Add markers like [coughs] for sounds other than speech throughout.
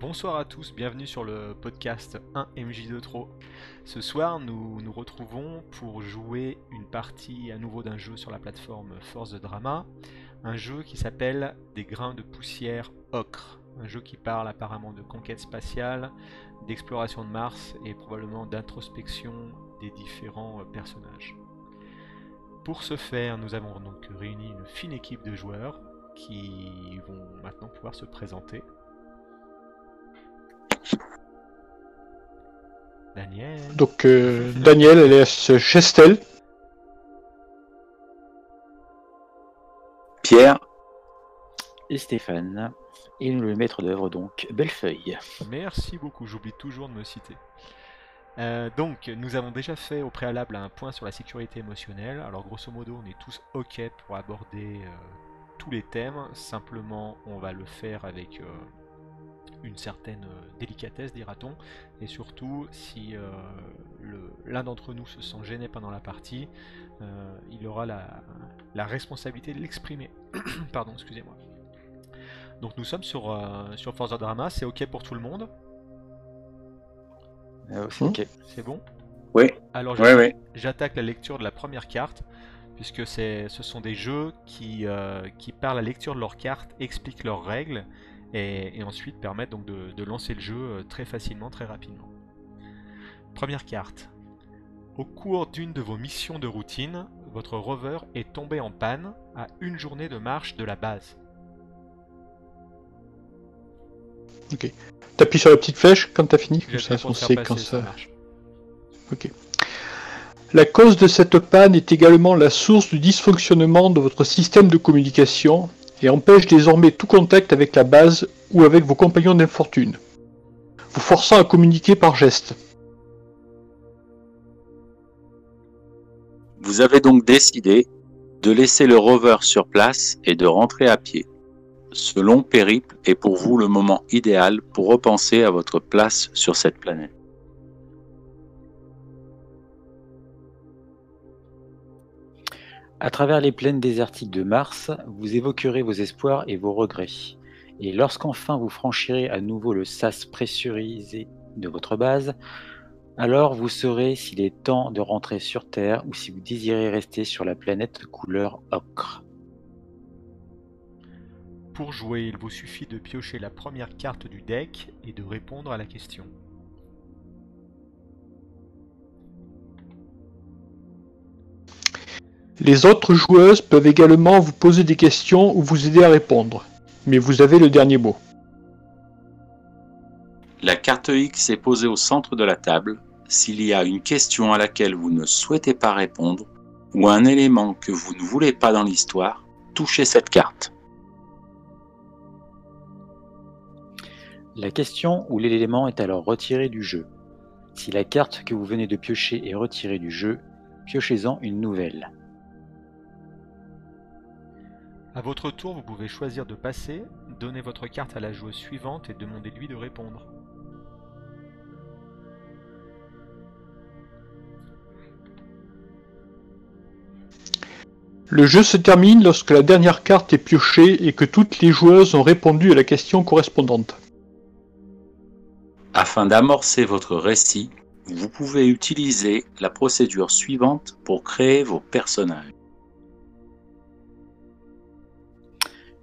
Bonsoir à tous, bienvenue sur le podcast 1 MJ2 Trop. Ce soir, nous nous retrouvons pour jouer une partie à nouveau d'un jeu sur la plateforme Force de Drama, un jeu qui s'appelle Des grains de poussière ocre, un jeu qui parle apparemment de conquête spatiale, d'exploration de Mars et probablement d'introspection des différents personnages. Pour ce faire, nous avons donc réuni une fine équipe de joueurs qui vont maintenant pouvoir se présenter. Daniel. Donc euh, Daniel, alias Chestel. Pierre, et Stéphane. Et le maître d'œuvre donc, Bellefeuille. Merci beaucoup, j'oublie toujours de me citer. Euh, donc, nous avons déjà fait au préalable un point sur la sécurité émotionnelle. Alors, grosso modo, on est tous OK pour aborder euh, tous les thèmes. Simplement, on va le faire avec euh, une certaine euh, délicatesse, dira-t-on. Et surtout, si euh, l'un d'entre nous se sent gêné pendant la partie, euh, il aura la, la responsabilité de l'exprimer. [coughs] Pardon, excusez-moi. Donc, nous sommes sur, euh, sur Forza Drama. C'est OK pour tout le monde? Euh, c'est Hmm. ok. C'est bon? Oui. Alors, oui, oui. j'attaque la lecture de la première carte, puisque c'est, ce sont des jeux qui, euh, qui, par la lecture de leurs cartes, expliquent leurs règles et, et ensuite permettent donc de, de lancer le jeu euh, très facilement, très rapidement. Première carte. Au cours d'une de vos missions de routine, votre rover est tombé en panne à une journée de marche de la base. T'appuies sur la petite flèche quand t'as fini, comme ça on sait quand ça ça. marche. La cause de cette panne est également la source du dysfonctionnement de votre système de communication et empêche désormais tout contact avec la base ou avec vos compagnons d'infortune, vous forçant à communiquer par geste. Vous avez donc décidé de laisser le rover sur place et de rentrer à pied. Ce long périple est pour vous le moment idéal pour repenser à votre place sur cette planète. À travers les plaines désertiques de Mars, vous évoquerez vos espoirs et vos regrets. Et lorsqu'enfin vous franchirez à nouveau le sas pressurisé de votre base, alors vous saurez s'il est temps de rentrer sur Terre ou si vous désirez rester sur la planète couleur ocre. Pour jouer, il vous suffit de piocher la première carte du deck et de répondre à la question. Les autres joueuses peuvent également vous poser des questions ou vous aider à répondre, mais vous avez le dernier mot. La carte X est posée au centre de la table. S'il y a une question à laquelle vous ne souhaitez pas répondre ou un élément que vous ne voulez pas dans l'histoire, touchez cette carte. La question ou l'élément est alors retiré du jeu. Si la carte que vous venez de piocher est retirée du jeu, piochez-en une nouvelle. À votre tour, vous pouvez choisir de passer, donner votre carte à la joueuse suivante et demander lui de répondre. Le jeu se termine lorsque la dernière carte est piochée et que toutes les joueuses ont répondu à la question correspondante. Afin d'amorcer votre récit, vous pouvez utiliser la procédure suivante pour créer vos personnages.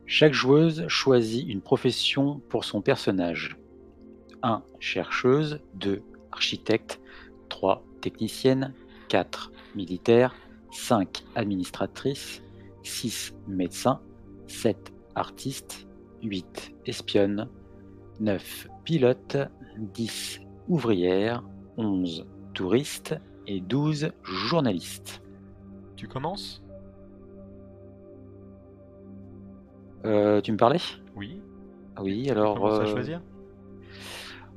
Chaque joueuse choisit une profession pour son personnage. 1. Chercheuse. 2. Architecte. 3. Technicienne. 4. Militaire. 5. Administratrice. 6. Médecin. 7. Artiste. 8. Espionne. 9. Pilote. 10. Ouvrière. 11. Touriste. Et 12. Journaliste. Tu commences? Euh, tu me parlais? Oui. Oui, alors. Euh, choisir?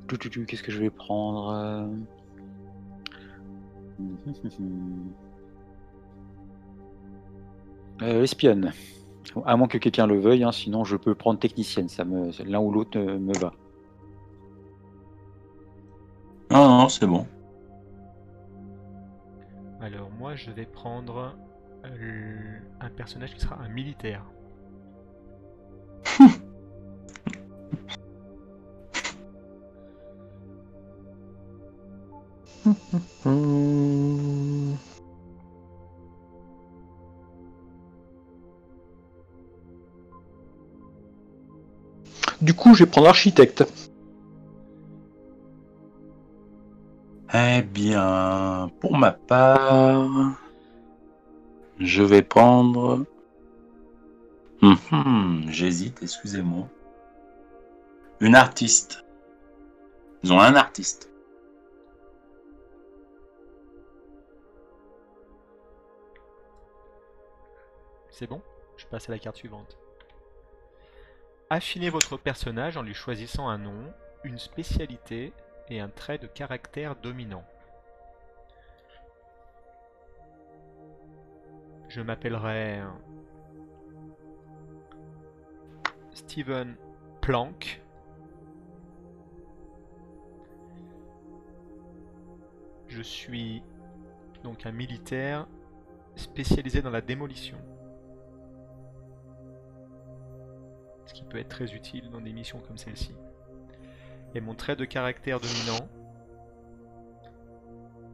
Qu'est-ce que je vais prendre euh? Espionne. À moins que quelqu'un le veuille, hein, sinon je peux prendre technicienne. Ça me, l'un ou l'autre me va. Non, non, c'est bon. Alors moi, je vais prendre un personnage qui sera un militaire. Hmm. Du coup, je vais prendre architecte. Eh bien, pour ma part, je vais prendre Hum, hum, J'hésite, excusez-moi. Une artiste. Ils ont un artiste. C'est bon? Je passe à la carte suivante. Affinez votre personnage en lui choisissant un nom, une spécialité et un trait de caractère dominant. Je m'appellerai Steven Planck. Je suis donc un militaire spécialisé dans la démolition. Ce qui peut être très utile dans des missions comme celle-ci. Et mon trait de caractère dominant,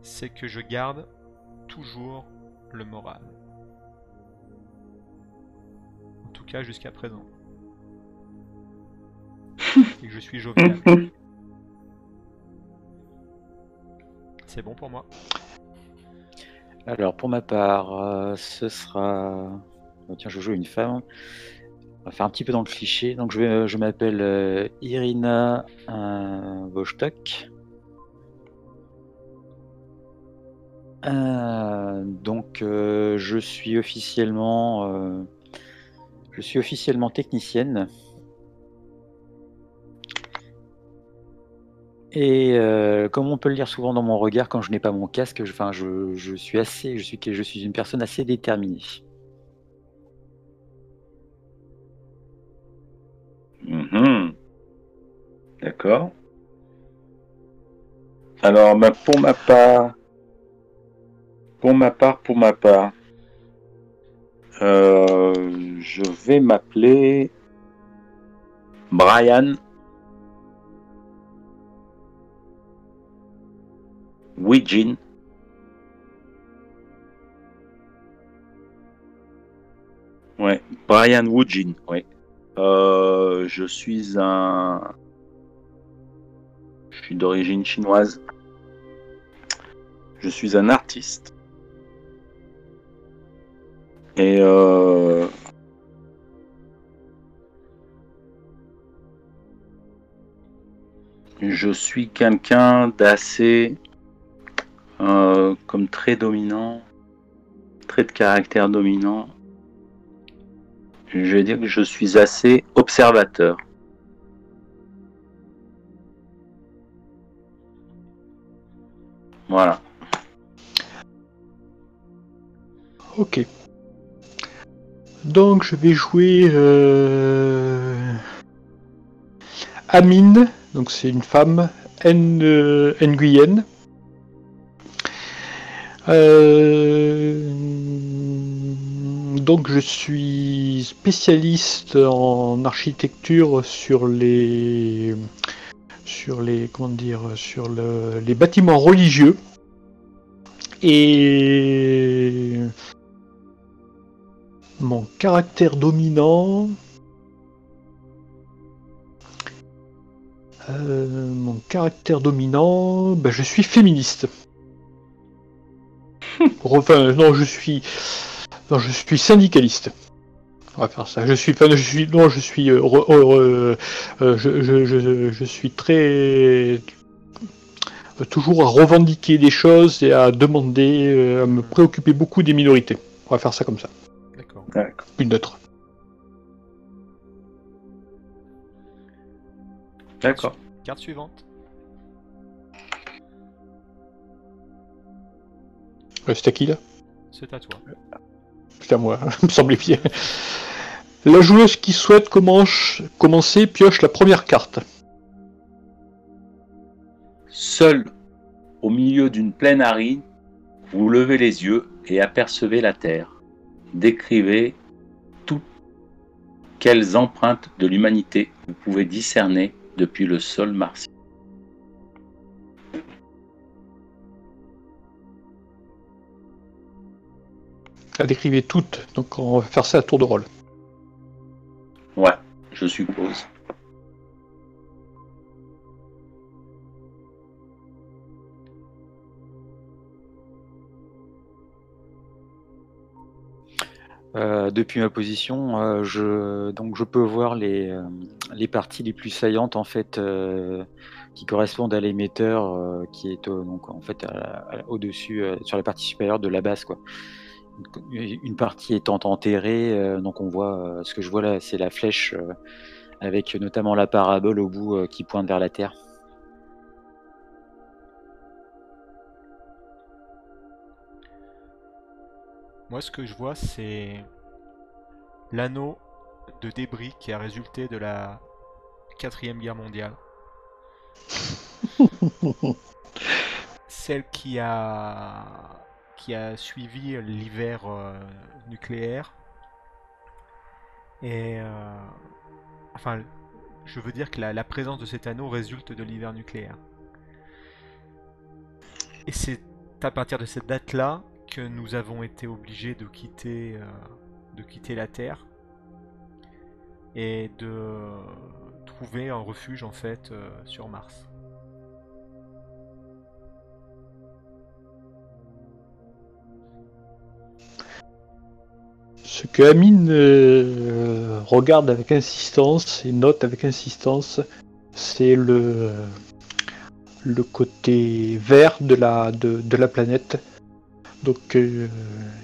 c'est que je garde toujours le moral. En tout cas jusqu'à présent. [laughs] Que je suis jovial. C'est bon pour moi. Alors, pour ma part, euh, ce sera. Oh, tiens, je joue une femme. On va faire un petit peu dans le cliché. Donc, je, je m'appelle euh, Irina euh. Euh, donc, euh, je suis officiellement. euh, je suis officiellement technicienne. Et euh, comme on peut le lire souvent dans mon regard quand je n'ai pas mon casque, je, enfin, je, suis assez, je suis, une personne assez déterminée. Mhm. D'accord. Alors, pour ma part, pour ma part, pour ma part, euh, je vais m'appeler Brian Widgin. Ouais, Brian Woodgin, ouais. Euh, je suis un. Je suis d'origine chinoise. Je suis un artiste. Et euh, je suis quelqu'un d'assez euh, comme très dominant, trait de caractère dominant. Je vais dire que je suis assez observateur. Voilà. Ok. Donc je vais jouer euh, Amine, donc c'est une femme, N, euh, Nguyen. Euh, donc je suis spécialiste en architecture sur les sur les comment dire sur le- les bâtiments religieux et mon caractère dominant. Euh, mon caractère dominant, ben, je suis féministe. Enfin, non, je suis, non, je suis syndicaliste. On va faire ça. Je suis, enfin, je suis, non, je suis, euh, re- euh, euh, je, je- je- je suis très, euh, toujours à revendiquer des choses et à demander, à me préoccuper beaucoup des minorités. On va faire ça comme ça. D'accord. D'accord. Une autre. D'accord. Carte suivante. Euh, C'est à qui là C'est à toi. C'est à moi, [laughs] me semblait bien. La joueuse qui souhaite commence- commencer pioche la première carte. Seul au milieu d'une plaine aride, vous levez les yeux et apercevez la terre. Décrivez toutes quelles empreintes de l'humanité vous pouvez discerner depuis le sol martien. La décrivez toutes, donc on va faire ça à tour de rôle. Ouais, je suppose. Euh, depuis ma position, euh, je, donc je peux voir les, euh, les parties les plus saillantes en fait qui correspondent à l'émetteur qui est donc en fait au-dessus sur la partie supérieure de la base quoi. Une partie étant enterrée, donc on voit ce que je vois là, c'est la flèche avec notamment la parabole au bout qui pointe vers la Terre. Moi, ce que je vois, c'est l'anneau de débris qui a résulté de la quatrième guerre mondiale. [laughs] Celle qui a qui a suivi l'hiver euh, nucléaire. Et euh, enfin, je veux dire que la, présence de cet anneau résulte de l'hiver nucléaire. Et c'est à partir de cette date-là que nous avons été obligés de quitter, euh, de quitter la Terre et de trouver un refuge en fait sur Mars. Ce que Amine euh, regarde avec insistance et note avec insistance, c'est le, côté vert de la, planète donc euh,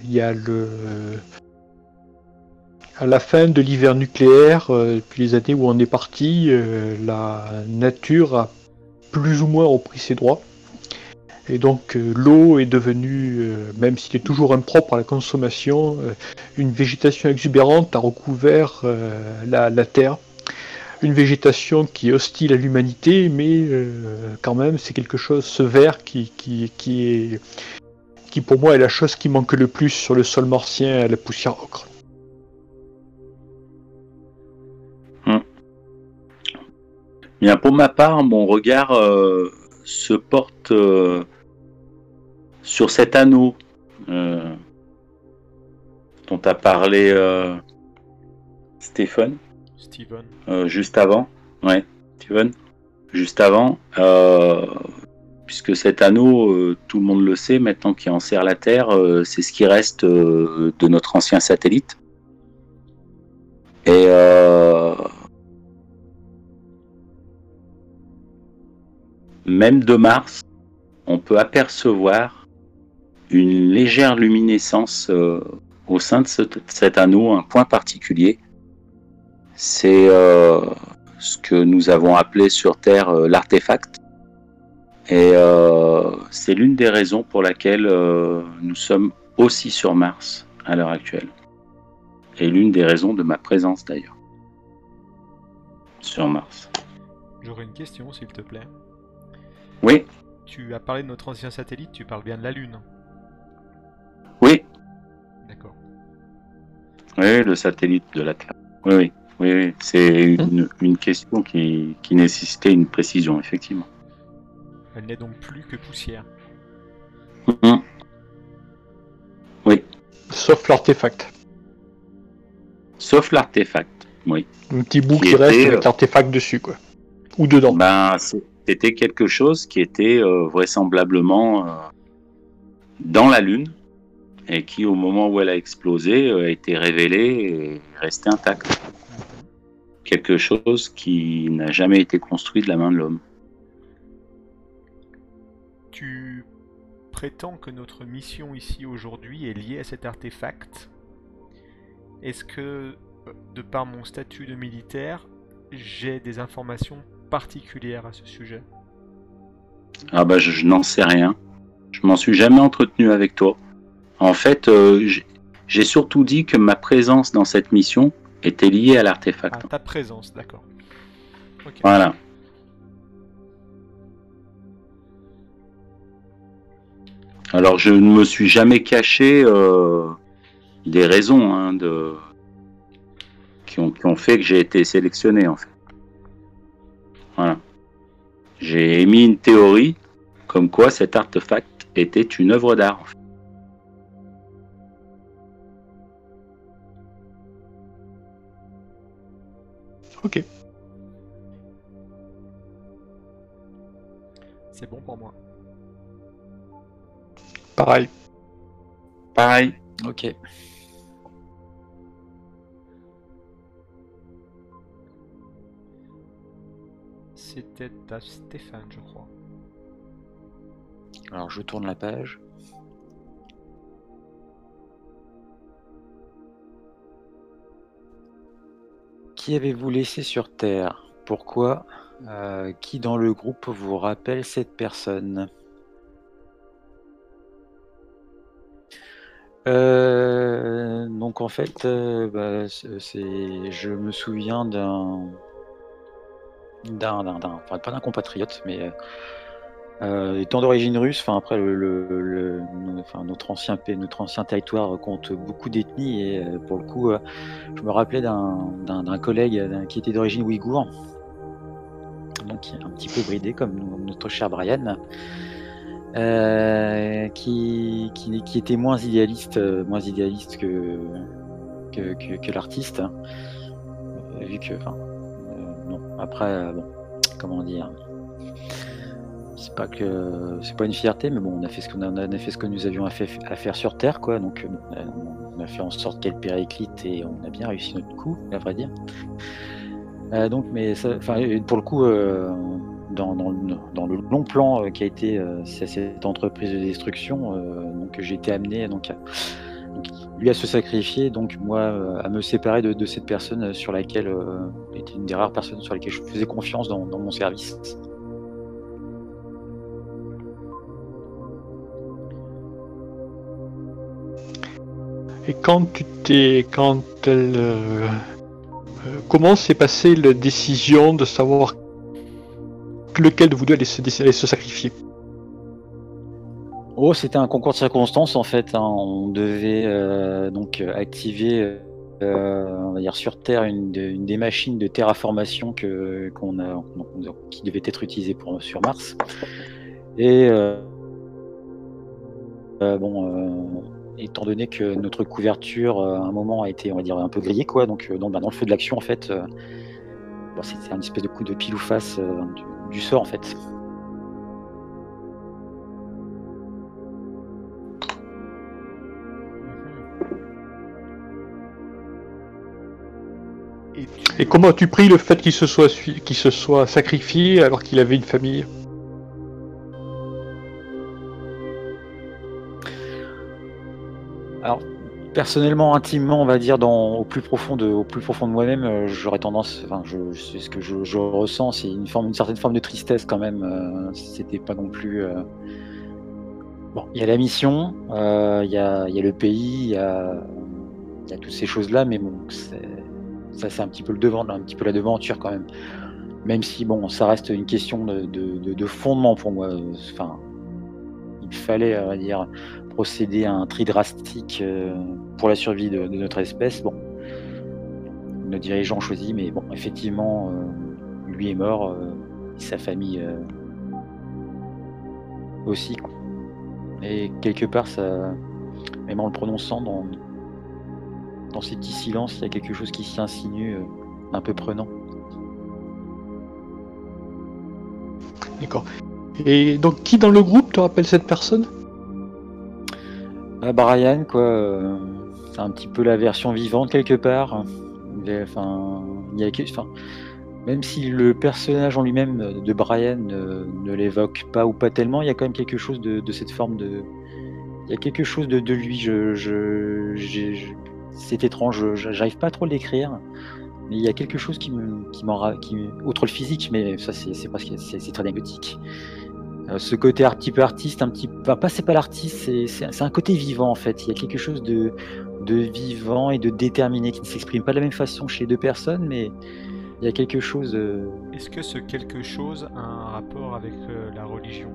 il y a le à la fin de l'hiver nucléaire, euh, depuis les années où on est parti, la nature a plus ou moins repris ses droits. Et donc l'eau est devenue, même s'il est toujours impropre à la consommation, une végétation exubérante a recouvert la, terre. Une végétation qui est hostile à l'humanité, mais quand même c'est quelque chose, ce vert qui, qui, qui est qui pour moi est la chose qui manque le plus sur le sol martien à la poussière ocre. Hmm. Bien, pour ma part, mon regard euh, se porte euh, sur cet anneau euh, dont a parlé Stephen. Steven. juste avant. Ouais, Steven. Juste avant puisque cet anneau, euh, tout le monde le sait, maintenant qui enserre la Terre, euh, c'est ce qui reste euh, de notre ancien satellite. Et même de Mars, on peut apercevoir une légère luminescence au sein de cet anneau, un point particulier. C'est ce que nous avons appelé sur Terre l'artefact. Et euh, c'est l'une des raisons pour laquelle euh, nous sommes aussi sur Mars à l'heure actuelle. Et l'une des raisons de ma présence d'ailleurs. Sur Mars. J'aurais une question s'il te plaît. Oui. Tu as parlé de notre ancien satellite, tu parles bien de la Lune. Oui. D'accord. Oui, le satellite de la Terre. Oui, oui. Oui, c'est une, une, question qui, qui nécessitait une précision, effectivement. Elle n'est donc plus que poussière. Mhm. Oui. Sauf l'artefact. Sauf l'artefact, oui. Un petit bout qui, reste avec euh, l'artefact dessus, quoi. Ou dedans. Ben, c'était quelque chose qui était euh, vraisemblablement euh, dans la Lune et qui, au moment où elle a explosé, a été révélé et resté intact. Quelque chose qui n'a jamais été construit de la main de l'homme tu prétends que notre mission ici aujourd'hui est liée à cet artefact. Est-ce que, de par mon statut de militaire, j'ai des informations particulières à ce sujet Ah bah je, n'en sais rien. Je m'en suis jamais entretenu avec toi. En fait, euh, j'ai surtout dit que ma présence dans cette mission était liée à l'artefact. Ah, ta présence, d'accord. Voilà. Alors je ne me suis jamais caché euh, des raisons hein, de... qui, ont, fait que j'ai été sélectionné en fait. Voilà. J'ai émis une théorie comme quoi cet artefact était une œuvre d'art. Ok. C'est bon pour moi. Pareil. Pareil. Ok. C'était à Stéphane, je crois. Alors je tourne la page. Qui avez-vous laissé sur Terre? Pourquoi? Euh, Qui dans le groupe vous rappelle cette personne? Euh, donc en fait, euh, bah, c'est, je me souviens d'un, d'un, pas d'un compatriote, mais euh, euh, étant d'origine russe, enfin après notre ancien notre ancien territoire compte beaucoup d'ethnies et euh, pour le coup, je me rappelais d'un, collègue qui était d'origine ouïghour, donc un petit peu bridé comme notre cher Brian. Qui, était moins idéaliste, que, l'artiste, hein. Vu que. Après, euh, bon, comment dire, c'est pas que c'est pas une fierté, mais bon, on a fait ce qu'on a, fait ce que nous avions à, faire sur Terre, quoi. Donc, euh, on a fait en sorte qu'elle périclite et on a bien réussi notre coup, à vrai dire. Euh, donc, mais ça- pour le coup, dans, le, long plan qui a été cette entreprise de destruction, donc j'ai été amené donc, à- lui à se sacrifier, donc moi euh, à me séparer de, cette personne euh, sur laquelle euh, était une des rares personnes sur lesquelles je faisais confiance dans, mon service. Et quand tu t'es, quand elle, comment s'est passée la décision de savoir lequel de vous deux allait se sacrifier? C'était un concours de circonstances en fait. hein. On devait euh, donc euh, activer, euh, on va dire sur Terre, une, de- une des machines de terraformation que a, qui devait être utilisée pour sur Mars. Et bon, étant donné que notre couverture à un moment a été, on va dire, un peu grillée quoi, donc dans, bah, dans le feu de l'action en fait, c'était un espèce de coup de pile ou face du, du sort en fait. Et comment as-tu pris le fait qu'il se soit, sacrifié alors qu'il avait une famille? Alors, personnellement, intimement, on va dire, au plus profond de, au plus profond de moi-même, euh, j'aurais tendance, enfin, c'est ce que je, ressens, c'est une certaine forme de tristesse quand même. euh, C'était pas non plus. euh, Bon, il y a la mission, euh, il y, a, le pays, il y a, y a toutes ces choses-là, mais bon, c'est- ça, c'est un petit peu le devant, un petit peu la devanture quand même. Même si, bon, ça reste une question de, de- de- de fondement pour moi. Enfin, il fallait, dire, procéder à un tri drastique euh, pour la survie de, de notre espèce. Bon, nos dirigeants ont choisi, mais bon, effectivement, euh, lui est mort, euh, sa famille aussi. Et quelque part, ça, même en le prononçant dans, dans ces petits silences, il y a quelque chose qui s'y insinue, euh, un peu prenant. D'accord. Et donc qui dans le groupe te rappelle cette personne? Ah, Brian, quoi, euh, c'est un petit peu la version vivante quelque part. Il Enfin, il y a, enfin, même si le personnage en lui-même euh, de Brian ne l'évoque pas ou pas tellement, il y a quand même quelque chose de, de cette forme de. Il y a quelque chose de, de lui. Je, je, je- c'est étrange. J'arrive pas trop à le décrire. Mais il y a quelque chose qui me, qui m'en, qui, outre le physique, mais ça c'est, c'est parce que c'est, très anecdotique. Euh, ce côté un petit peu artiste, un petit, enfin pas c'est pas l'artiste, c'est, un côté vivant en fait. Il y a quelque chose de, de vivant et de déterminé qui ne s'exprime pas de la même façon chez les deux personnes, mais il y a quelque chose. euh, Est-ce que ce quelque chose a un rapport avec euh, la religion?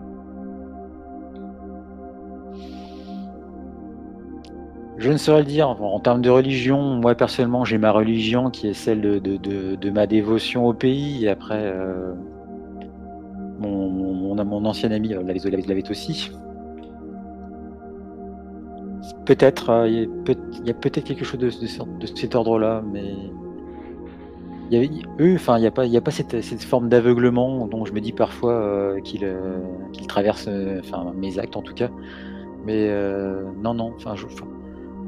Je ne saurais le dire. En, termes de religion, moi personnellement, j'ai ma religion qui est celle de, ma dévotion au pays. Et après, euh, mon, ancien ami l'avait, aussi. Peut-être, euh, il y a peut-être quelque chose de, de, ce- de cet ordre-là, mais eux, enfin, il n'y a pas, cette, forme d'aveuglement dont je me dis parfois euh, qu'il euh, traverse, enfin, mes actes en tout cas. Mais non, non,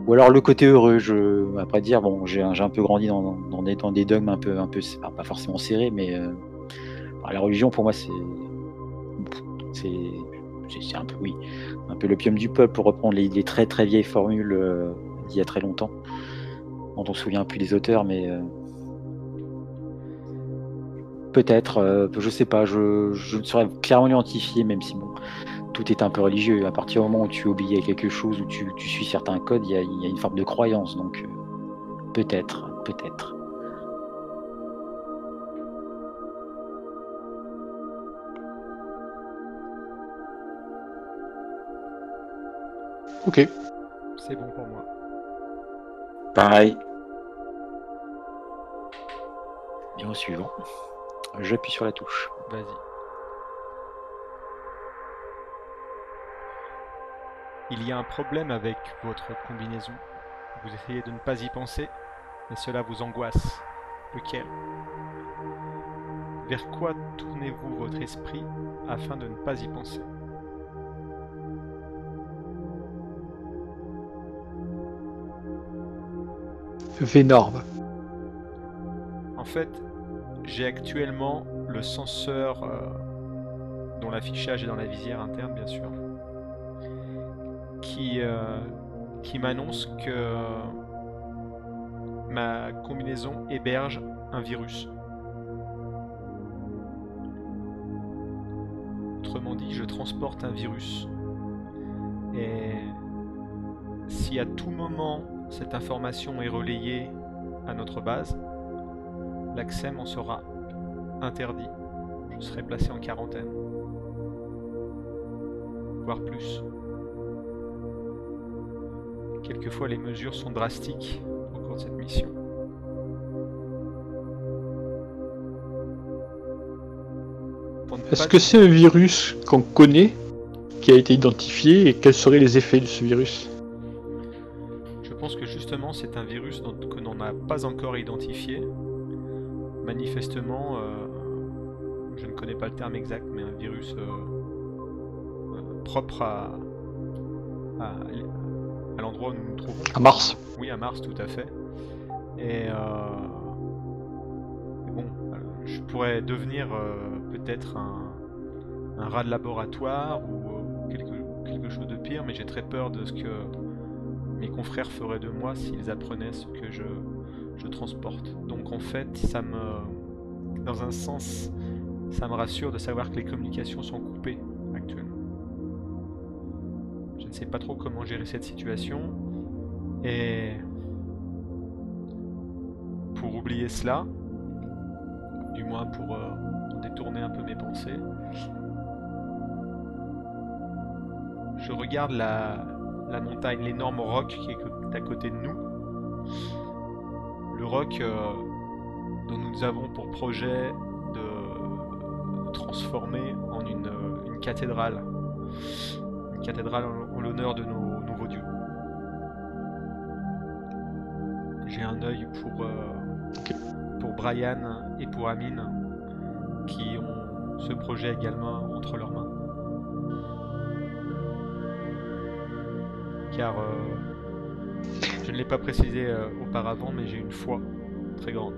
ou alors le côté heureux. Après dire, bon, j'ai un, peu grandi dans, des, dogmes un peu, pas forcément serrés, mais euh, la religion pour moi c'est, c'est, un peu, oui, un peu l'opium du peuple pour reprendre les, très très vieilles formules euh, d'il y a très longtemps, dont on se souvient plus des auteurs, mais euh, peut-être, je sais pas, je, je ne saurais clairement l'identifier, même si bon, tout est un peu religieux. À partir du moment où tu obéis à quelque chose, où tu, tu suis certains codes, il y a, il y a une forme de croyance, donc euh, peut-être, peut-être. Ok. C'est bon pour moi. Pareil. Et au suivant, j'appuie sur la touche. Vas-y. Il y a un problème avec votre combinaison. Vous essayez de ne pas y penser, mais cela vous angoisse. Lequel? Vers quoi tournez-vous votre esprit afin de ne pas y penser? Vénorme. En fait, j'ai actuellement le senseur euh, dont l'affichage est dans la visière interne, bien sûr, qui, euh, qui m'annonce que ma combinaison héberge un virus. Autrement dit, je transporte un virus. Et si à tout moment cette information est relayée à notre base, l'accès m'en sera interdit. Je serai placé en quarantaine. Voire plus. Quelquefois les mesures sont drastiques au cours de cette mission. Est-ce que c'est un virus qu'on connaît, qui a été identifié, et quels seraient les effets de ce virus? Je pense que justement c'est un virus que l'on n'a pas encore identifié. Manifestement, euh, je ne connais pas le terme exact, mais un virus euh, euh, propre à, à, à l'endroit où nous nous trouvons. À Mars Oui, à Mars, tout à fait. Et, euh, et bon, euh, je pourrais devenir euh, peut-être un, un rat de laboratoire ou quelque, quelque chose de pire, mais j'ai très peur de ce que mes confrères feraient de moi s'ils apprenaient ce que je, je transporte. Donc en fait, ça me, dans un sens, ça me rassure de savoir que les communications sont coupées ne sais pas trop comment gérer cette situation. Et pour oublier cela, du moins pour euh, détourner un peu mes pensées, je regarde la, la montagne, l'énorme roc qui est à côté de nous. Le roc euh, dont nous avons pour projet de transformer en une, euh, une cathédrale. Cathédrale en, en l'honneur de nos nouveaux dieux. J'ai un œil pour, euh, pour Brian et pour Amine qui ont ce projet également entre leurs mains. Car euh, je ne l'ai pas précisé euh, auparavant, mais j'ai une foi très grande.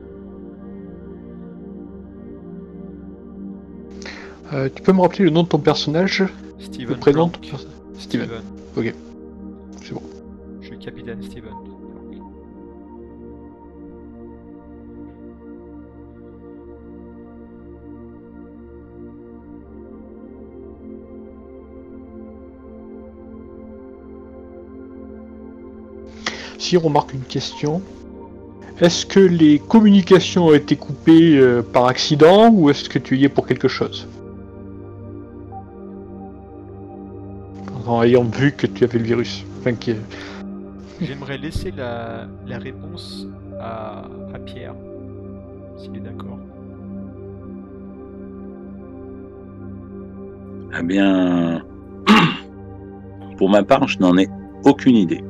Euh, Tu peux me rappeler le nom de ton personnage? Steven Le prénom de ton Steven. Steven. C'est bon. Je suis capitaine Steven. Si on remarque une question, est-ce que les communications ont été coupées euh, par accident ou est-ce que tu y es pour quelque chose? En ayant vu que tu avais le virus. Enfin, J'aimerais laisser la, la réponse à, à Pierre, s'il est d'accord. Eh bien, [clears throat] pour ma part, je n'en ai aucune idée.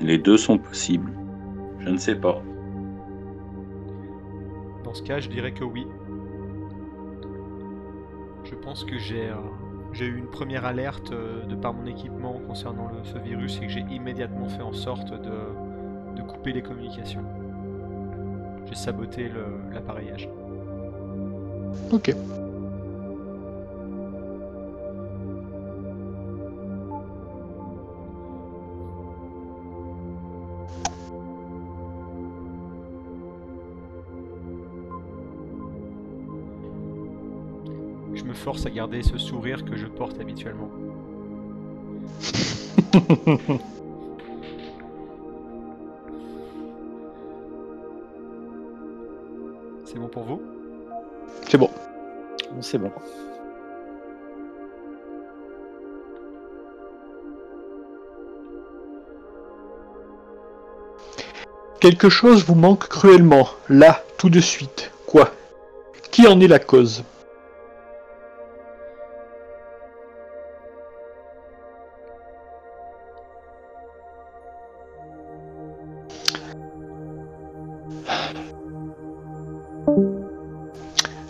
Les deux sont possibles. Je ne sais pas. Dans ce cas, je dirais que oui. Je pense que j'ai euh, j'ai eu une première alerte euh, de par mon équipement concernant le- ce virus et que j'ai immédiatement fait en sorte de, de couper les communications. J'ai saboté l'appareillage. Ok. Force à garder ce sourire que je porte habituellement. [laughs] C'est bon pour vous? C'est bon. C'est bon. Quelque chose vous manque cruellement, là, tout de suite. Quoi? Qui en est la cause?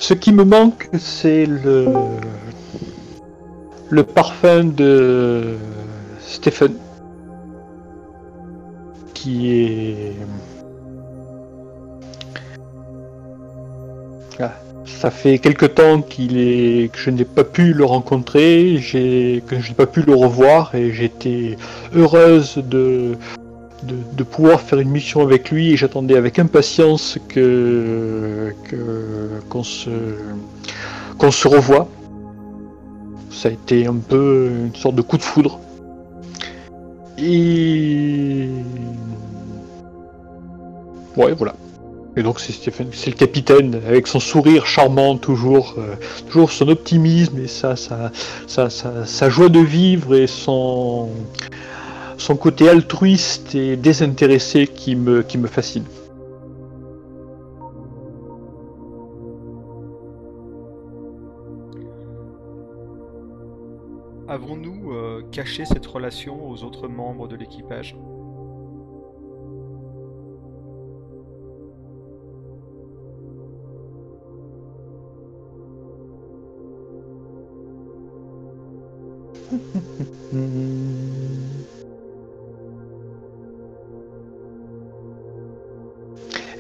Ce qui me manque, c'est le le parfum de Stephen, qui est Ah, ça fait quelque temps qu'il est que je n'ai pas pu le rencontrer, que je n'ai pas pu le revoir et j'étais heureuse de, de de pouvoir faire une mission avec lui et j'attendais avec impatience que que- qu'on se qu'on se. Ça a été un peu une sorte de coup de foudre. Et ouais, voilà. Et donc c'est c'est le capitaine avec son sourire charmant toujours, euh, toujours son optimisme et sa, sa, sa, sa, sa joie de vivre et son, son côté altruiste et désintéressé qui me, qui me fascine. Caché cette relation aux autres membres de l'équipage.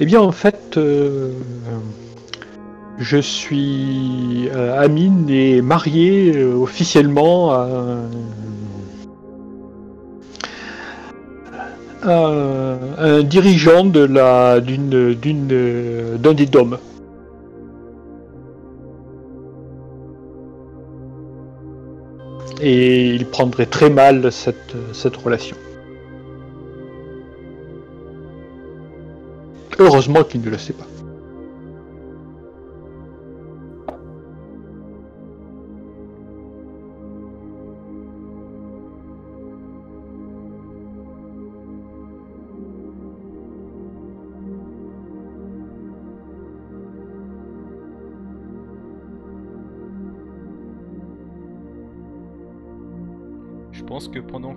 Eh bien, en fait, euh, je suis. euh, Amine est marié euh, officiellement à. un- un dirigeant de la d'une d'une euh, d'un des dômes. Et il prendrait très mal cette, cette relation. Heureusement qu'il ne le sait pas.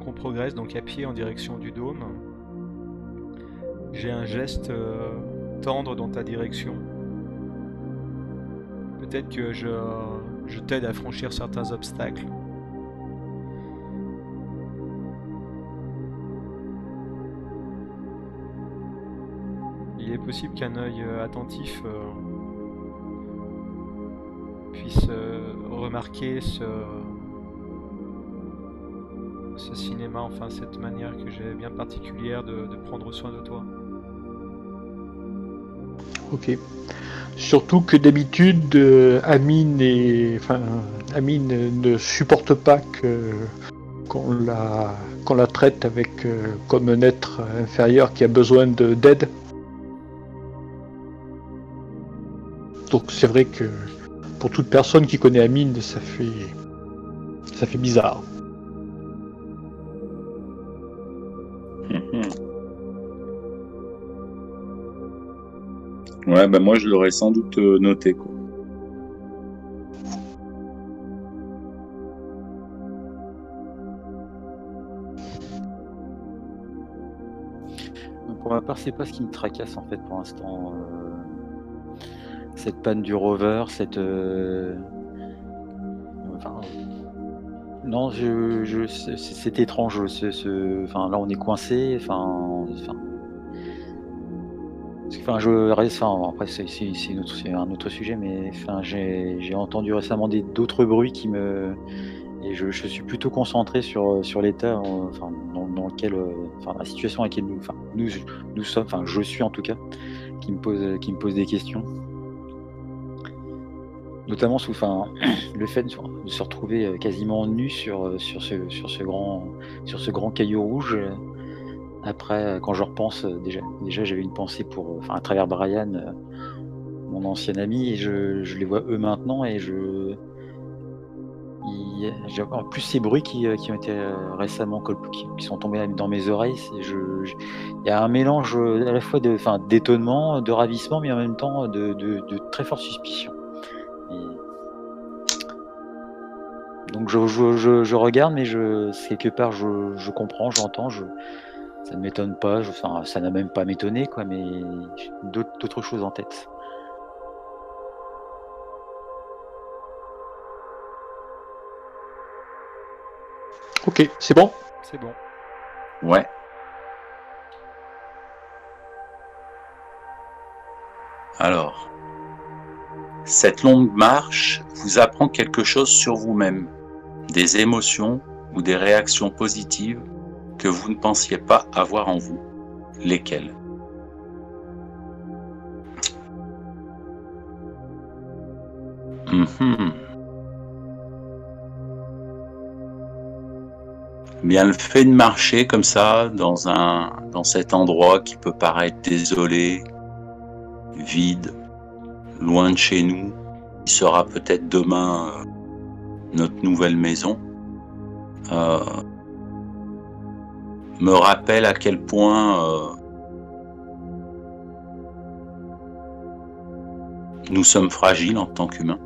Qu'on progresse donc à pied en direction du dôme, j'ai un geste euh, tendre dans ta direction. Peut-être que je, je t'aide à franchir certains obstacles. Il est possible qu'un œil euh, attentif euh, puisse remarquer ce, ce cinéma, enfin cette manière que j'ai bien particulière de, prendre soin de toi. Ok. Surtout que d'habitude, euh, Amine Amine ne supporte pas que qu'on la qu'on la traite avec euh, comme un être inférieur qui a besoin de d'aide. Donc c'est vrai que pour toute personne qui connaît Amine, ça fait ça fait bizarre. Ouais, bah moi je l'aurais sans doute euh, noté quoi. Pour ma part, c'est pas ce qui me tracasse en fait pour l'instant. euh. cette panne du rover, cette. euh, non, je, je- c'est étrange. Ce, ce- enfin, là, on est coincé. Enfin, enfin, enfin, je. Enfin, après, c'est un autre sujet, mais j'ai entendu récemment d'autres bruits qui me et je, suis plutôt concentré sur l'état, enfin, dans, lequel, euh, enfin, la situation à laquelle nous, enfin, nous, nous sommes, enfin, je suis en tout cas, qui me pose, qui me pose des questions. Notamment sous, enfin, [clears throat] le fait de se- retrouver euh, quasiment nu sur, euh, sur, ce grand, sur ce grand caillou rouge. Après, euh, quand je repense, euh, déjà, déjà j'avais une pensée pour, euh, enfin, à travers Brian, mon ancien ami, et je, les vois eux maintenant, et je. en plus ces bruits qui, qui ont été récemment qui, sont tombés dans mes oreilles, je- il y a un mélange à la fois enfin, d'étonnement, de ravissement, mais en même temps de, très forte suspicion. Donc je, regarde, mais je, quelque part je comprends, j'entends, je, ça ne m'étonne pas, je- enfin, ça n'a même pas m'étonné, quoi, mais j'ai d'autres d'autres choses en tête. Ok, c'est bon? C'est bon. Ouais. Alors, cette longue marche vous apprend quelque chose sur vous-même, des émotions ou des réactions positives que vous ne pensiez pas avoir en vous. Lesquelles Mhm. Bien, le fait de marcher comme ça dans un dans cet endroit qui peut paraître désolé, vide, loin de chez nous, sera peut-être demain euh, notre nouvelle maison, euh, me rappelle à quel point euh, nous sommes fragiles en tant qu'humains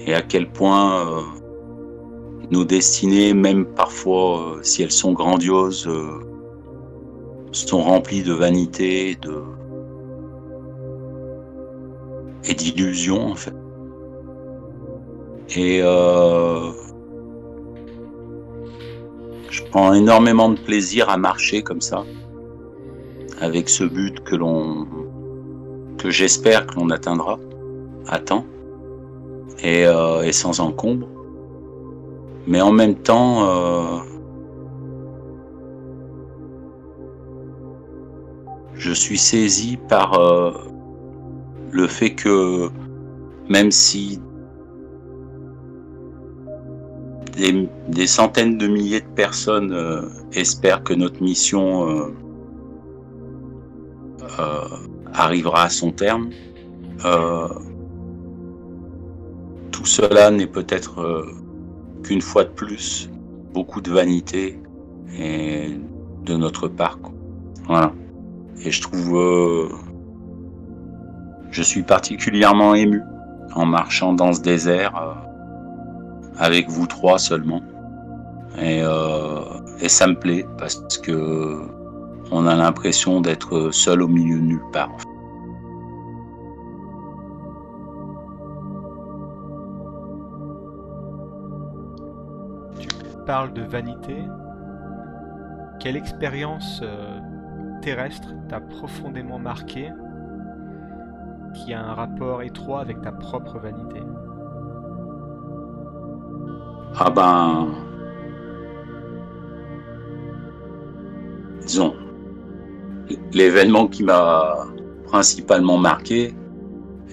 et à quel point euh, nos destinées, même parfois euh, si elles sont grandioses, sont remplies de vanité, et d'illusions en fait. Et prends énormément de plaisir à marcher comme ça, avec ce but que l'on que j'espère que l'on atteindra à temps et, euh, sans encombre. Mais en même temps, euh, je suis saisi par euh, le fait que même si des, centaines de milliers de personnes euh, espèrent que notre mission euh, euh, arrivera à son terme, tout cela n'est peut-être qu'une fois de plus beaucoup de vanité et de notre part. Voilà. Et je trouve, je suis particulièrement ému en marchant dans ce désert avec vous trois seulement. Et, euh, et ça me plaît parce que on a l'impression d'être seul au milieu de nulle part. Tu parles de vanité. Quelle expérience euh, terrestre t'a profondément marqué qui a un rapport étroit avec ta propre vanité? Ah ben, disons, l'événement qui m'a principalement marqué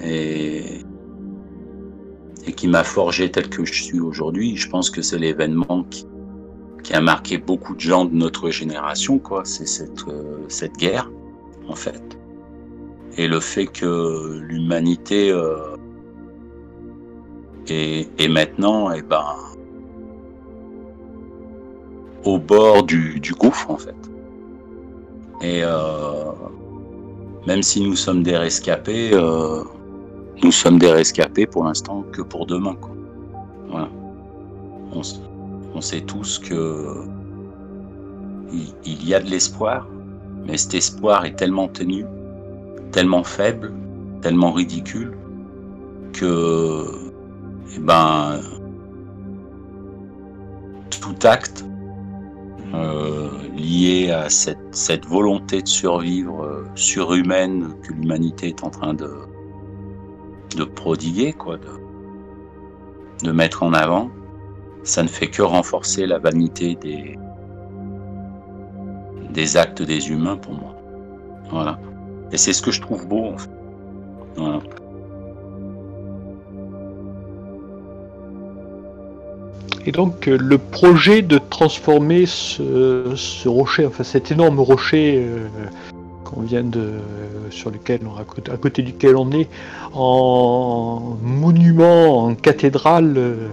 et, et qui m'a forgé tel que je suis aujourd'hui, je pense que c'est l'événement qui, a marqué beaucoup de gens de notre génération, quoi. C'est cette, euh, guerre, en fait. Et le fait que l'humanité euh, est, maintenant, eh ben, au bord du, gouffre, en fait. Et euh, même si nous sommes des rescapés, euh, nous sommes des rescapés pour l'instant que pour demain. Quoi. On, on sait tous que il, il y a de l'espoir, mais cet espoir est tellement tenu, tellement faible, tellement ridicule que, eh ben, tout acte euh, lié à cette, volonté de survivre euh, surhumaine que l'humanité est en train de, prodiguer, quoi, de, mettre en avant, ça ne fait que renforcer la vanité des, actes des humains pour moi. Voilà. Et c'est ce que je trouve beau. Voilà. Et donc euh, le projet de transformer ce, rocher, enfin cet énorme rocher euh, qu'on vient de, sur lequel, à côté duquel on est, en monument, en cathédrale, euh,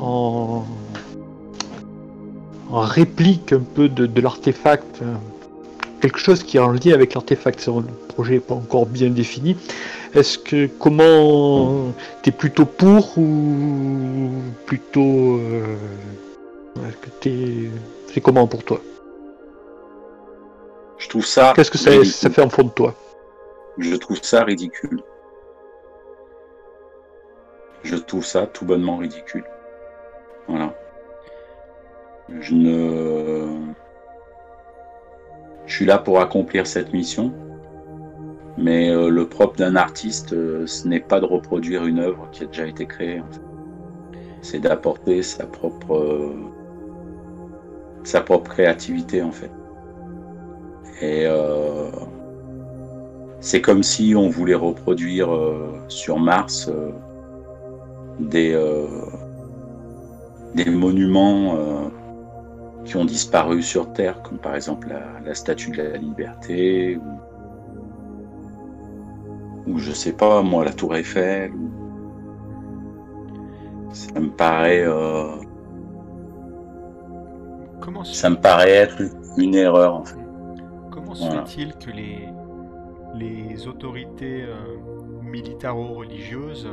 en, en réplique un peu de, l'artefact, quelque chose qui est en lien avec l'artefact. Le projet n'est pas encore bien défini. Est-ce que comment t'es plutôt pour ou plutôt euh, t'es c'est comment pour toi? Je trouve ça. Qu'est-ce que ça, ça, fait en fond de toi? Je trouve ça ridicule. Je trouve ça tout bonnement ridicule. Voilà. Je ne. Je suis là pour accomplir cette mission. Mais euh, le propre d'un artiste, euh, ce n'est pas de reproduire une œuvre qui a déjà été créée. C'est d'apporter sa propre, euh, sa propre créativité en fait. Et c'est comme si on voulait reproduire sur Mars des, des monuments qui ont disparu sur Terre, comme par exemple la, Statue de la Liberté ou je sais pas, moi, la Tour Eiffel. Ça me paraît. Euh, Comment ça me paraît être une erreur en fait. Comment se fait-il que les, les autorités euh, militaro-religieuses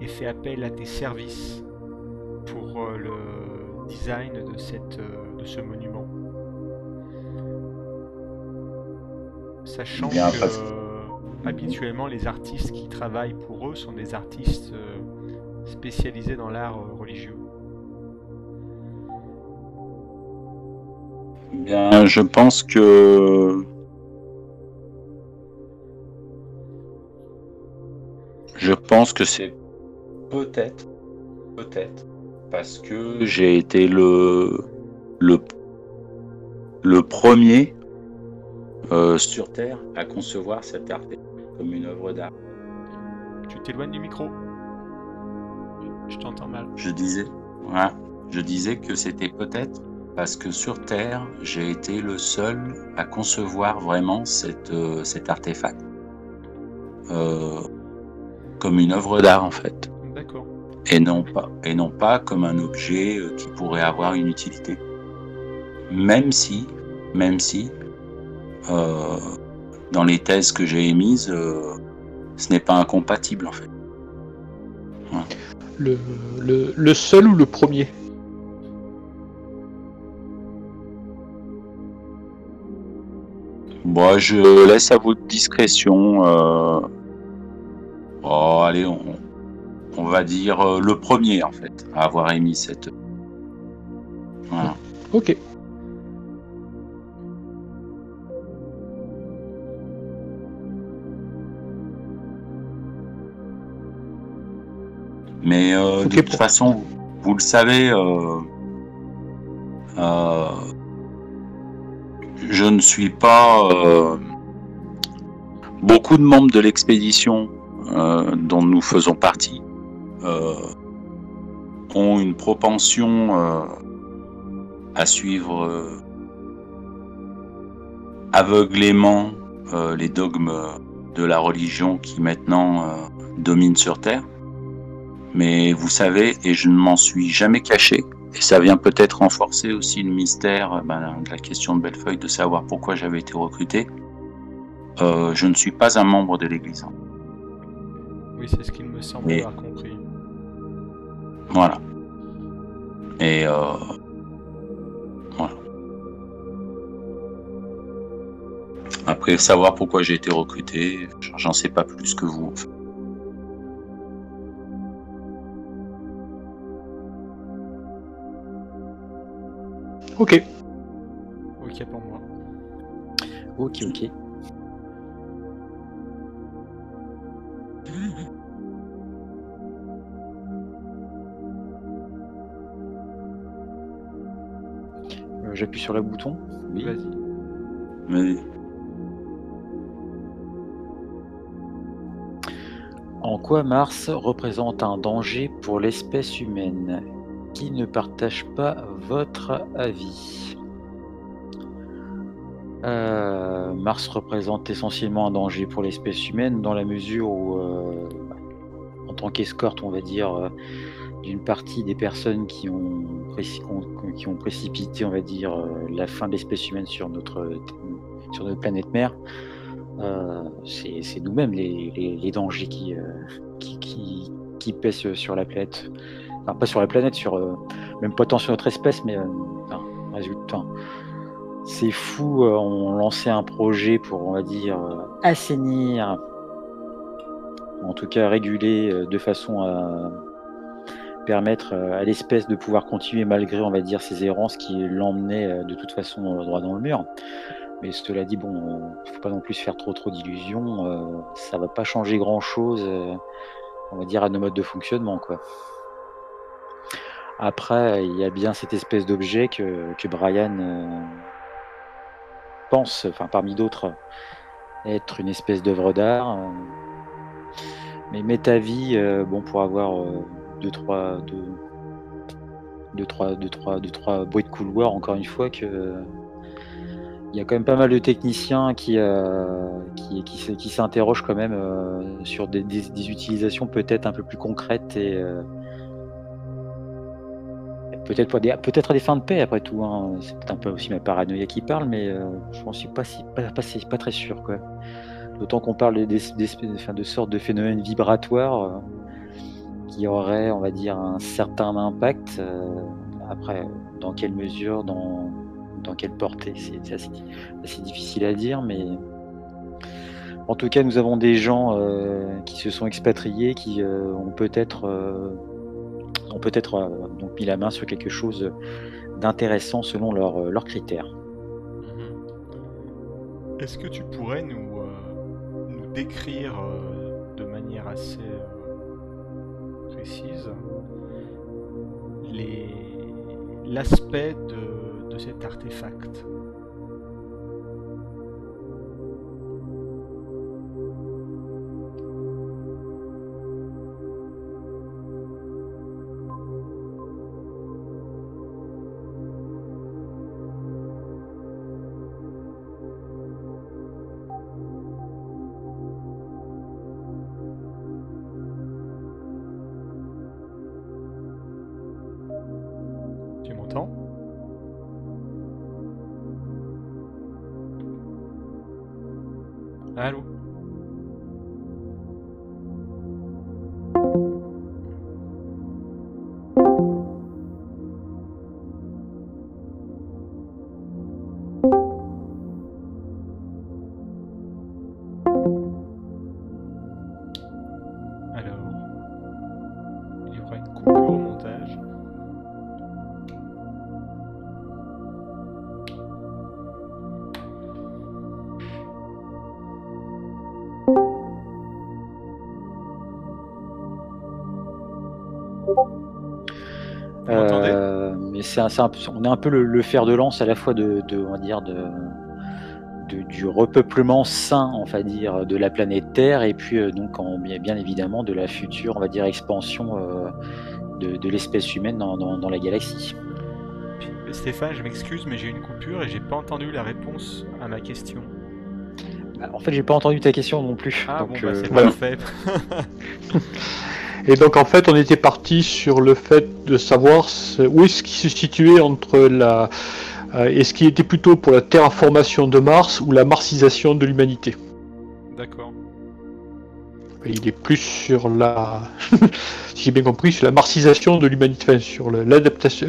aient fait appel à tes services pour euh, le design de, cette, de ce monument? Sachant que habituellement, les artistes qui travaillent pour eux sont des artistes euh, spécialisés dans l'art euh, religieux. Bien, je pense que je pense que c'est peut-être, peut-être, parce que j'ai été le le le premier euh, sur Terre à concevoir cet art comme une œuvre d'art. Tu t'éloignes du micro Je t'entends mal. Je disais, voilà, je disais que c'était peut-être parce que sur Terre, j'ai été le seul à concevoir vraiment cette, euh, cet artefact euh, comme une œuvre d'art en fait. D'accord. Et non pas et non pas comme un objet qui pourrait avoir une utilité. Même si, même si euh, dans les thèses que j'ai émises, euh, ce n'est pas incompatible en fait. Le, le, seul ou le premier? Moi, je laisse à votre discrétion. Euh, oh, allez, on, on, va dire le premier en fait à avoir émis cette. Voilà. Ok. Mais euh, de toute façon, vous le savez, euh, euh, je ne suis pas. beaucoup de membres de l'expédition dont nous faisons partie ont une propension à suivre aveuglément les dogmes de la religion qui maintenant domine sur Terre. Mais vous savez, et je ne m'en suis jamais caché, et ça vient peut-être renforcer aussi le mystère ben, de la question de Bellefeuille, de savoir pourquoi j'avais été recruté. Euh, je ne suis pas un membre de l'Église. Oui, c'est ce qu'il me semble avoir compris. Voilà. Et euh... voilà. Après, savoir pourquoi j'ai été recruté, j'en sais pas plus que vous. Ok. Ok pour moi. Ok, ok. Euh, J'appuie sur le bouton. Oui. Vas-y. En quoi Mars représente un danger pour l'espèce humaine? Qui ne partage pas votre avis Euh, Mars représente essentiellement un danger pour l'espèce humaine dans la mesure où, euh, en tant qu'escorte, on va dire, euh, d'une partie des personnes qui ont, qui ont précipité, on va dire, la fin de l'espèce humaine sur notre, sur notre planète mère, c'est nous-mêmes les, dangers qui, qui pèsent sur la planète. Pas sur la planète, sur, euh, même pas tant sur notre espèce, mais euh, enfin, résultat. Ces fous euh, ont lancé un projet pour, on va dire, assainir, en tout cas réguler de façon à permettre à l'espèce de pouvoir continuer malgré, on va dire, ses errances qui l'emmenaient de toute façon droit dans le mur. Mais cela dit, bon, euh, faut pas non plus faire trop trop d'illusions. ça va pas changer grand chose, on va dire, à nos modes de fonctionnement, quoi. Après, il y a bien cette espèce d'objet que, que Brian euh, pense, enfin parmi d'autres, être une espèce d'œuvre d'art. euh. mais met ta vie, euh, bon, pour avoir euh, deux, trois, deux, deux, trois, deux, trois, deux, trois bruits de couloir, encore une fois, que il y a quand même pas mal de techniciens qui, euh, qui, qui, s'interrogent quand même sur des, utilisations peut-être un peu plus concrètes et peut-être à des fins de paix après tout. hein. C'est peut-être un peu aussi ma paranoïa qui parle, mais euh, je n'en suis pas, si, pas, pas, pas très sûr. Quoi. D'autant qu'on parle de sortes de phénomènes vibratoires euh, qui auraient, on va dire, un certain impact. euh, après, dans quelle mesure, dans, dans quelle portée, c'est assez, assez difficile à dire, mais en tout cas, nous avons des gens qui se sont expatriés, qui ont peut-être ont peut-être euh, mis la main sur quelque chose d'intéressant selon leurs euh, leurs critères. Mhm. Est-ce que tu pourrais nous, euh, nous décrire de manière assez précise l'aspect de, de cet artefact? C'est on est un peu le, le fer de lance à la fois de, de- on va dire de, de- du repeuplement sain, on va dire, de la planète Terre, et puis euh, donc en- bien, évidemment de la future, on va dire, expansion euh, de, de l'espèce humaine dans, dans- dans la galaxie. Stéphane, je m'excuse, mais j'ai une coupure et j'ai pas entendu la réponse à ma question. Bah, En fait, j'ai pas entendu ta question non plus. Ah donc, bon, bah euh, c'est parfait. [laughs] Et donc en fait, on était parti sur le fait de savoir où est-ce qu'il se situait entre la. euh, est-ce qu'il était plutôt pour la terraformation de Mars ou la marcisation de l'humanité D'accord. Il est plus sur la. [laughs] si j'ai bien compris, sur la marcisation de l'humanité, enfin, sur l'adaptation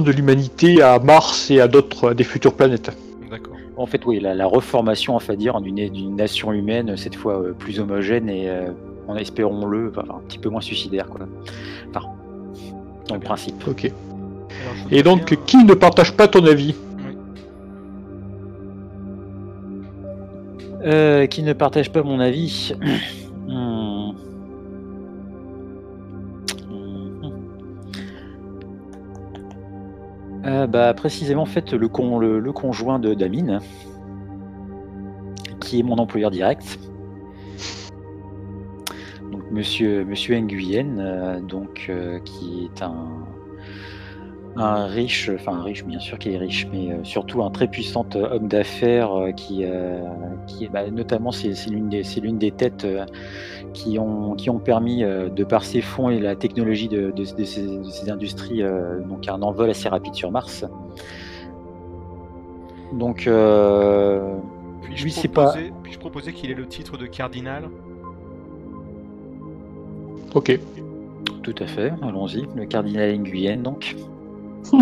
de l'humanité à Mars et à d'autres, à des futures planètes. D'accord. En fait, oui, la, la reformation, on va dire, d'une d'une nation humaine, cette fois euh, plus homogène et, euh, en espérons-le, enfin, un petit peu moins suicidaire, quoi. Enfin, dans le principe. Ok. Alors, Et donc, bien- qui ne partage pas ton avis Oui. Euh, qui ne partage pas mon avis [coughs] Hmm. Hmm. Euh, bah, précisément, en fait, le, con- le, le conjoint de Damine, qui est mon employeur direct. Monsieur, monsieur Nguyen, euh, donc, euh, qui est un, un riche, enfin un riche, bien sûr qu'il est riche, mais euh, surtout un très puissant homme d'affaires qui, qui bah, notamment, c'est l'une des, c'est l'une des têtes qui, ont, qui ont permis, de par ses fonds et la technologie de, de- de ces, de ces industries, donc un envol assez rapide sur Mars. Donc, Puis-je pas- puis-je proposer qu'il ait le titre de cardinal? Ok. Tout à fait, allons-y. Le cardinal Nguyen, donc. [laughs]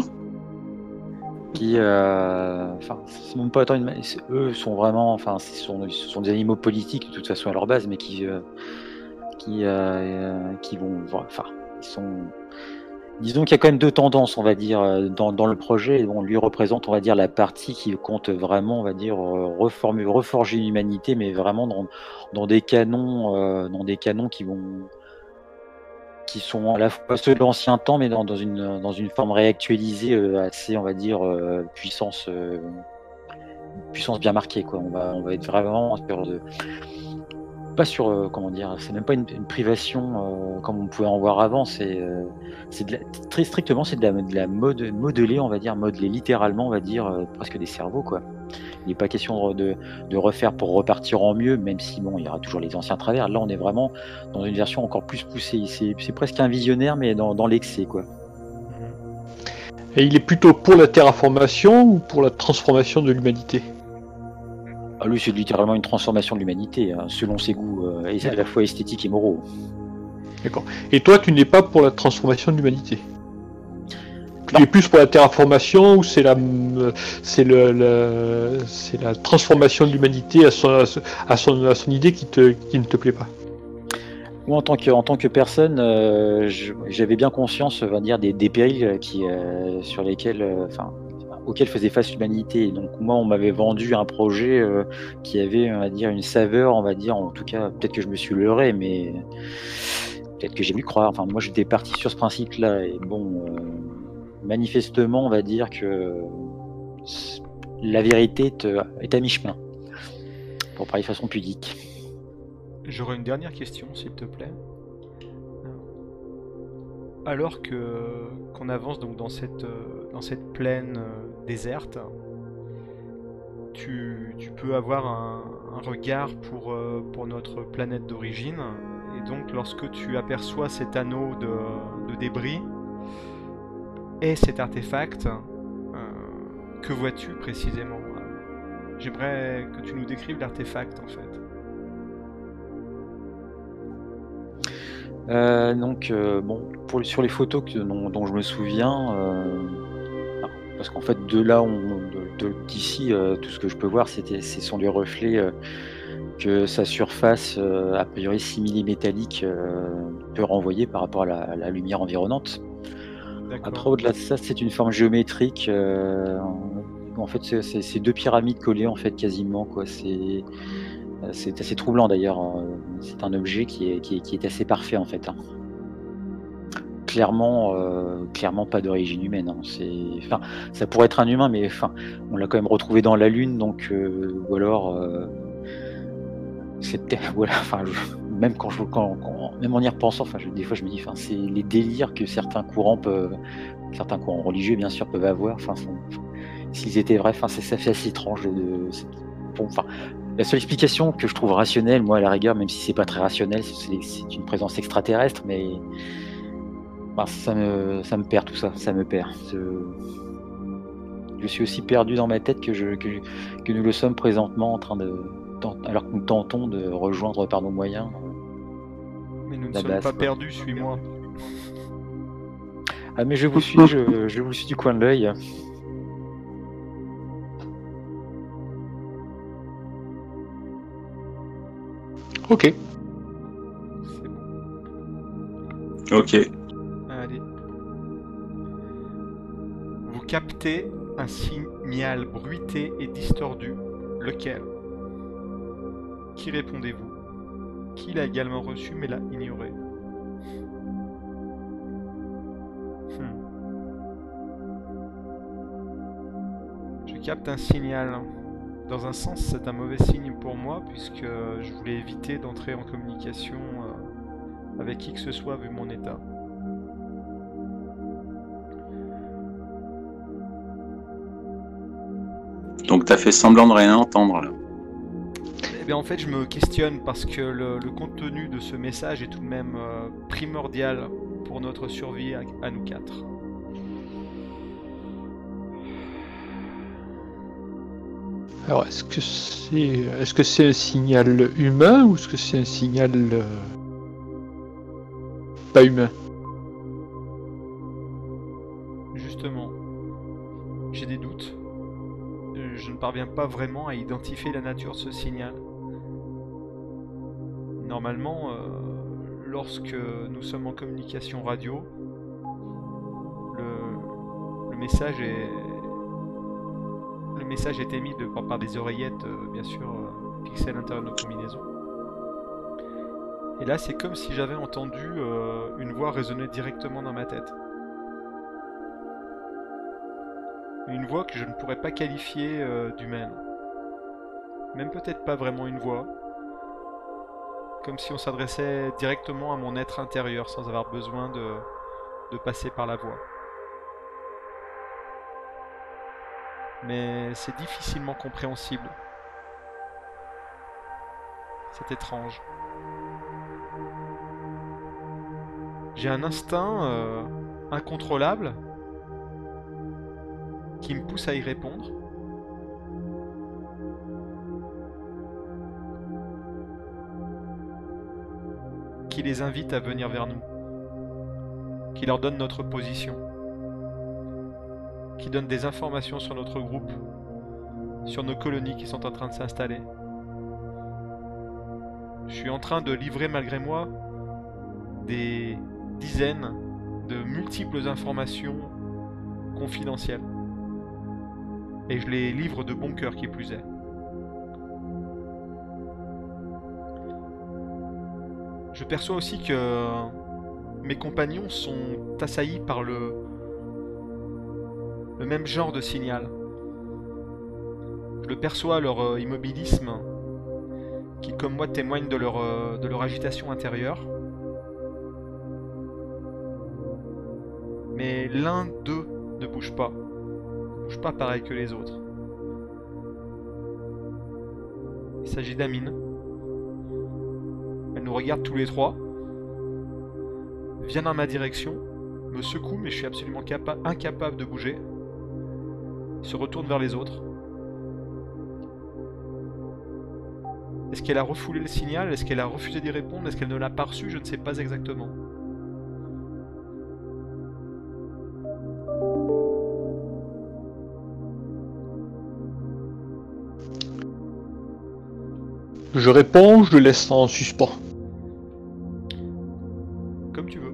qui, euh, enfin, c'est même pas c'est- eux sont vraiment, enfin, ce sont, ce sont des animaux politiques de toute façon à leur base, mais qui, euh, qui, euh, euh, qui vont, enfin, ils sont, disons qu'il y a quand même deux tendances, on va dire, dans, dans le projet. Et bon, lui représente, on va dire, la partie qui compte vraiment, on va dire, reformer, reforger l'humanité, mais vraiment dans, dans des canons, dans des canons qui vont qui sont à la fois ceux de l'ancien temps, mais dans, dans une, dans une forme réactualisée, euh, assez, on va dire, euh, puissance, euh, puissance bien marquée. Quoi. On, va, on va être vraiment sur de. Pas sur. comment dire C'est même pas une, privation comme on pouvait en voir avant. C'est euh, très strictement, c'est de la, de la mode, modeler, on va dire, modeler littéralement, on va dire, presque des cerveaux. Quoi. Il n'est pas question de, de refaire pour repartir en mieux, même si bon, il y aura toujours les anciens travers. Là, on est vraiment dans une version encore plus poussée. C'est presque un visionnaire, mais dans, dans l'excès, quoi. Et il est plutôt pour la terraformation ou pour la transformation de l'humanité? Ah, lui, c'est littéralement une transformation de l'humanité, hein, selon ses goûts, euh, et à la fois esthétiques et moraux. Et toi, tu n'es pas pour la transformation de l'humanité? Es plus pour la terraformation ou c'est la, transformation de l'humanité à son, idée qui, qui ne te plaît pas? Moi, en tant que, en tant que personne, euh, j'avais bien conscience, on va dire, des, périls qui, euh, sur lesquels, euh, auxquels faisait face l'humanité. Donc, moi, on m'avait vendu un projet qui avait, on va dire, une saveur, on va dire, en tout cas, peut-être que je me suis leurré, mais peut-être que j'ai voulu croire. Enfin, moi, j'étais parti sur ce principe-là. Et bon, manifestement, on va dire que la vérité est à mi-chemin, pour parler de façon pudique. J'aurais une dernière question, s'il te plaît. Alors que qu'on avance donc dans cette plaine euh, déserte, tu, peux avoir un, regard pour euh, pour notre planète d'origine. Et donc, lorsque tu aperçois cet anneau de débris et cet artefact, euh, que vois-tu précisément J'aimerais que tu nous décrives l'artefact en fait. Euh, donc, euh, bon, sur les photos dont, je me souviens, euh, parce qu'en fait, de là, d'ici, euh, tout ce que je peux voir, ce sont les reflets euh, que sa surface, euh, a priori simili-métallique, euh, peut renvoyer par rapport à la lumière environnante. Après, au-delà de ça, c'est une forme géométrique. euh, en fait, c'est, deux pyramides collées, en fait, quasiment. Quoi. C'est, euh, assez troublant d'ailleurs. euh, C'est un objet qui est, assez parfait, en fait. hein. Clairement, clairement pas d'origine humaine. hein. Enfin, ça pourrait être un humain, mais enfin, on l'a quand même retrouvé dans la Lune, donc ou alors, peut-être- [laughs] voilà. Enfin, même quand je, quand, même en y repensant, enfin, des fois, je me dis, enfin, c'est les délires que certains courants peuvent, certains courants religieux, bien sûr, peuvent avoir. Enfin, s'ils étaient vrais, enfin, c'est assez étrange. La seule explication que je trouve rationnelle, moi, à la rigueur, même si c'est pas très rationnel, c'est une présence extraterrestre, mais ça me, ça me perd tout ça, ça me perd. Je, suis aussi perdu dans ma tête que, que, nous le sommes présentement en train de, alors que nous tentons de rejoindre par nos moyens. Mais nous ne sommes pas perdus, suis-moi. Ah mais je vous suis, je, vous suis du coin de l'œil. Ok. Bon. Ok. Allez. Vous captez un signal bruité et distordu. Lequel? Qui répondez-vous? Qui l'a également reçu mais l'a ignoré Hmm. Je capte un signal. Dans un sens, c'est un mauvais signe pour moi puisque je voulais éviter d'entrer en communication euh, avec qui que ce soit vu mon état. Donc t'as fait semblant de rien entendre là. Eh bien, en fait, je me questionne parce que le, le contenu de ce message est tout de même euh, primordial pour notre survie à, à nous quatre. Alors, est-ce que c'est est-ce que c'est un signal humain ou est-ce que c'est un signal euh, pas humain? Justement, j'ai des doutes. Euh, parviens pas vraiment à identifier la nature de ce signal. Normalement, euh, lorsque nous sommes en communication radio, le, message est le message émis de, par, des oreillettes, euh, bien sûr, euh, fixées à l'intérieur de nos combinaisons. Et là, c'est comme si j'avais entendu euh, une voix résonner directement dans ma tête. Une voix que je ne pourrais pas qualifier euh, d'humaine. Même peut-être pas vraiment une voix. Comme si on s'adressait directement à mon être intérieur sans avoir besoin de, de passer par la voix. Mais c'est difficilement compréhensible. C'est étrange. J'ai un instinct euh, incontrôlable qui me pousse à y répondre. Qui les invite à venir vers nous. Qui leur donne notre position. Qui donne des informations sur notre groupe. Sur nos colonies qui sont en train de s'installer. Je suis en train de livrer malgré moi des dizaines de multiples informations confidentielles. Et je les livre de bon cœur qui plus est. Je perçois aussi que mes compagnons sont assaillis par le, même genre de signal. Je le perçois leur euh, immobilisme qui comme moi témoigne euh, de leur agitation intérieure. Mais l'un d'eux ne bouge pas. Bouge pas pareil que les autres. Il s'agit d'Amine. Elle nous regarde tous les trois. Vient dans ma direction. Me secoue mais je suis absolument capa- incapable de bouger. Se retourne vers les autres. Est-ce qu'elle a refoulé le signal? Est-ce qu'elle a refusé d'y répondre? Est-ce qu'elle ne l'a pas reçu? Je ne sais pas exactement. Je réponds, je le laisse en suspens. Comme tu veux.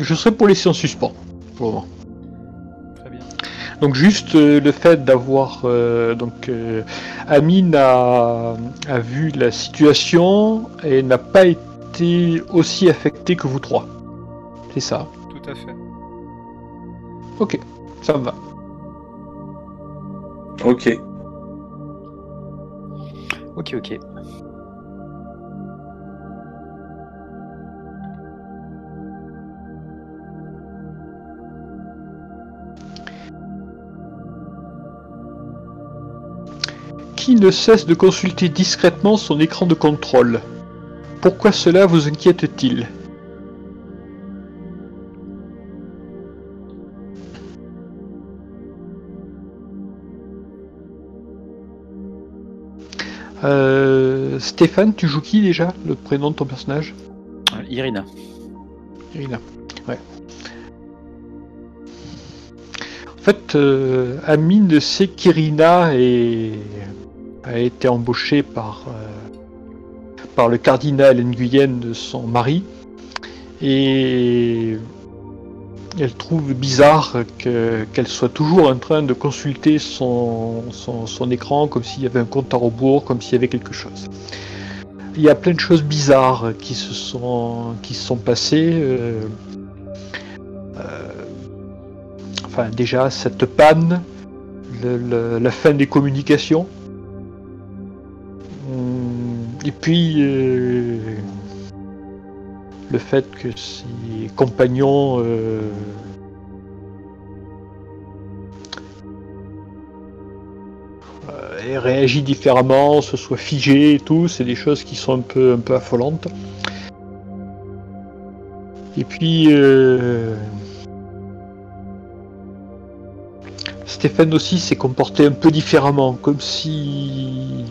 Je serai pour laisser en suspens. Pour le moment. Très bien. Donc juste euh, le fait d'avoir euh, donc euh, Amine a, a vu la situation et n'a pas été aussi affecté que vous trois. C'est ça. Tout à fait. Ok, ça me va. Ok. Ok, ok. Qui ne cesse de consulter discrètement son écran de contrôle? Pourquoi cela vous inquiète-t-il? Euh, Stéphane, tu joues qui déjà Le prénom de ton personnage? Euh, Irina. Irina. Ouais. fait, euh, Amine sait qu'Irina est- a été embauchée par, euh, par le cardinal Nguyen de son mari. Et elle trouve bizarre que- qu'elle soit toujours en train de consulter son, écran comme s'il y avait un compte à rebours, comme s'il y avait quelque chose. Il y a plein de choses bizarres qui se sont, qui sont passées. euh, euh, enfin, déjà, cette panne, la fin des communications. Hum, Et puis, euh, le fait que ses compagnons euh, euh, aient réagi différemment, se soient figés et tout, c'est des choses qui sont un peu, un peu affolantes. Et puis, euh, Stéphane aussi s'est comporté un peu différemment, comme si.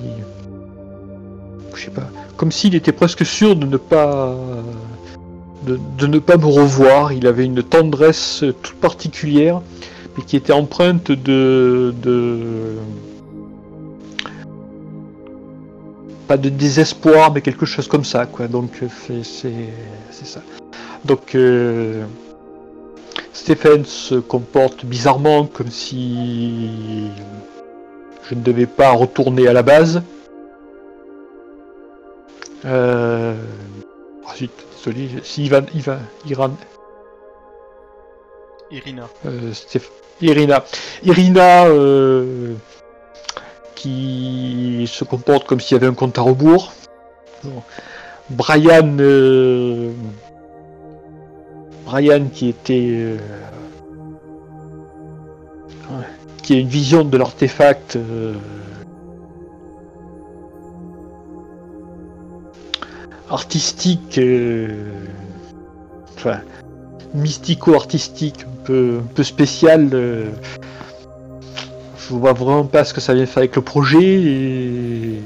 Je sais pas. Comme s'il était presque sûr de ne pas. De, ne pas me revoir. Il avait une tendresse toute particulière, mais qui était empreinte de. pas de désespoir, mais quelque chose comme ça, quoi. Donc c'est c'est c'est ça. Donc euh, Stéphane se comporte bizarrement comme si je ne devais pas retourner à la base. Euh... Ensuite, désolé, si Ivan, Ivan, Iran, Irina. euh, Stéph- Irina. Irina euh, qui se comporte comme s'il y avait un compte à rebours. Bon. Brian, euh, Brian qui était qui a une vision de l'artefact artistique, euh, mystico-artistique, un peu, un peu spécial. euh, je vois vraiment pas ce que ça vient faire avec le projet et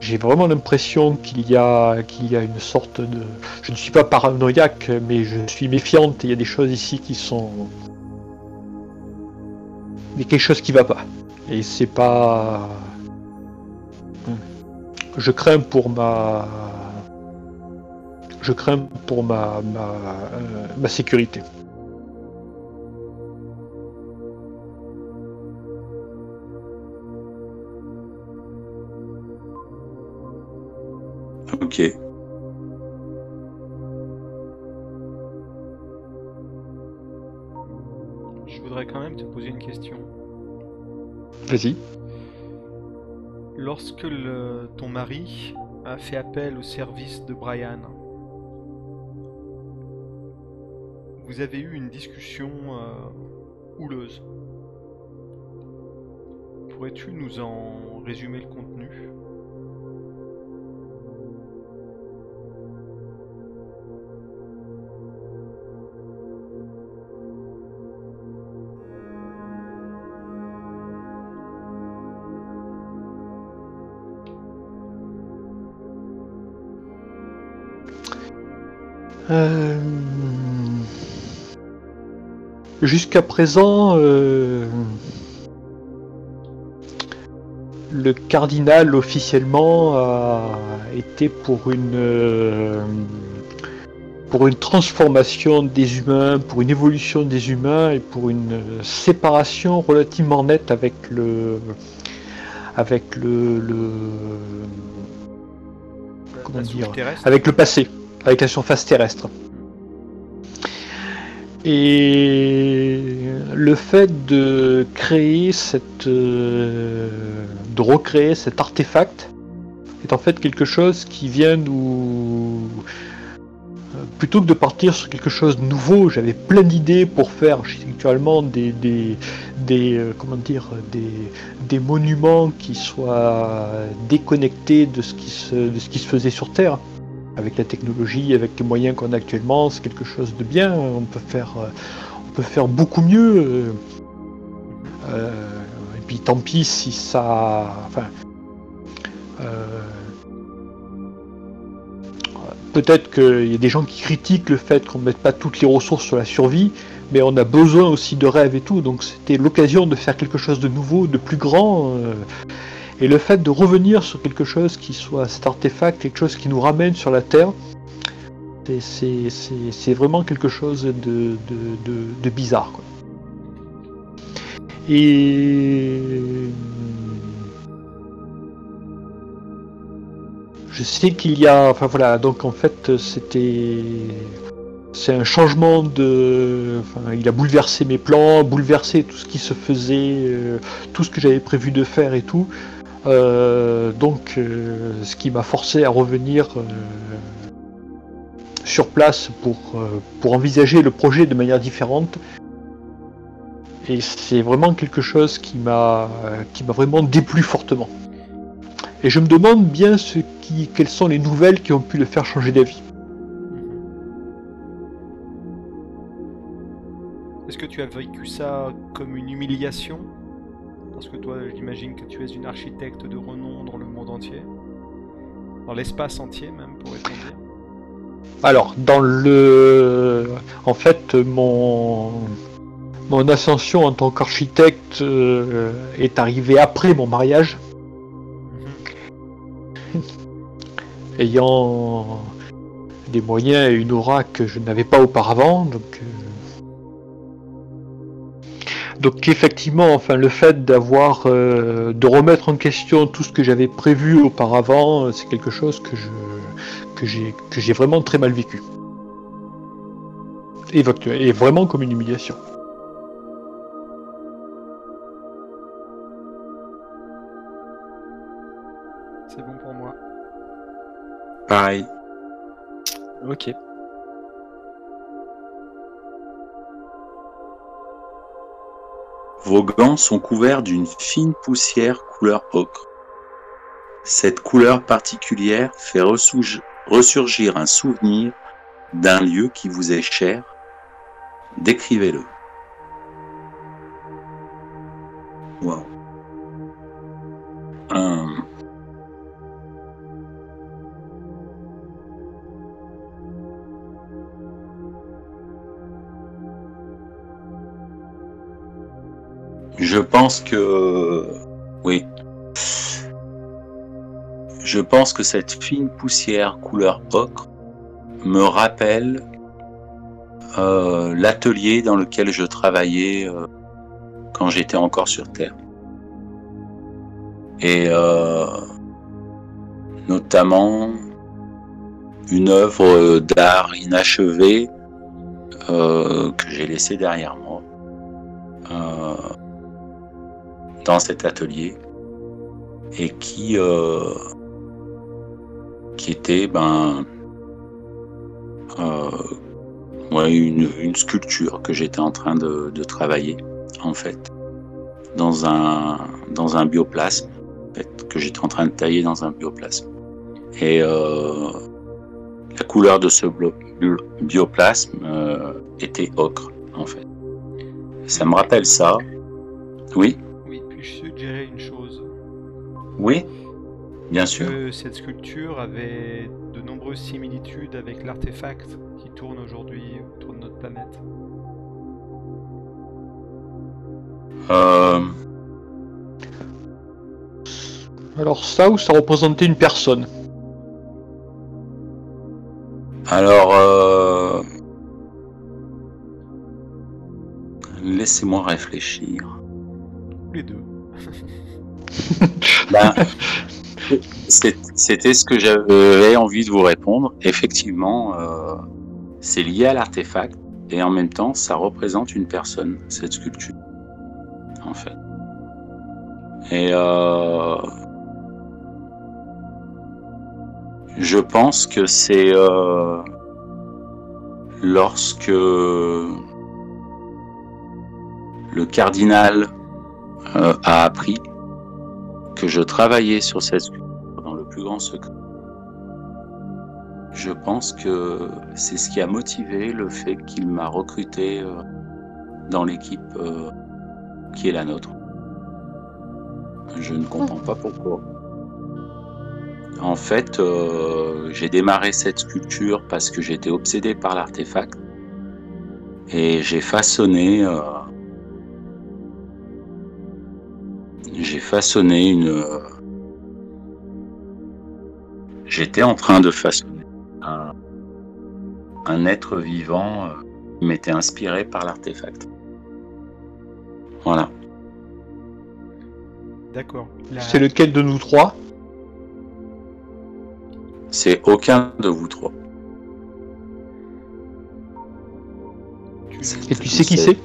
j'ai vraiment l'impression qu'il y a qu'il y a une sorte de. Je ne suis pas paranoïaque, mais je suis méfiante. Il y a des choses ici qui sont. Il y a quelque chose qui va pas. Et c'est pas. Je crains pour ma. Je crains pour ma ma, euh, ma sécurité. Ok. Je voudrais quand même te poser une question. Vas-y. Lorsque ton mari a fait appel au service de Brian, vous avez eu une discussion euh, houleuse. Pourrais-tu nous en résumer le contenu? Euh, Jusqu'à présent, euh, le cardinal officiellement a été pour une euh, pour une transformation des humains, pour une évolution des humains et pour une séparation relativement nette avec le avec le, le comment dire avec le passé, avec la surface terrestre. Et le fait de créer cette, euh, de recréer cet artefact est en fait quelque chose qui vient nous, plutôt que de partir sur quelque chose de nouveau, j'avais plein d'idées pour faire des, des, des euh, comment dire, des, des monuments qui soient déconnectés de ce qui se, de ce qui se faisait sur Terre avec la technologie, avec les moyens qu'on a actuellement, c'est quelque chose de bien. On peut faire, euh, on peut faire beaucoup mieux. euh, et puis tant pis si ça, enfin, euh, peut-être qu'il y a des gens qui critiquent le fait qu'on ne mette pas toutes les ressources sur la survie, mais on a besoin aussi de rêve et tout, donc c'était l'occasion de faire quelque chose de nouveau, de plus grand. Et le fait de revenir sur quelque chose qui soit cet artefact, quelque chose qui nous ramène sur la Terre, c'est- vraiment quelque chose de, bizarre. Et je sais qu'il y a, enfin voilà, donc en fait c'était, c'est un changement de, enfin il a bouleversé mes plans, bouleversé tout ce qui se faisait, euh, tout ce que j'avais prévu de faire et tout. Euh, donc euh, ce qui m'a forcé à revenir euh, sur place pour, pour envisager le projet de manière différente. Et c'est vraiment quelque chose qui m'a qui m'a vraiment déplu fortement. Et je me demande bien ce qui, quelles sont les nouvelles qui ont pu le faire changer d'avis. Est-ce que tu as vécu ça comme une humiliation? Parce que toi, j'imagine que tu es une architecte de renom dans le monde entier. Dans l'espace entier même, pourrait-on dire. Alors, dans le. En fait, mon. Mon ascension en tant qu'architecte euh, est arrivée après mon mariage, [laughs] ayant des moyens et une aura que je n'avais pas auparavant. Donc, euh, donc effectivement, enfin, le fait d'avoir, euh, de remettre en question tout ce que j'avais prévu auparavant, euh, c'est quelque chose que je, que j'ai, que j'ai vraiment très mal vécu. Et, et vraiment comme une humiliation. C'est bon pour moi. Pareil. Ok. Vos gants sont couverts d'une fine poussière couleur ocre. Cette couleur particulière fait ressurgir un souvenir d'un lieu qui vous est cher. Décrivez-le. Wow. Je pense que oui. Je pense que cette fine poussière couleur ocre me rappelle euh, l'atelier dans lequel je travaillais euh, quand j'étais encore sur Terre. Et euh, notamment une œuvre d'art inachevée que j'ai laissée derrière moi. Dans cet atelier et qui euh, qui était ben euh, une, sculpture que j'étais en train de, travailler en fait dans un dans un bioplasme que j'étais en train de tailler dans un bioplasme. Et euh, la couleur de ce bioplasme était ocre en fait. Ça me rappelle ça. Oui? Suggérer une chose oui bien sûr Que cette sculpture avait de nombreuses similitudes avec l'artefact qui tourne aujourd'hui autour de notre planète. Euh, Alors ça ou ça représentait une personne? Alors, euh, laissez-moi réfléchir. Tous les deux. C'est- C'était ce que j'avais envie de vous répondre. Effectivement, euh, c'est lié à l'artefact et en même temps, ça représente une personne, cette sculpture, en fait. Et euh, je pense que c'est euh, lorsque le cardinal euh, a appris que je travaillais sur cette sculpture dans le plus grand secret. Je pense que c'est ce qui a motivé le fait qu'il m'a recruté euh, dans l'équipe euh, qui est la nôtre. Je ne comprends pas pourquoi. En fait, j'ai démarré cette sculpture parce que j'étais obsédé par l'artefact. Et j'ai façonné. J'ai façonné une. euh, J'étais en train de façonner un, un être vivant euh, qui m'était inspiré par l'artefact. Voilà. D'accord. La- C'est lequel de nous trois? C'est aucun de vous trois. tu- Et tu sais qui c'est?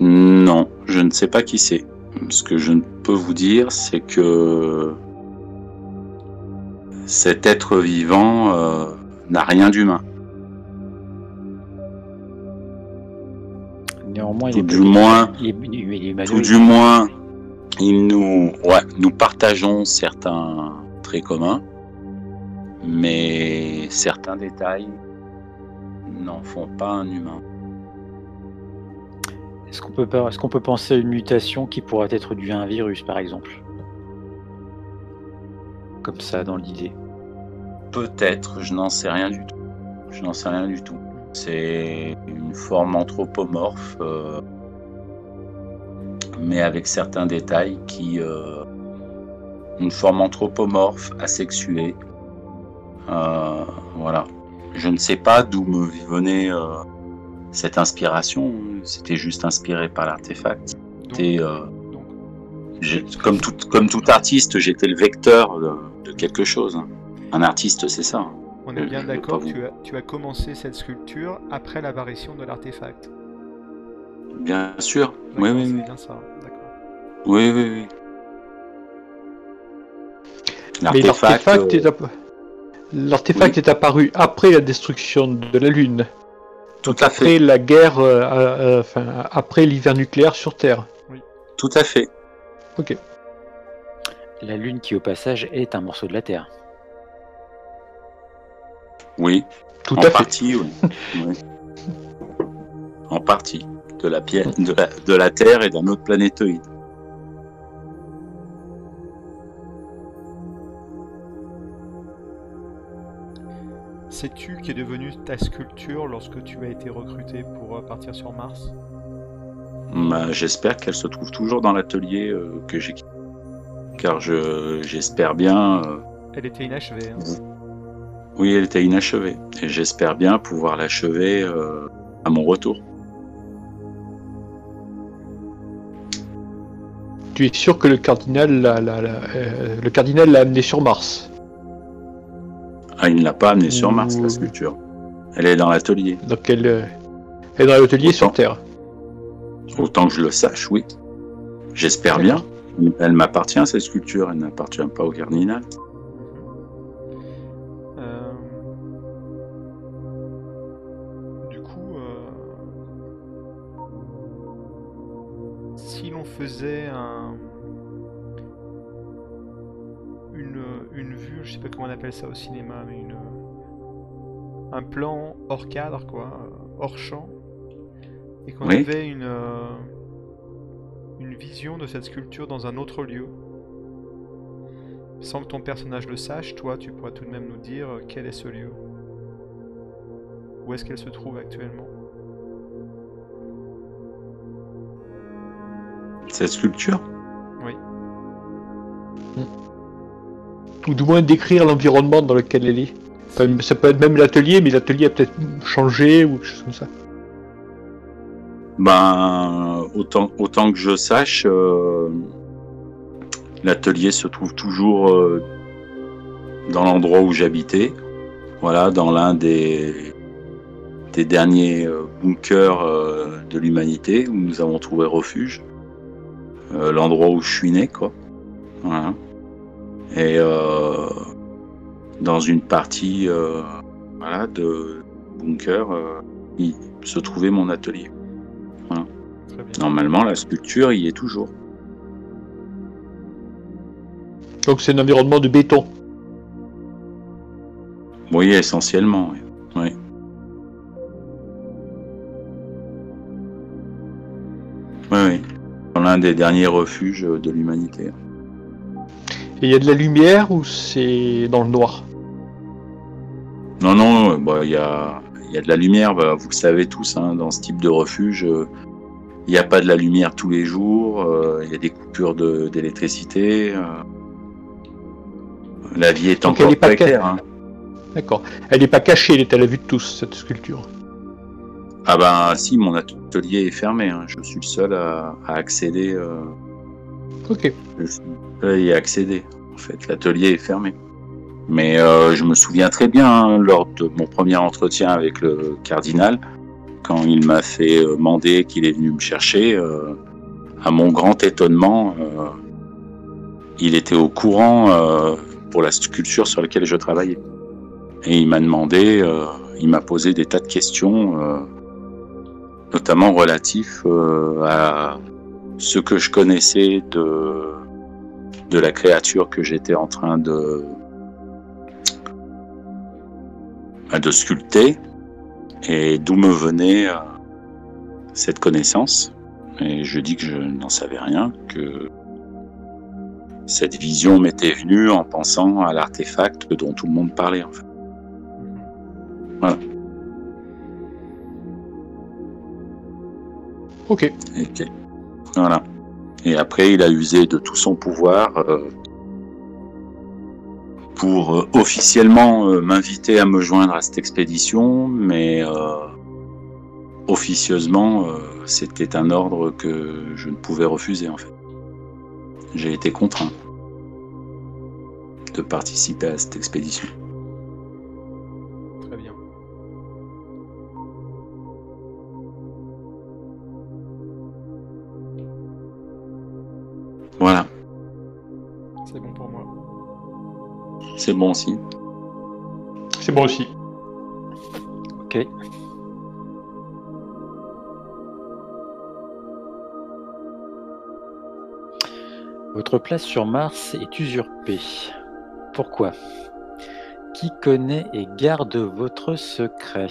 Non, je ne sais pas qui c'est. Ce que je ne peux vous dire, c'est que cet être vivant euh, n'a rien d'humain. Néanmoins, il Tout est du moins, il est, est humanoïde. tout du moins, il nous, ouais, nous partageons certains traits communs, mais certains détails n'en font pas un humain. Est-ce qu'on peut, penser à une mutation qui pourrait être due à un virus, par exemple Comme ça, dans l'idée. Peut-être, je n'en sais rien du tout. Je n'en sais rien du tout. C'est une forme anthropomorphe, euh, mais avec certains détails qui. euh, une forme anthropomorphe, asexuée. Euh, voilà. Je ne sais pas d'où me venait cette inspiration. C'était juste inspiré par l'artefact. euh, comme, tout, comme tout artiste, j'étais le vecteur de, de quelque chose. Un artiste, c'est ça. on est je- bien d'accord, tu as, tu as commencé cette sculpture après l'apparition de l'artefact. Bien sûr. Oui, oui, oui. bien ça. D'accord. Oui, oui, oui. Mais L'artefact, euh, app- oui. est apparu après la destruction de la Lune. Tout Donc à après fait, la guerre, euh, euh, euh, enfin, après l'hiver nucléaire sur Terre. tout à fait. La Lune qui, au passage, est un morceau de la Terre. Oui, Tout en à fait. partie, oui. Oui. En partie. De la, pierre, de, la, de la Terre et d'un autre planétoïde. Sais-tu qu'est devenue ta sculpture lorsque tu as été recruté pour euh, partir sur Mars? Bah, J'espère qu'elle se trouve toujours dans l'atelier euh, que j'ai quitté. Car je j'espère bien. euh, Elle était inachevée. hein. oui, elle était inachevée. Et j'espère bien pouvoir l'achever euh, à mon retour. Tu es sûr que le cardinal l'a, l'a- l'a- euh, le cardinal l'a amené sur Mars? Ah, il ne l'a pas amenée sur Mars, Ouh. la sculpture. Elle est dans l'atelier. Donc elle, euh, elle est dans l'atelier sur Terre. Autant que je le sache, oui. J'espère bien. Elle m'appartient, cette sculpture. Elle n'appartient pas au cardinal. Euh, Du coup, euh, si l'on faisait un... une, une vue, je sais pas comment on appelle ça au cinéma, mais une un plan hors cadre, quoi, euh, hors champ, et qu'on Oui. avait une euh, une vision de cette sculpture dans un autre lieu. Sans que ton personnage le sache, toi, tu pourras tout de même nous dire euh, quel est ce lieu. Où est-ce qu'elle se trouve actuellement Cette sculpture? Oui. Ou du moins décrire l'environnement dans lequel elle est. Ça peut être même l'atelier, mais l'atelier a peut-être changé ou quelque chose comme ça. Ben, autant, autant que je sache, euh, l'atelier se trouve toujours euh, dans l'endroit où j'habitais. Voilà, dans l'un des, des derniers euh, bunkers de l'humanité où nous avons trouvé refuge. L'endroit où je suis né, quoi. Voilà. Et euh, dans une partie euh, voilà, de bunker, euh, il se trouvait mon atelier. Très bien. Normalement, la sculpture y est toujours. Donc c'est un environnement de béton. Oui, essentiellement. oui. Oui. Oui, oui. Dans l'un des derniers refuges de l'humanité. Et il y a de la lumière ou c'est dans le noir? Non, non, bah, il y, a, il y a de la lumière, bah, vous le savez tous, hein, dans ce type de refuge. euh, Il n'y a pas de la lumière tous les jours, euh, il y a des coupures de- d'électricité. euh. La vie est Donc encore est pas hein. D'accord. Elle n'est pas cachée, elle est à la vue de tous, cette sculpture. Ah ben si, mon atelier est fermé. hein. Je suis le seul à, à accéder. euh, Ok. je à y accéder. En fait, l'atelier est fermé. Mais euh, je me souviens très bien hein, lors de mon premier entretien avec le cardinal, quand il m'a fait euh, demander qu'il est venu me chercher. euh, à mon grand étonnement, euh, il était au courant euh, pour la sculpture sur laquelle je travaillais. Et il m'a demandé, euh, il m'a posé des tas de questions. euh, notamment relatif euh, à ce que je connaissais de, de la créature que j'étais en train de, de sculpter et d'où me venait euh, cette connaissance. Et je dis que je n'en savais rien, que cette vision m'était venue en pensant à l'artefact dont tout le monde parlait en fait. Voilà. Ok. Que- Voilà. Et après, il a usé de tout son pouvoir euh, pour euh, officiellement euh, m'inviter à me joindre à cette expédition, mais officieusement, c'était un ordre que je ne pouvais refuser en fait. J'ai été contraint de participer à cette expédition. C'est bon aussi. C'est bon aussi. Ok. Votre place sur Mars est usurpée. Pourquoi? Qui connaît et garde votre secret?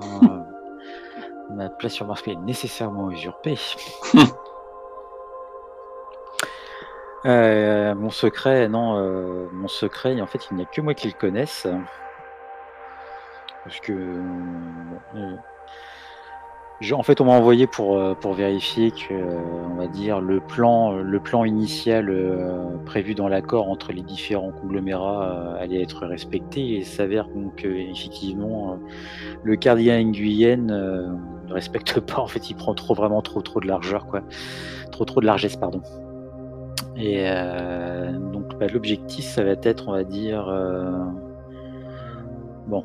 Ah, [laughs] Ma place sur Mars est nécessairement usurpée. [laughs] Euh, mon secret, non, euh, mon secret, en fait, il n'y a que moi qui le connaisse. Parce que. euh, en fait, on m'a envoyé pour, euh, pour vérifier que, on va dire, le plan, le plan initial prévu dans l'accord entre les différents conglomérats allait être respecté. Et il s'avère donc effectivement, le cardinal Nguyen euh, ne respecte [laughs] pas. En fait, il prend trop, vraiment trop, trop de largeur, quoi. Trop, trop de largesse, pardon. Et euh, donc, bah, l'objectif, ça va être, on va dire, euh, bon,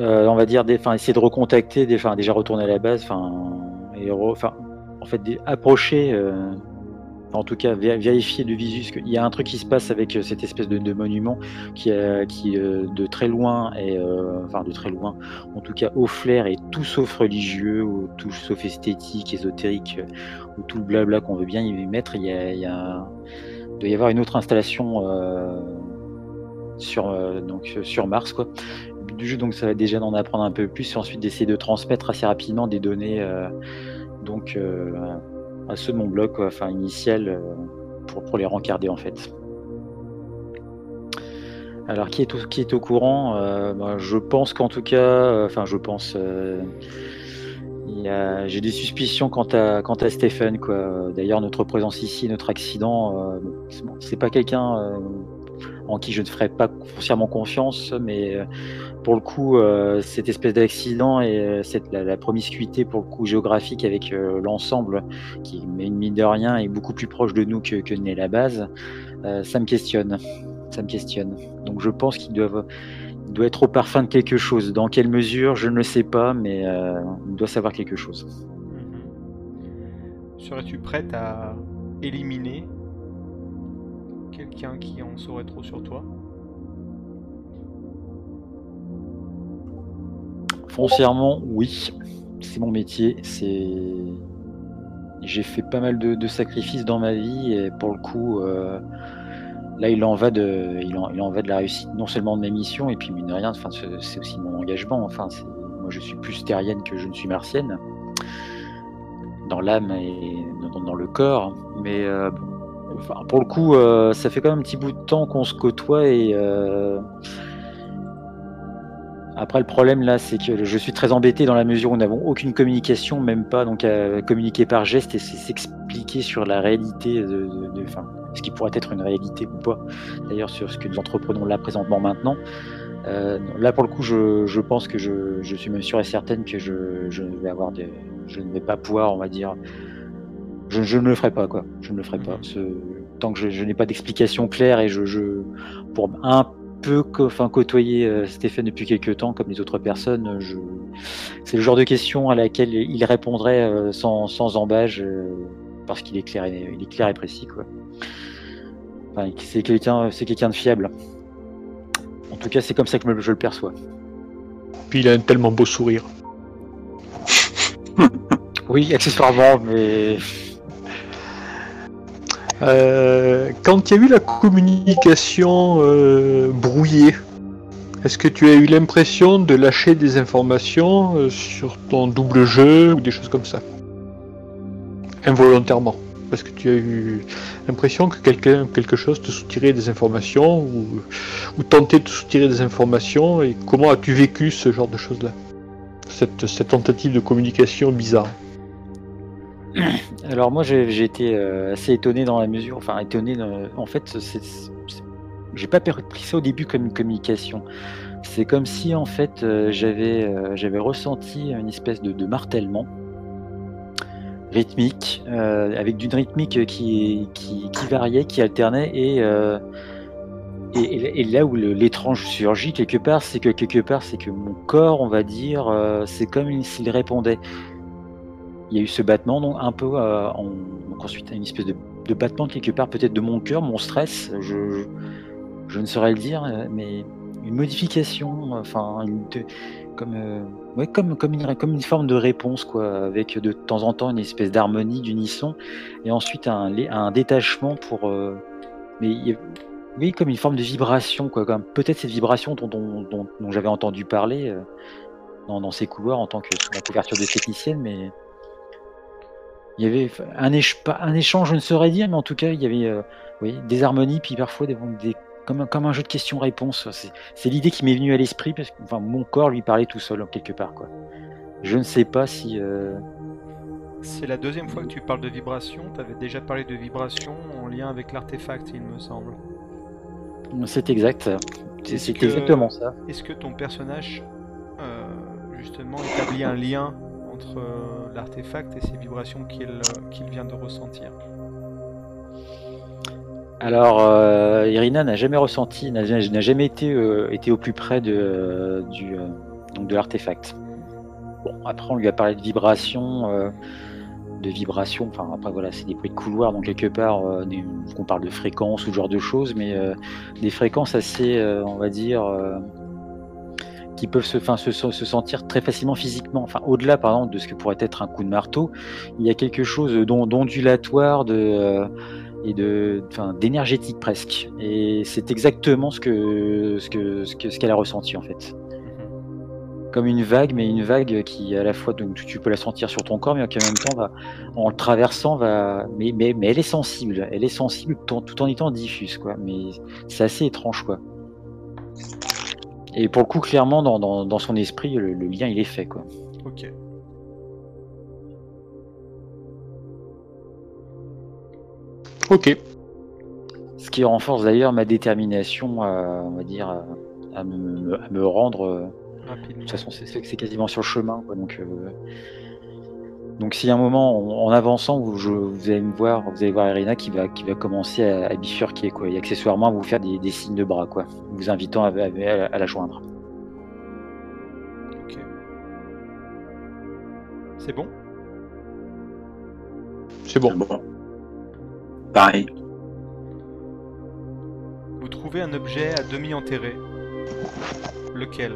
euh, on va dire, enfin, essayer de recontacter, des, enfin, déjà retourner à la base, enfin, en fait, approcher, en tout cas, vé- vérifier de visu, qu'il y a un truc qui se passe avec euh, cette espèce de, monument qui, qui euh, de très loin, et, euh, enfin, de très loin, en tout cas, au flair est tout sauf religieux, ou tout sauf esthétique, ésotérique, euh, ou tout le blabla qu'on veut bien y mettre. Il y a, il y doit y avoir une autre installation euh, sur, euh, donc, euh, sur Mars, quoi. Le but du jeu, donc, ça va déjà d'en apprendre un peu plus et ensuite d'essayer de transmettre assez rapidement des données euh, donc, euh, à ceux de mon quoi, enfin initial, euh, pour, pour les rencarder en fait. Alors, qui est au, qui est au courant Euh, bah, Je pense qu'en tout cas, euh, enfin, je pense. euh, J'ai des suspicions quant à, quant à Stephen. D'ailleurs, notre présence ici, notre accident, euh, c'est- pas quelqu'un euh, en qui je ne ferais pas foncièrement confiance, mais euh, pour le coup, euh, cette espèce d'accident et euh, cette, la, promiscuité pour le coup géographique avec l'ensemble, qui, mine de rien, est beaucoup plus proche de nous que, n'est la base, ça me questionne. Ça me questionne. Donc je pense qu'ils doivent doit être au parfum de quelque chose. Dans quelle mesure, je ne le sais pas, mais euh, il doit savoir quelque chose. Serais-tu prête à éliminer quelqu'un qui en saurait trop sur toi Foncièrement, oui. C'est mon métier. C'est j'ai fait pas mal de, sacrifices dans ma vie et pour le coup, euh, là, il en va de, il en, il en va de la réussite non seulement de mes missions et puis mine de rien, enfin, c'est aussi mon engagement. Enfin, moi, je suis plus terrienne que je ne suis martienne dans l'âme et dans, dans le corps, mais euh, bon, pour le coup, euh, ça fait quand même un petit bout de temps qu'on se côtoie et euh, après le problème là, c'est que je suis très embêté dans la mesure où nous n'avons aucune communication, même pas donc à communiquer par geste et s'expliquer sur la réalité de, enfin, ce qui pourrait être une réalité ou pas. D'ailleurs, sur ce que nous entreprenons là présentement maintenant. Euh, là, pour le coup, je, pense que je, je suis même sûr et certaine que je vais avoir des, je ne vais pas pouvoir, on va dire, je, je ne le ferai pas, quoi. Je ne le ferai pas. Ce- tant que je, je n'ai pas d'explication claire et je, je, pour un peu, enfin, côtoyer euh, Stéphane depuis quelques temps, comme les autres personnes, je, c'est le genre de question à laquelle il répondrait euh, sans, sans embâge, euh, parce qu'il est clair, et, il est clair et précis, quoi. Enfin, c'est quelqu'un, de fiable. En tout cas, c'est comme ça que je le perçois. Puis il a un tellement beau sourire. Oui, accessoirement, mais quand il y a eu la communication euh, brouillée, est-ce que tu as eu l'impression de lâcher des informations euh, sur ton double jeu ou des choses comme ça? Involontairement. Parce que tu as eu l'impression que quelqu'un, quelque chose te soutirait des informations ou, tentait de soutirer des informations et comment as-tu vécu ce genre de choses-là? Cette tentative de communication bizarre. [clears throat] Alors moi j'ai été euh, assez étonné dans la mesure, enfin étonné, dans- en fait j'ai pas pris ça au début comme une communication. C'est comme si en fait euh, j'avais euh, j'avais ressenti une espèce de, martèlement rythmique, euh, avec d'une rythmique qui, variait, qui alternait et, euh, là où l'étrange surgit quelque part, c'est que quelque part c'est que mon corps, on va dire, euh, c'est comme s'il répondait il y a eu ce battement, donc un peu euh, en- donc ensuite une espèce de, battement quelque part peut-être de mon cœur, mon stress, je, ne saurais le dire, euh, mais une modification, enfin comme, euh, comme, une, forme de réponse, quoi, avec de temps en temps une espèce d'harmonie, d'unisson, et ensuite un, détachement pour... mais oui, comme une forme de vibration, quoi, comme peut-être cette vibration dont, j'avais entendu parler dans, ces couloirs en tant que couverture de technicienne, mais il y avait un, échange, je ne saurais dire, mais en tout cas, il y avait euh, oui, des harmonies, puis parfois des, des- comme, un, comme un jeu de questions-réponses. C'est- l'idée qui m'est venue à l'esprit, parce que enfin, mon corps lui parlait tout seul, quelque part. Quoi. Je ne sais pas si. euh, C'est la deuxième fois que tu parles de vibration. Tu avais déjà parlé de vibration en lien avec l'artefact, il me semble. C'est exact. C'est exactement ça. Est-ce que ton personnage, euh, justement, établit un lien entre l'artefact et ces vibrations qu'il euh, qu'il vient de ressentir Alors, euh, Irina n'a jamais ressenti, n'a jamais été, euh, été au plus près de, l'artefact. Bon, après, on lui a parlé de vibration, euh, de vibration. Enfin, après, voilà, c'est des bruits de couloir, donc quelque part, on parle de fréquences ou ce genre de choses, mais des fréquences assez, on va dire, qui peuvent se, enfin, se, se- se sentir très facilement physiquement. Enfin, au-delà, par exemple, de ce que pourrait être un coup de marteau, il y a quelque chose d'on- d'ondulatoire, de euh, et de, enfin, d'énergétique presque. Et c'est exactement ce que, ce que, ce que, ce qu'elle a ressenti en fait. Comme une vague, mais une vague qui à la fois donc tu, tu peux la sentir sur ton corps, mais qui en même temps va, en le traversant va, mais, mais, mais elle est sensible, elle est sensible tout en, tout en étant diffuse quoi. Mais c'est assez étrange quoi. Et pour le coup, clairement dans, dans, dans son esprit, le, le lien il est fait quoi. Ok. Ok. Ce qui renforce d'ailleurs ma détermination, à, on va dire, à, à me, me- à me rendre. euh, De toute façon, c'est c'est quasiment sur le chemin. quoi, donc, euh, donc, s'il y a un moment, en, en avançant, vous, je- vous allez me voir, vous allez voir Irina qui va, qui va commencer à, à bifurquer, quoi, et accessoirement à vous faire des, des signes de bras, quoi, vous invitant à, à- à la joindre. Ok. C'est bon? C'est bon. Bon. Pareil. Vous trouvez un objet à demi enterré. Lequel?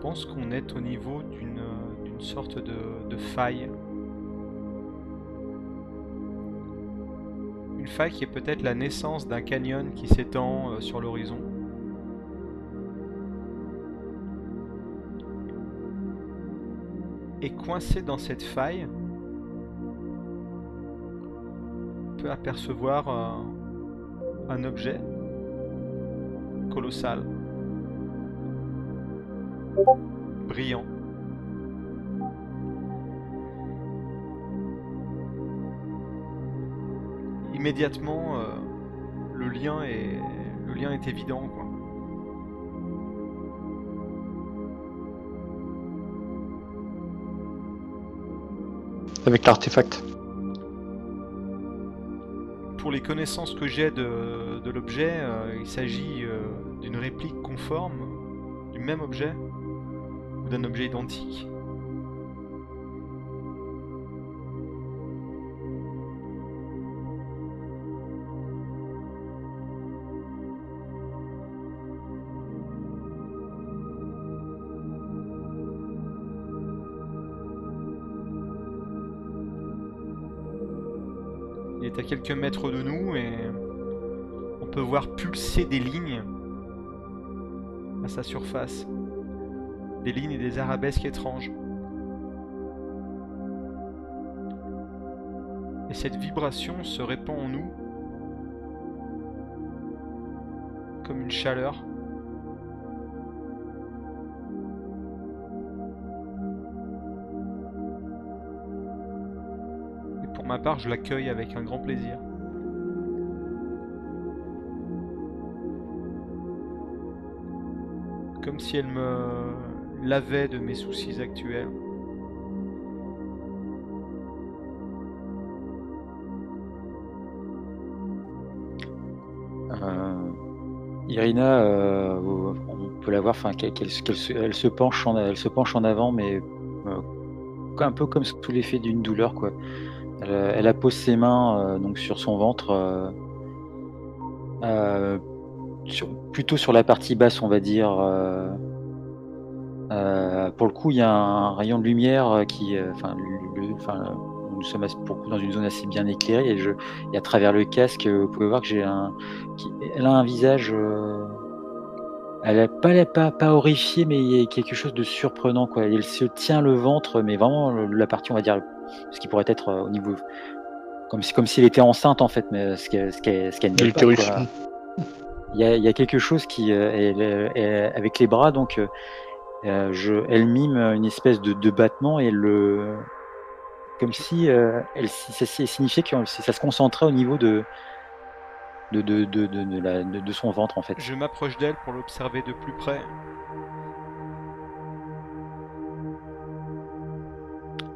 Pense qu'on est au niveau d'une sorte de, de faille. Une faille qui est peut-être la naissance d'un canyon qui s'étend euh, sur l'horizon. Et coincé dans cette faille, on peut apercevoir euh, un objet colossal, brillant. Immédiatement, euh, le lien est le lien est évident quoi. Avec l'artefact. Pour les connaissances que j'ai de, de l'objet, euh, il s'agit euh, d'une réplique conforme du même objet d'un objet identique. Il est à quelques mètres de nous et on peut voir pulser des lignes à sa surface. Des lignes et des arabesques étranges. Et cette vibration se répand en nous comme une chaleur. Et pour ma part, je l'accueille avec un grand plaisir. Comme si elle me lavait de mes soucis actuels. Euh, Irina, euh, on peut la voir, enfin, elle se penche en, avant, mais euh, un peu comme sous l'effet d'une douleur. Elle, elle appose ses mains donc sur son ventre, plutôt sur la partie basse, on va dire. Euh, pour le coup, il y a un rayon de lumière euh, qui, euh, enfin, nous sommes assez- pour le coup dans une zone assez bien éclairée et, je, et à travers le casque, vous pouvez voir que j'ai un, qui- elle a un visage, euh, elle est pas, pas, pas horrifiée, mais il y a quelque chose de surprenant, quoi. Elle se tient le ventre, mais vraiment la partie, on va dire, ce qui pourrait être au niveau, comme si, comme si elle était enceinte en fait, mais ce qu'elle, ce qu'elle, qu'elle n'est pas, L'utérus. quoi. Il y a, il y a quelque chose qui, euh, elle, elle- avec les bras, donc, euh, je, elle mime une espèce de, de battement et le, comme si euh, elle, ça, signifiait que ça se concentrait au niveau de, de, de, de, de, la- son ventre en fait. Je m'approche d'elle pour l'observer de plus près.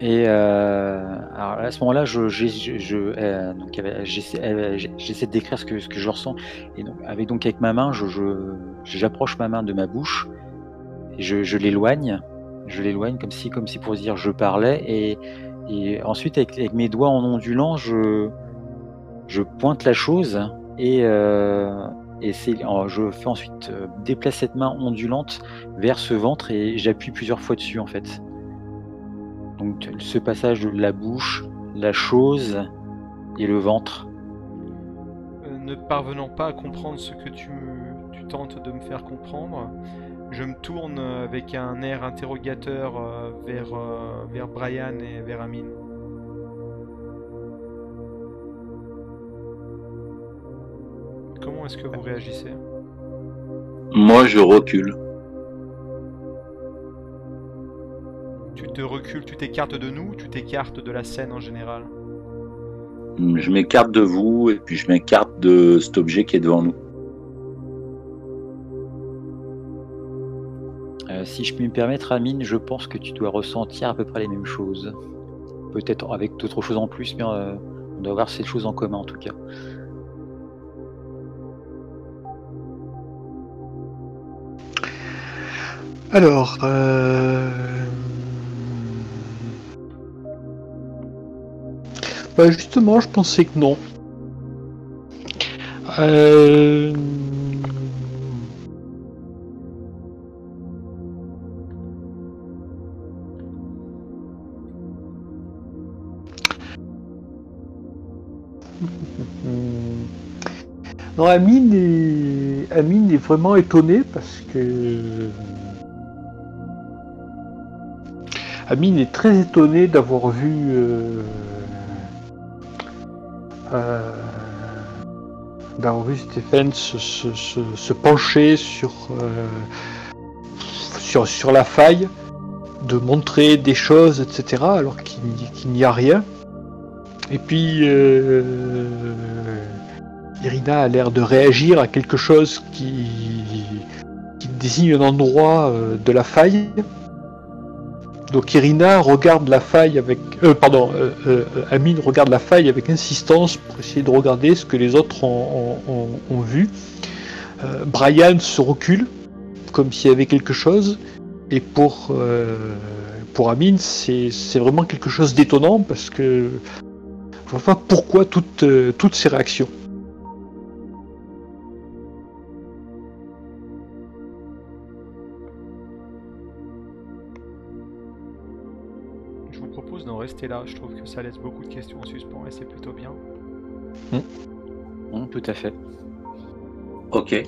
Et euh, alors à ce moment-là, je, j'ai- je, je, euh, donc, avec- j'essaie, de décrire ce que, ce que je ressens. Et donc, avec, donc avec ma main, je- j'approche ma main de ma bouche je, l'éloigne. Je l'éloigne comme si, comme si pour dire je parlais. Et, ensuite, avec, mes doigts en ondulant, je, pointe la chose et, euh, je fais ensuite euh, déplacer cette main ondulante vers ce ventre et j'appuie plusieurs fois dessus en fait. Donc ce passage de la bouche, la chose et le ventre. Euh, ne parvenant pas à comprendre ce que tu tentes de me faire comprendre, je me tourne euh, avec un air interrogateur euh, vers, euh, vers Brian et vers Amine. Comment est-ce que vous réagissez? Moi, je recule. Tu te recules, tu t'écartes de nous, tu t'écartes de la scène en général? Je m'écarte de vous et puis je m'écarte de cet objet qui est devant nous. Euh, si je puis me permettre, Amine, je pense que tu dois ressentir à peu près les mêmes choses. Peut-être avec d'autres choses en plus, mais euh, on doit avoir ces choses en commun en tout cas. Alors, euh... bah, justement, je pensais que non. Euh... Amine est... Amine est vraiment étonnée parce que Amine est très étonné d'avoir vu euh, euh, d'avoir vu Stéphane se, pencher sur, euh, sur, sur la faille, de montrer des choses, etc., alors qu'il n'y- a rien. Et puis, Irina a l'air de réagir à quelque chose qui, désigne un endroit euh, de la faille. Donc Irina regarde la faille avec... Euh, pardon, euh, Amine regarde la faille avec insistance pour essayer de regarder ce que les autres ont, vu. Brian se recule, comme s'il y avait quelque chose. Et pour, Amine, c'est vraiment quelque chose d'étonnant parce que je vois pas pourquoi toutes, toutes ces réactions. Rester là. Je trouve que ça laisse beaucoup de questions en suspens et c'est plutôt bien. Hum, tout à fait. Ok.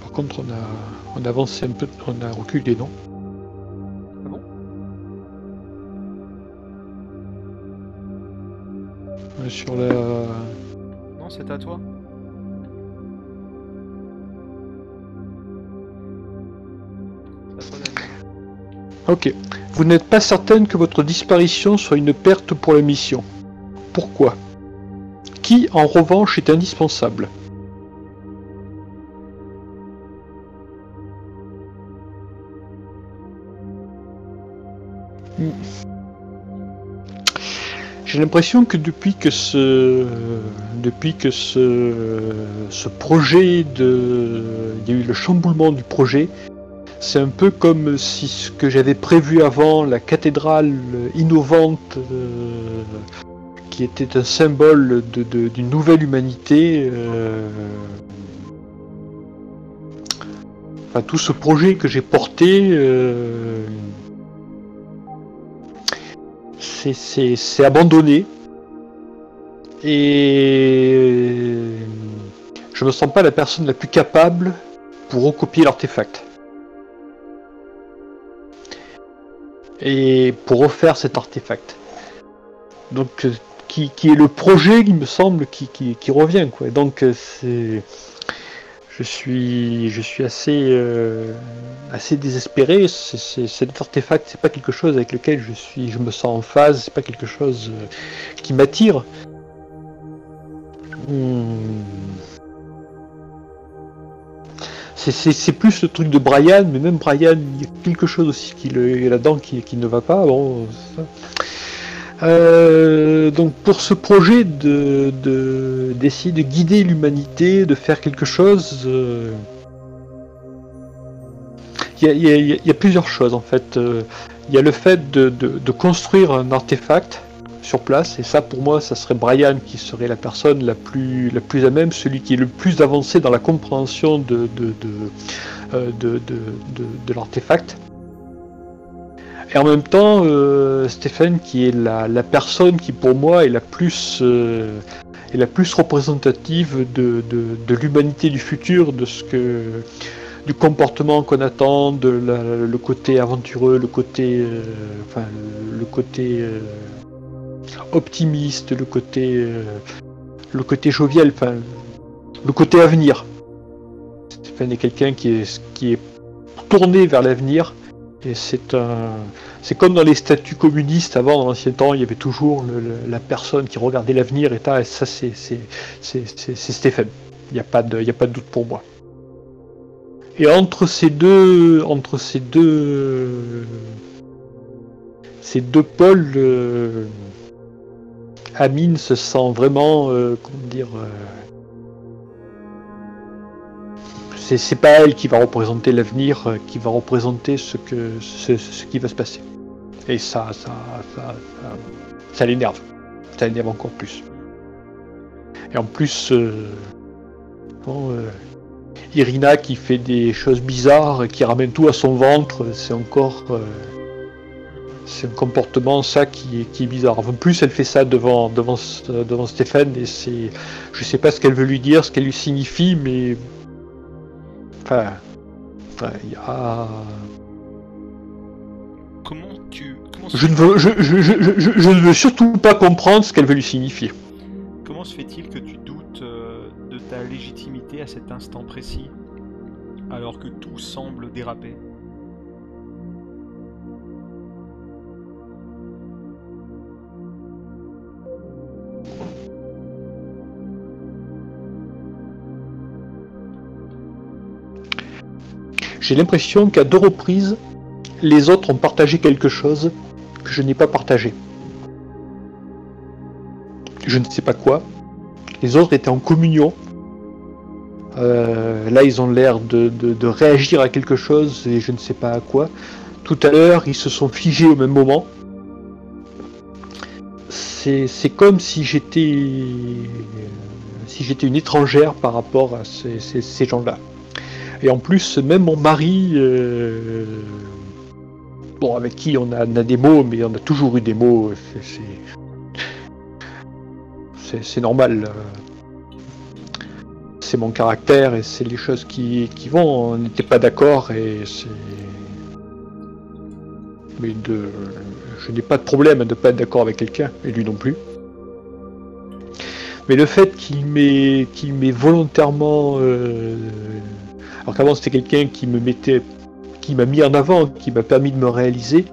Par contre, on a, on a avancé un peu, on a reculé, non Ah bon? Euh, Sur la... Non, c'est à toi. Ok. Vous n'êtes pas certaine que votre disparition soit une perte pour la mission. Pourquoi? Qui, en revanche, est indispensable? Hmm. J'ai l'impression que depuis que ce, depuis que ce, ce projet de, il y a eu le chamboulement du projet, c'est un peu comme si ce que j'avais prévu avant, la cathédrale innovante, euh, qui était un symbole d'une nouvelle humanité, euh, enfin tout ce projet que j'ai porté, euh, c'est- abandonné. Et je me sens pas la personne la plus capable pour recopier l'artefact. Et pour refaire cet artefact. Donc, euh, qui, est le projet, il me semble, qui, revient, quoi. Donc, euh, c'est, je suis, je suis assez, euh, assez désespéré. Cet artefact, c'est pas quelque chose avec lequel je suis, je me sens en phase. C'est pas quelque chose qui m'attire. Hmm. C'est- plus le truc de Brian, mais même Brian, il y a quelque chose aussi qui là-dedans qui, qui ne va pas. Bon. Euh, donc pour ce projet de de- d'essayer de, guider l'humanité, de faire quelque chose, il y, a, plusieurs choses en fait. Euh, Il y a le fait de- de construire un artefact sur place, et ça pour moi, ça serait Brian qui serait la personne la plus, la plus à même, celui qui est le plus avancé dans la compréhension de, de, de, euh, de, l'artefact. Et en même temps, euh, Stéphane qui est la, la personne qui pour moi est la plus, euh, est la plus représentative de, l'humanité du futur, de ce que du comportement qu'on attend, de la- le côté aventureux, le côté, enfin, le côté optimiste, le côté, euh, le côté jovial, le côté avenir. Stéphane est quelqu'un qui est, qui est tourné vers l'avenir, et c'est un, c'est comme dans les statuts communistes avant, dans l'ancien temps, il y avait toujours la personne qui regardait l'avenir, et, ça, c'est, c'est, c'est, Stéphane. Il n'y a pas de, a pas de doute pour moi. Et entre ces deux, entre ces deux, ces deux pôles, euh, Amine se sent vraiment, euh, comment dire, euh, c'est, pas elle qui va représenter l'avenir, euh, qui va représenter ce que, ce, qui va se passer. Et ça, ça, ça, ça, l'énerve, ça l'énerve encore plus. Et en plus, Irina qui fait des choses bizarres, qui ramène tout à son ventre, c'est encore. C'est un comportement, ça, qui est, qui est bizarre. En plus, elle fait ça devant, devant, devant Stéphane, et c'est. Je sais pas ce qu'elle veut lui dire, ce qu'elle lui signifie, mais. Enfin. Il y a- Comment tu. Comment je, ne veux, je, je- je- je- je ne veux surtout pas comprendre ce qu'elle veut lui signifier. Comment se fait-il que tu doutes euh, de ta légitimité à cet instant précis, alors que tout semble déraper? J'ai l'impression qu'à deux reprises, les autres ont partagé quelque chose que je n'ai pas partagé. Je ne sais pas quoi. Les autres étaient en communion. Euh, là, ils ont l'air de, réagir à quelque chose et je ne sais pas à quoi. Tout à l'heure, ils se sont figés au même moment. C'est comme si j'étais si j'étais une étrangère par rapport à ces gens-là. Et en plus, même mon mari, euh, bon, avec qui on a, des mots, mais on a toujours eu des mots, c'est- normal. euh. C'est mon caractère et c'est les choses qui, vont. On n'était pas d'accord et c'est. Mais de, je n'ai pas de problème à ne pas être d'accord avec quelqu'un, et lui non plus. Mais le fait qu'il m'ait m'ait volontairement euh, alors qu'avant c'était quelqu'un qui me mettait, qui m'a mis en avant, qui m'a permis de me réaliser.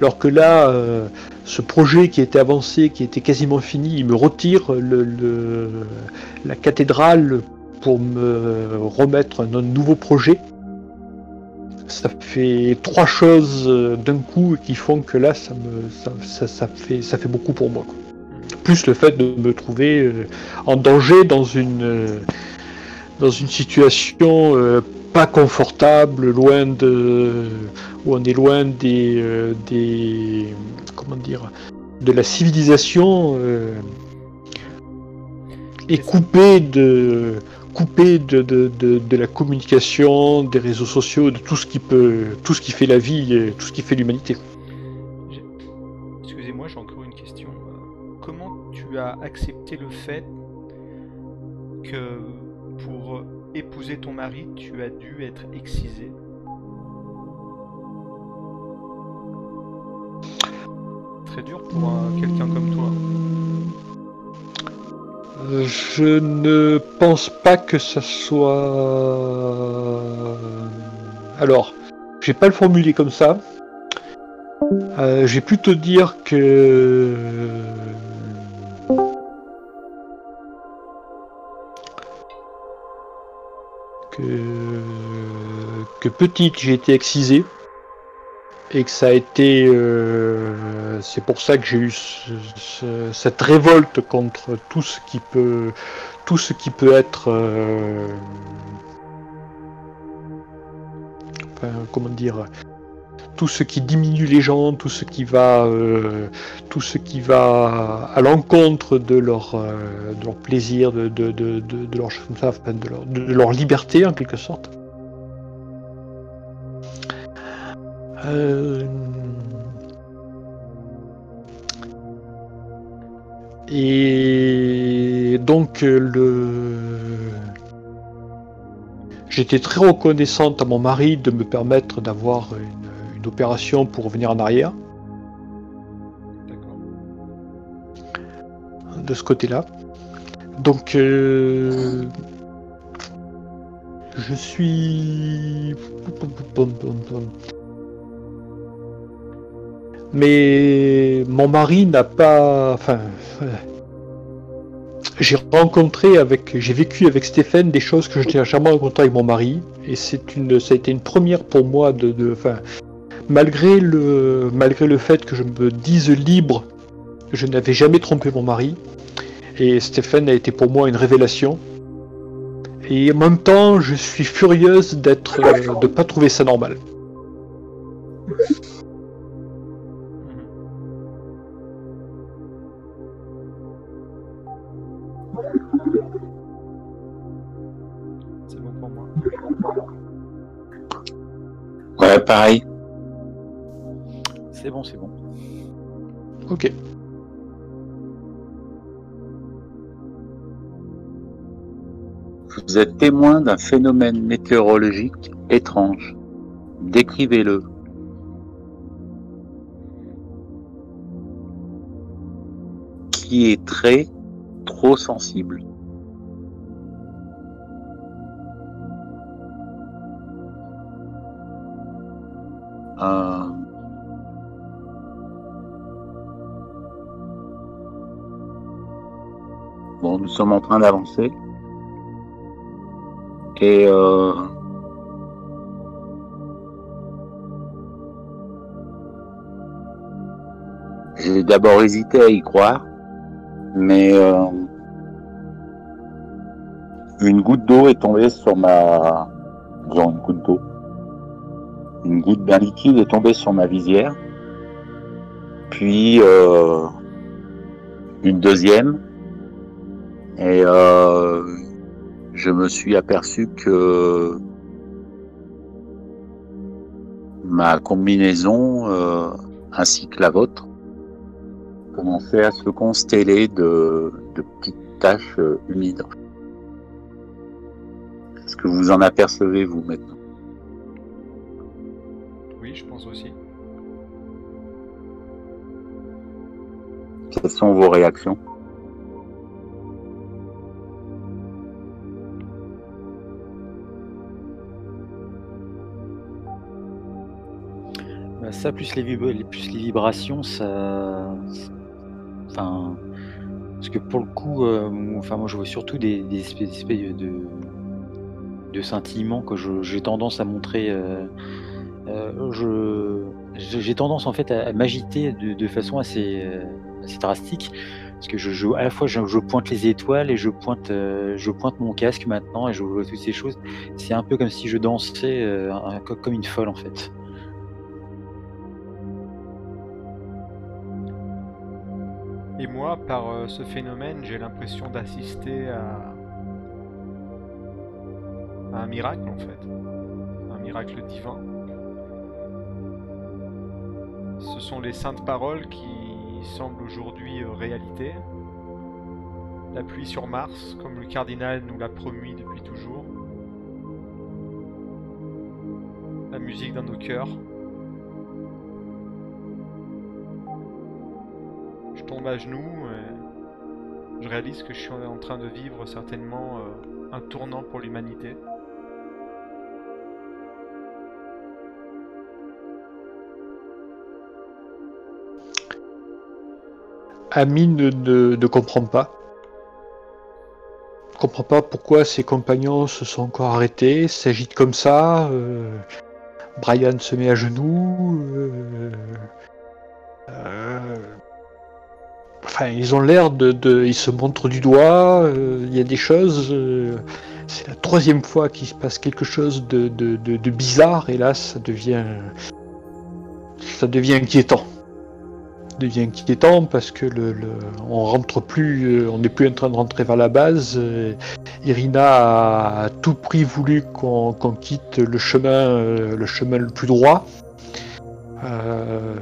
Alors que là, euh, ce projet qui était avancé, qui était quasiment fini, il me retire la cathédrale pour me remettre un, un nouveau projet. Ça fait trois choses euh, d'un coup qui font que là, ça fait, ça fait beaucoup pour moi. Plus le fait de me trouver euh, en danger dans une, dans une situation euh, pas confortable, loin de où on est loin des, euh, des comment dire de la civilisation euh, et coupé de coupé de, de, de, la communication, des réseaux sociaux, de tout ce qui peut tout ce qui fait la vie tout ce qui fait l'humanité. Excusez-moi, j'ai encore une question. Comment tu as accepté le fait que épouser ton mari, tu as dû être excisé Très dur pour un- quelqu'un comme toi. Euh, Je ne pense pas que ça soit. Alors, je pas le formuler comme ça. Euh, je vais plutôt dire que. Que, petite j'ai été excisé. Et que ça a été euh, c'est pour ça que j'ai eu ce- ce- cette révolte contre tout ce qui peut tout ce qui peut être euh, comment dire tout ce qui diminue les gens tout ce qui va euh, tout ce qui va à l'encontre de leur euh, de leur plaisir de de, leur de leur, liberté en quelque sorte. Euh, Et donc le j'étais très reconnaissante à mon mari de me permettre d'avoir une, une opération pour revenir en arrière. De ce côté-là. Donc euh, je suis mais mon mari n'a pas enfin euh, j'ai rencontré avec j'ai vécu avec Stéphane des choses que je n'ai jamais rencontrées avec mon mari. Et c'est une ça a été une première pour moi de, de enfin malgré le malgré le fait que je me dise libre je n'avais jamais trompé mon mari et Stéphane a été pour moi une révélation et en même temps je suis furieuse d'être euh, de pas trouver ça normal. C'est moi. Ouais, pareil. C'est bon, c'est bon. ok Vous êtes témoin d'un phénomène météorologique étrange. Décrivez-le. Qui est très, trop sensible. Euh, nous sommes en train d'avancer. Et euh, j'ai d'abord hésité à y croire, mais euh, une goutte d'eau est tombée sur ma, disons une goutte d'eau, une goutte d'un liquide est tombée sur ma visière, puis euh, une deuxième, et euh, je me suis aperçu que ma combinaison, euh, ainsi que la vôtre, commençait à se consteller de, de petites taches euh, humides. Est-ce que vous en apercevez, vous, maintenant? Oui, je pense aussi. Quelles sont vos réactions? Plus les, vibrations, ça. Enfin. Parce que pour le coup, euh, enfin, moi je vois surtout des, espèces, de, de scintillements que j'ai tendance à montrer. euh, euh, j'ai tendance en fait à, m'agiter de, façon assez, drastique. Parce que je, je- à la fois je, pointe les étoiles et je pointe, je pointe mon casque maintenant et je vois toutes ces choses. C'est un peu comme si je dansais comme une folle en fait. Et moi, par euh, ce phénomène, j'ai l'impression d'assister à... un miracle en fait. Un miracle divin. Ce sont les saintes paroles qui semblent aujourd'hui euh, réalité. La pluie sur Mars, comme le cardinal nous l'a promis depuis toujours. La musique dans nos cœurs. Je tombe à genoux et je réalise que je suis en train de vivre certainement euh, un tournant pour l'humanité. Amine ne, comprend pas. Ne comprend pas pourquoi ses compagnons se sont encore arrêtés, s'agitent comme ça. euh, Brian se met à genoux. euh, euh, enfin, ils ont l'air de, Ils se montrent du doigt. euh, Il y a des choses. euh, c'est la troisième fois qu'il se passe quelque chose de, de- de- bizarre et là, ça devient. Ça devient inquiétant devient inquiétant parce que le, on rentre plus, euh, on n'est plus en train de rentrer vers la base. Irina a à tout prix voulu qu'on quitte le chemin, le chemin le plus droit. Euh,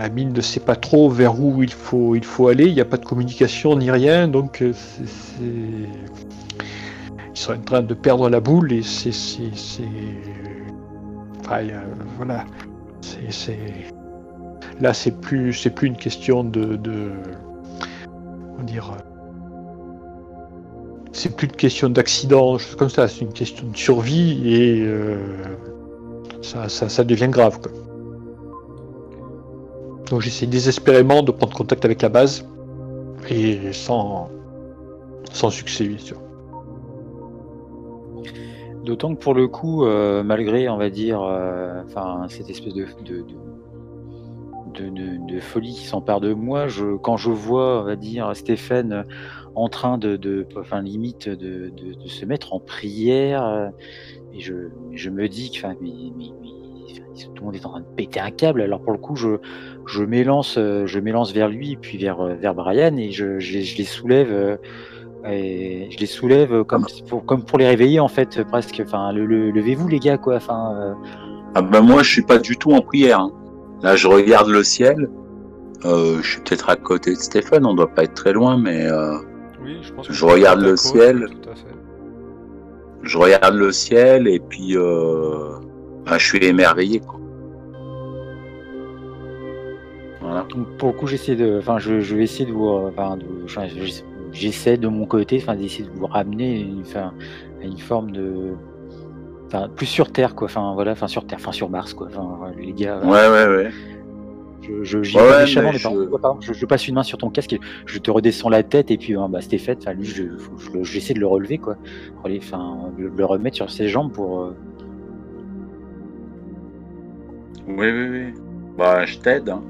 Amine ne sait pas trop vers où il faut, il faut aller. Il n'y a pas de communication ni rien, donc euh, ils sont en train de perdre la boule et c'est, voilà, c'est, Là, c'est plus, c'est plus une question de, comment dire, c'est plus une question d'accident, comme ça. C'est une question de survie et euh, ça, ça, ça devient grave. Quoi. Donc, j'essaie désespérément de prendre contact avec la base et sans, sans succès, bien sûr. D'autant que pour le coup, euh, malgré, on va dire, euh, cette espèce de, de, de, folie qui s'empare de moi, je, quand je vois, on va dire, Stéphane en train de, enfin, limite, de, se mettre en prière, euh, je, je me dis que, tout le monde est en train de péter un câble. Alors pour le coup, je, je m'élance, euh, je m'élance vers lui, puis vers, euh, vers Brian, et je, je, les- je les soulève. euh, et je les soulève comme pour, comme pour les réveiller en fait presque. Enfin, le, le- levez-vous les gars quoi. Enfin, euh, Ah ben moi, je suis pas du tout en prière. hein. Là, je regarde le ciel. Euh, je suis peut-être à côté de Stéphane, on doit pas être très loin, mais euh, Oui, je pense Je que regarde le ciel. Tout à fait. je regarde le ciel et puis euh, bah, je suis émerveillé. Quoi. Voilà. Donc, pour le coup, j'essaie de, enfin, je, je vais essayer de vous, euh, enfin, j'essaie de mon côté, enfin, d'essayer de vous ramener une, enfin, à une forme de, enfin, plus sur Terre, quoi. Enfin, voilà, enfin, sur Terre, enfin, sur Mars, quoi. Enfin, les gars. Ouais, ouais, ouais. Je, je, Ouais, méchamment, mais par je- contre, pardon, je, je passe une main sur ton casque et je te redescends la tête et puis hein, bah, c'était fait. Enfin, lui, je, faut que je j'essaie de le relever, quoi. Enfin, le, le remettre sur ses jambes pour. euh, Oui, oui, oui. Bah, je t'aide. Hein.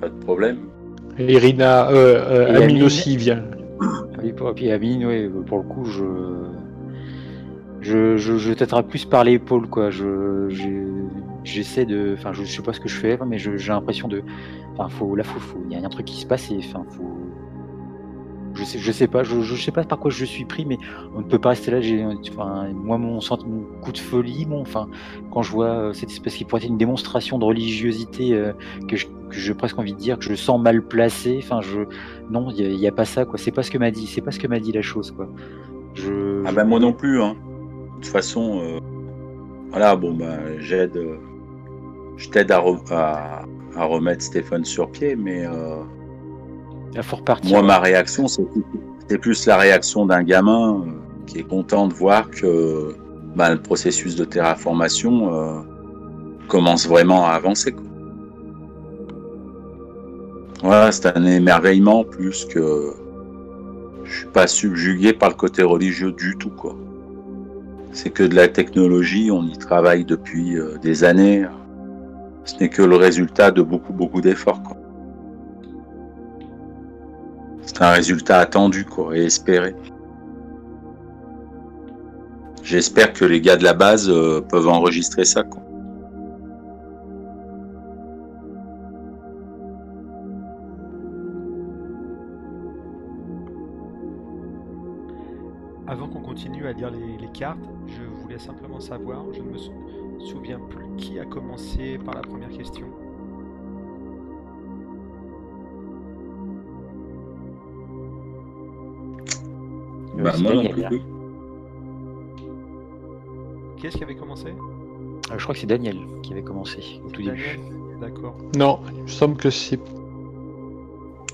Pas de problème. Et Irina, euh, euh, Et Amine Amine- aussi vient. Oui, pour, puis Amine, ouais, pour le coup, je. Je, je, je t'attrape plus par l'épaule, quoi. Je, je- j'essaie de. Enfin, je, sais pas ce que je fais, mais je- j'ai l'impression de. Enfin, faut, là, faut, faut, il y a un truc qui se passe et, enfin, faut. Je sais, je sais pas, je, sais pas par quoi je suis pris, mais on ne peut pas rester là. J'ai, enfin, moi, mon, coup de folie, enfin, quand je vois euh, cette espèce qui pourrait être une démonstration de religiosité euh, que je, j'ai presque envie de dire que je sens mal placé. Enfin, je, non, il n'y a, pas ça, quoi. C'est pas ce que m'a dit, c'est pas ce que m'a dit la chose, quoi. Ah bah moi non plus. Hein. De toute façon, euh, voilà, bon bah j'aide, je t'aide à, à remettre Stéphane sur pied, mais moi ma réaction c'est plus la réaction d'un gamin euh, qui est content de voir que bah, le processus de terraformation euh, commence vraiment à avancer. Voilà, c'est un émerveillement plus que je suis pas subjugué par le côté religieux du tout. C'est que de la technologie, on y travaille depuis euh, des années. Ce n'est que le résultat de beaucoup beaucoup d'efforts. Un résultat attendu quoi et espéré. J'espère que les gars de la base euh, peuvent enregistrer ça quoi. Avant qu'on continue à lire les, cartes, je voulais simplement savoir, je ne me sou- souviens plus qui a commencé par la première question. Bah, moi non plus. Qui est-ce qui avait commencé Euh, je crois que c'est Daniel qui avait commencé au tout début. D'accord. Non, il me semble que c'est.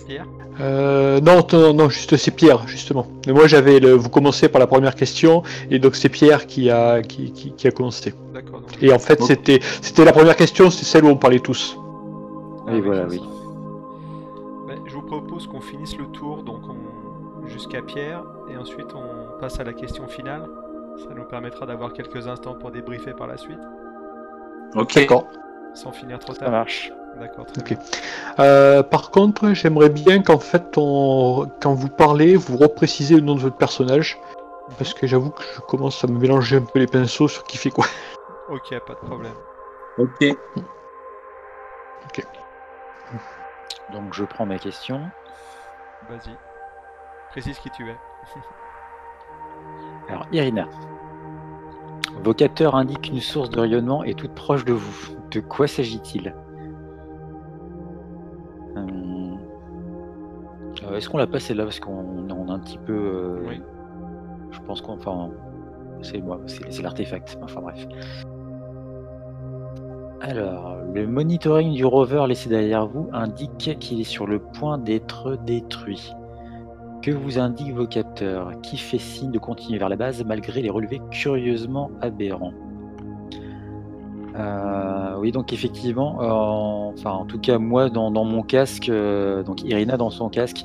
Pierre Euh, non, non, non, juste c'est Pierre, justement. Mais moi j'avais le. Vous commencez par la première question, et donc c'est Pierre qui a, qui, qui, qui a commencé. D'accord. donc- Et en fait, c'était, c'était la première question, c'est celle où on parlait tous. Ah Oui, voilà, oui. Ben, je vous propose qu'on finisse le tour donc on- jusqu'à Pierre et ensuite on passe à la question finale. Ça nous permettra d'avoir quelques instants pour débriefer par la suite, Ok. D'accord. sans finir trop Ça tard. marche. D'accord, Ok. Euh, par contre, j'aimerais bien qu'en fait, on... quand vous parlez, vous reprécisez le nom de votre personnage. Parce que j'avoue que je commence à me mélanger un peu les pinceaux sur qui fait quoi. Ok, pas de problème. Ok. Donc je prends ma question. Vas-y. Précise qui tu es. [laughs] Alors, Irina. Vos capteurs indiquent qu'une source de rayonnement est toute proche de vous. De quoi s'agit-il? Hum, euh, Est-ce qu'on l'a pas celle-là Parce qu'on on a un petit peu. euh, Oui. Je pense qu'on. Enfin, c'est moi, c'est l'artefact. Enfin bref. Alors, le monitoring du rover laissé derrière vous indique qu'il est sur le point d'être détruit. Que vous indiquent vos capteurs Qui fait signe de continuer vers la base malgré les relevés curieusement aberrants Euh, Oui, donc effectivement, euh, en- enfin en tout cas moi dans, mon casque, euh, donc Irina dans son casque,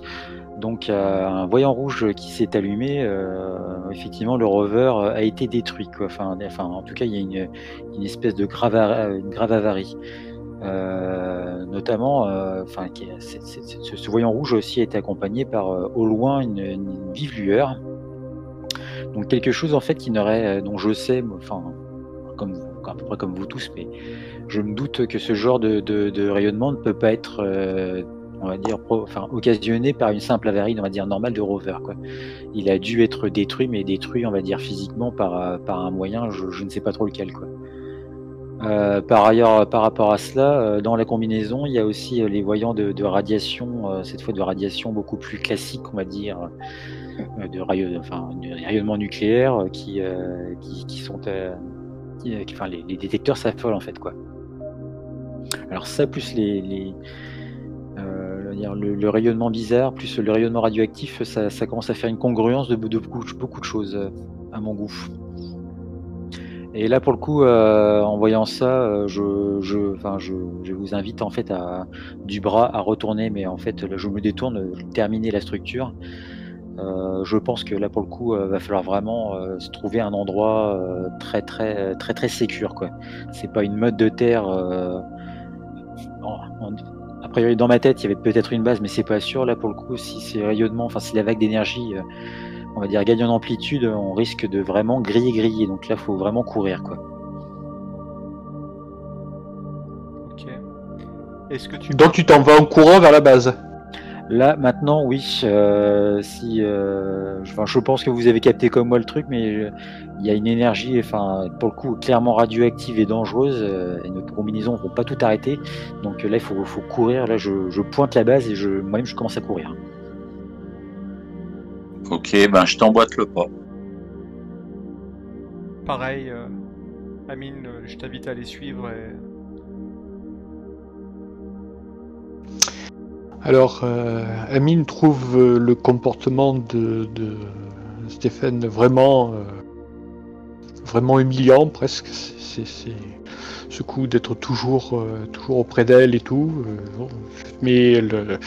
donc un voyant rouge qui s'est allumé. effectivement, le rover a été détruit. Enfin, en tout cas, il y a une, une espèce de grave, une grave avarie. Euh, notamment, euh, enfin, ce, voyant rouge aussi a été accompagné par euh, au loin une, vive lueur. Donc quelque chose en fait qui n'aurait, dont je sais, enfin, comme à peu près comme vous tous, mais je me doute que ce genre de, rayonnement ne peut pas être, on va dire, occasionné par une simple avarie, on va dire normale de rover. Il a dû être détruit, mais détruit, on va dire physiquement par, par un moyen, je, je ne sais pas trop lequel. Quoi. Euh, par ailleurs, par rapport à cela, euh, dans la combinaison, il y a aussi euh, les voyants de, radiation, euh, cette fois de radiation beaucoup plus classique, on va dire, euh, de, rayon- enfin, de rayonnement nucléaire, euh, qui, euh, sont, euh, euh, les, détecteurs s'affolent en fait, quoi. Alors ça, plus les, euh, le, rayonnement bizarre, plus le rayonnement radioactif, ça, commence à faire une congruence de, beaucoup, de choses euh, à mon goût. Et là, pour le coup, euh, en voyant ça, euh, je, je, je, je vous invite en fait à du bras à retourner, mais en fait, là, je me détourne, euh, terminer la structure. Je pense que là, pour le coup, euh, va falloir vraiment se trouver un endroit très, très, très, très sécure, quoi. C'est pas une mode de terre. a priori, dans ma tête, il y avait peut-être une base, mais c'est pas sûr. Là, pour le coup, si ces rayonnements, enfin, si la vague d'énergie, on va dire, gagne en amplitude, on risque de vraiment griller, griller. Donc là, faut vraiment courir, quoi. Ok. Est-ce que tu Donc tu t'en vas en courant vers la base. Là, maintenant, oui. euh, si, euh, je, enfin, je pense que vous avez capté comme moi le truc, mais euh, il y a une énergie, enfin, pour le coup, clairement radioactive et dangereuse. euh, et nos combinaisons ne vont pas tout arrêter. Donc là, il faut, faut courir. Là, je, je pointe la base et je, moi-même, je commence à courir. Ok, ben je t'emboîte le pas. Pareil, euh, Amine, euh, je t'invite à les suivre et Alors, euh, Amine trouve le comportement de, de Stéphane vraiment, euh, vraiment humiliant presque. C'est c'est- ce coup d'être toujours, euh, toujours auprès d'elle et tout. euh, mais elle, euh,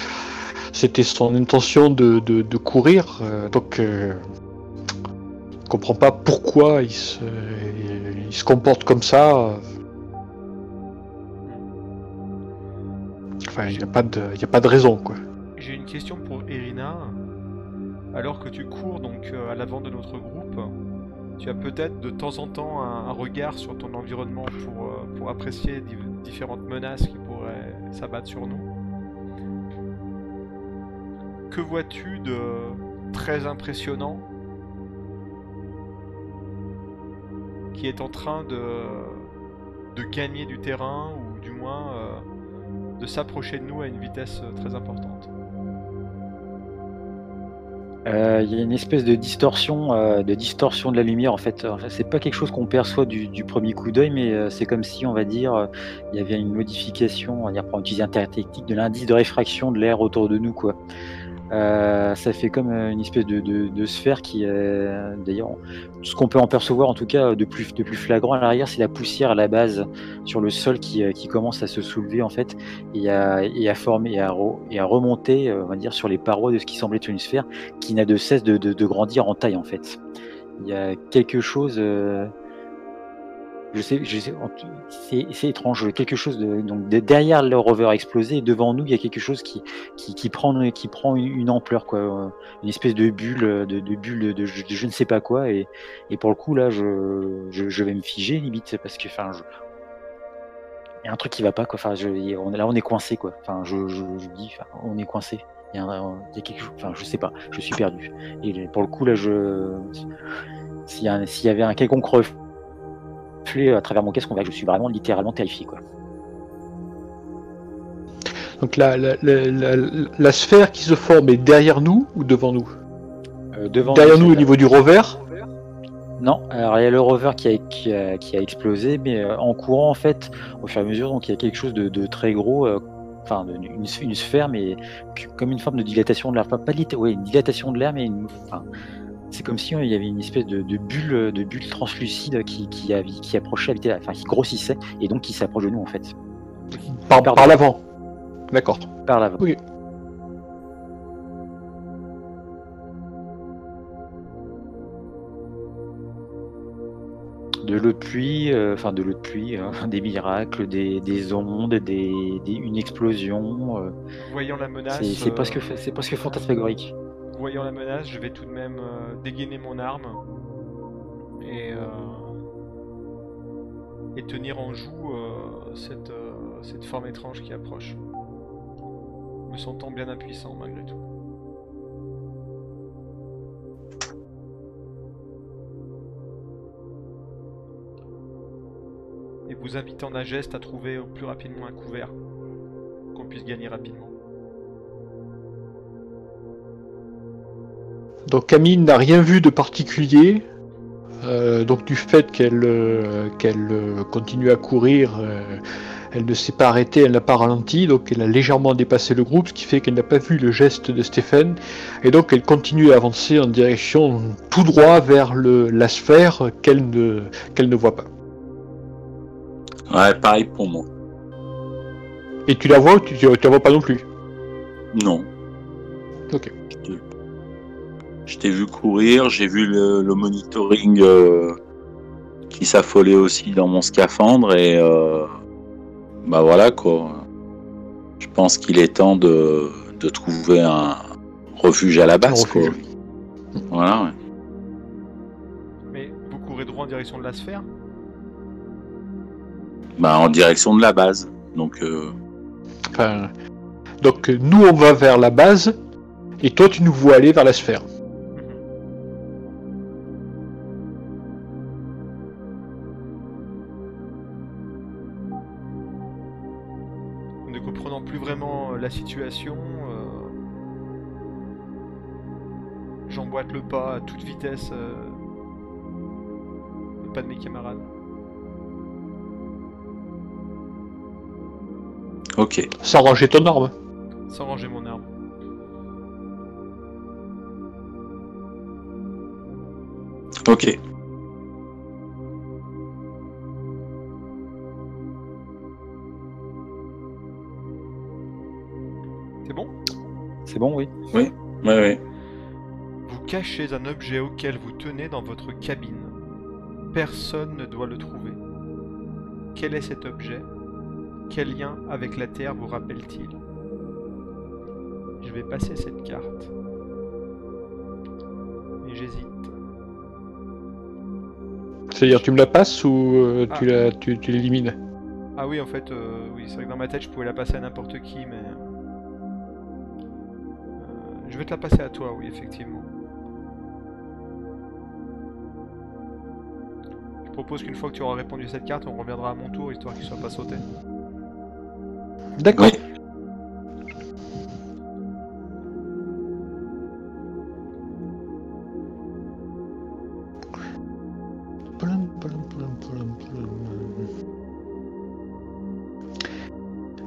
c'était son intention de, courir, euh, donc euh, je comprends pas pourquoi il se, il se comporte comme ça. Enfin, il n'y a, pas de- raison. J'ai une question pour Irina. Alors que tu cours donc euh, à l'avant de notre groupe, tu as peut-être de temps en temps un, regard sur ton environnement pour, pour apprécier di- différentes menaces qui pourraient s'abattre sur nous. Que vois-tu de très impressionnant qui est en train de, gagner du terrain ou du moins euh, de s'approcher de nous à une vitesse euh, très importante? Euh, Il y a une espèce de distorsion, de distorsion de la lumière en fait. C'est pas quelque chose qu'on perçoit du, premier coup d'œil, mais c'est comme si, on va dire, il y avait une modification, on va dire pour utiliser un terme technique, de l'indice de réfraction de l'air autour de nous, quoi. Euh, ça fait comme euh, une espèce de, de- de sphère qui, euh, d'ailleurs, ce qu'on peut en percevoir en tout cas de plus, de plus flagrant à l'arrière, c'est la poussière à la base sur le sol qui, qui commence à se soulever en fait et à, et à former et à, remonter, on va dire, sur les parois de ce qui semble être une sphère qui n'a de cesse de, de- de grandir en taille en fait. Il y a quelque chose, euh, je sais, je sais, c'est étrange, quelque chose de, donc de- derrière le rover explosé et devant nous il y a quelque chose qui, qui, qui prend, qui prend une, ampleur quoi, euh, une espèce de bulle, de, de bulle de, je, je ne sais pas quoi et, et pour le coup là je, je, je vais me figer limite parce que enfin il y a un truc qui va pas quoi, enfin a- on, là on est coincé quoi, enfin je, dis, enfin, on est coincé. Il y, a il y a quelque chose, enfin je sais pas, je suis perdu. Et pour le coup là je, s'il y, a y avait un quelconque reflet à travers mon casque, on verrait que je suis vraiment littéralement terrifié quoi. Donc la, la, la, la- sphère qui se forme est derrière nous ou devant nous? Euh, devant Derrière nous au niveau du rover? Non, alors il y a le rover qui a, qui a, qui a explosé, mais euh, en courant en fait, au fur et à mesure, donc il y a quelque chose de, de très gros, euh, enfin une, une sphère, mais comme une forme de dilatation de l'air, pas, pas de lit- ouais, une dilatation de l'air, mais une- c'est comme si euh, il y avait une espèce de, de bulle, de bulle translucide qui, qui, a- qui approchait, enfin qui grossissait et donc qui s'approche de nous en fait, Par, l'avant. D'accord. par l'avant. Oui. De l'eau de pluie, euh, enfin de l'eau de pluie, euh, [laughs] des miracles, des, des ondes, des, des- une explosion. euh, Voyant la menace, c'est c'est euh, presque, c'est presque fantasmagorique. Voyant la menace, je vais tout de même euh, dégainer mon arme et, euh, tenir en joue euh, cette, forme étrange qui approche. Me sentant bien impuissant malgré tout. et vous invitant d'un geste à trouver plus rapidement un couvert qu'on puisse gagner rapidement. Donc Camille n'a rien vu de particulier. Euh, donc du fait qu'elle euh, qu'elle euh, continue à courir, elle ne s'est pas arrêtée, elle n'a pas ralenti, donc elle a légèrement dépassé le groupe, ce qui fait qu'elle n'a pas vu le geste de Stéphane, et donc elle continue à avancer en direction tout droit vers le, la sphère qu'elle ne, qu'elle ne voit pas. Ouais, pareil pour moi. Et tu la vois ou tu, tu la vois pas non plus? Non. Ok. Je t'ai- vu courir, j'ai vu le, le monitoring euh, qui s'affolait aussi dans mon scaphandre et euh, bah voilà quoi. Je pense qu'il est temps de, de trouver un refuge à la base. Quoi. Voilà. ouais. Mais vous courez droit en direction de la sphère? Bah, en direction de la base. Donc euh, Enfin, donc nous on va vers la base, et toi tu nous vois aller vers la sphère. Ne comprenant plus vraiment euh, la situation, euh, j'emboîte le pas à toute vitesse. euh, le pas de mes camarades. ok. Sans ranger ton arme. Sans ranger mon arme. Ok. Bon, oui. Ouais, ouais. Vous cachez un objet auquel vous tenez dans votre cabine. Personne ne doit le trouver. Quel est cet objet? Quel lien avec la Terre vous rappelle-t-il? Je vais passer cette carte. Mais j'hésite. C'est-à-dire tu me la passes ou euh, tu, Ah. la, tu, tu l'élimines? Ah oui, en fait, euh, oui, c'est vrai que dans ma tête, je pouvais la passer à n'importe qui, mais... je vais te la passer à toi, oui, effectivement. Je propose qu'une fois que tu auras répondu à cette carte, on reviendra à mon tour, histoire qu'il soit pas sauté. D'accord. Oui.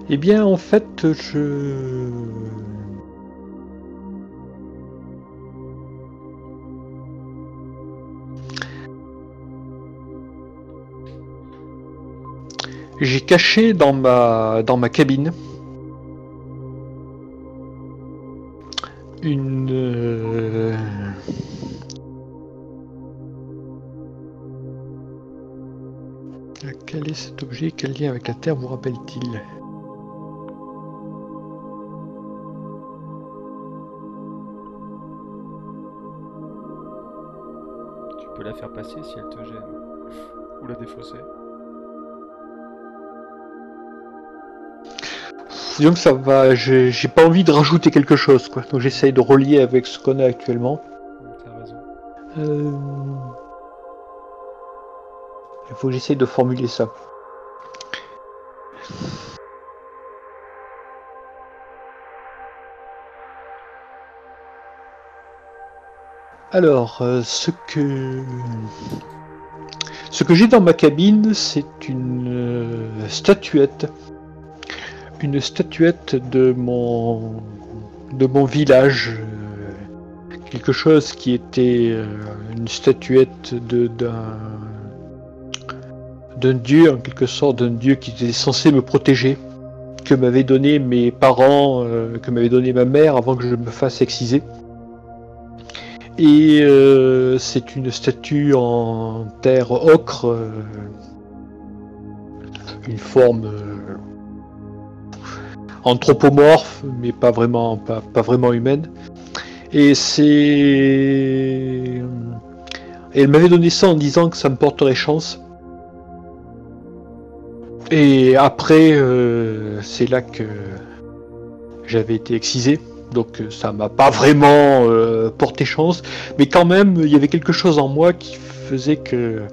Eh bien, en fait, je. J'ai caché dans ma dans ma cabine une euh, Quel est cet objet Quel lien avec la Terre vous rappelle-t-il? Tu peux la faire passer si elle te gêne. Ou la défausser. Disons que ça va, j'ai pas envie de rajouter quelque chose, quoi. Donc j'essaye de relier avec ce qu'on a actuellement. Euh, Il faut que j'essaye de formuler ça. Alors, euh, ce que ce que j'ai dans ma cabine, c'est une euh, statuette, une statuette de mon de mon village. euh, quelque chose qui était euh, une statuette de d'un d'un dieu en quelque sorte d'un dieu qui était censé me protéger que m'avaient donné mes parents euh, que m'avait donné ma mère avant que je me fasse exciser et c'est une statue en terre ocre une forme anthropomorphe mais pas vraiment pas, humaine et c'est. Et elle m'avait donné ça en disant que ça me porterait chance. Et après, euh, c'est là que j'avais été excisé. Donc euh, ça m'a pas vraiment euh, porté chance. Mais quand même, il y avait quelque chose en moi qui faisait que.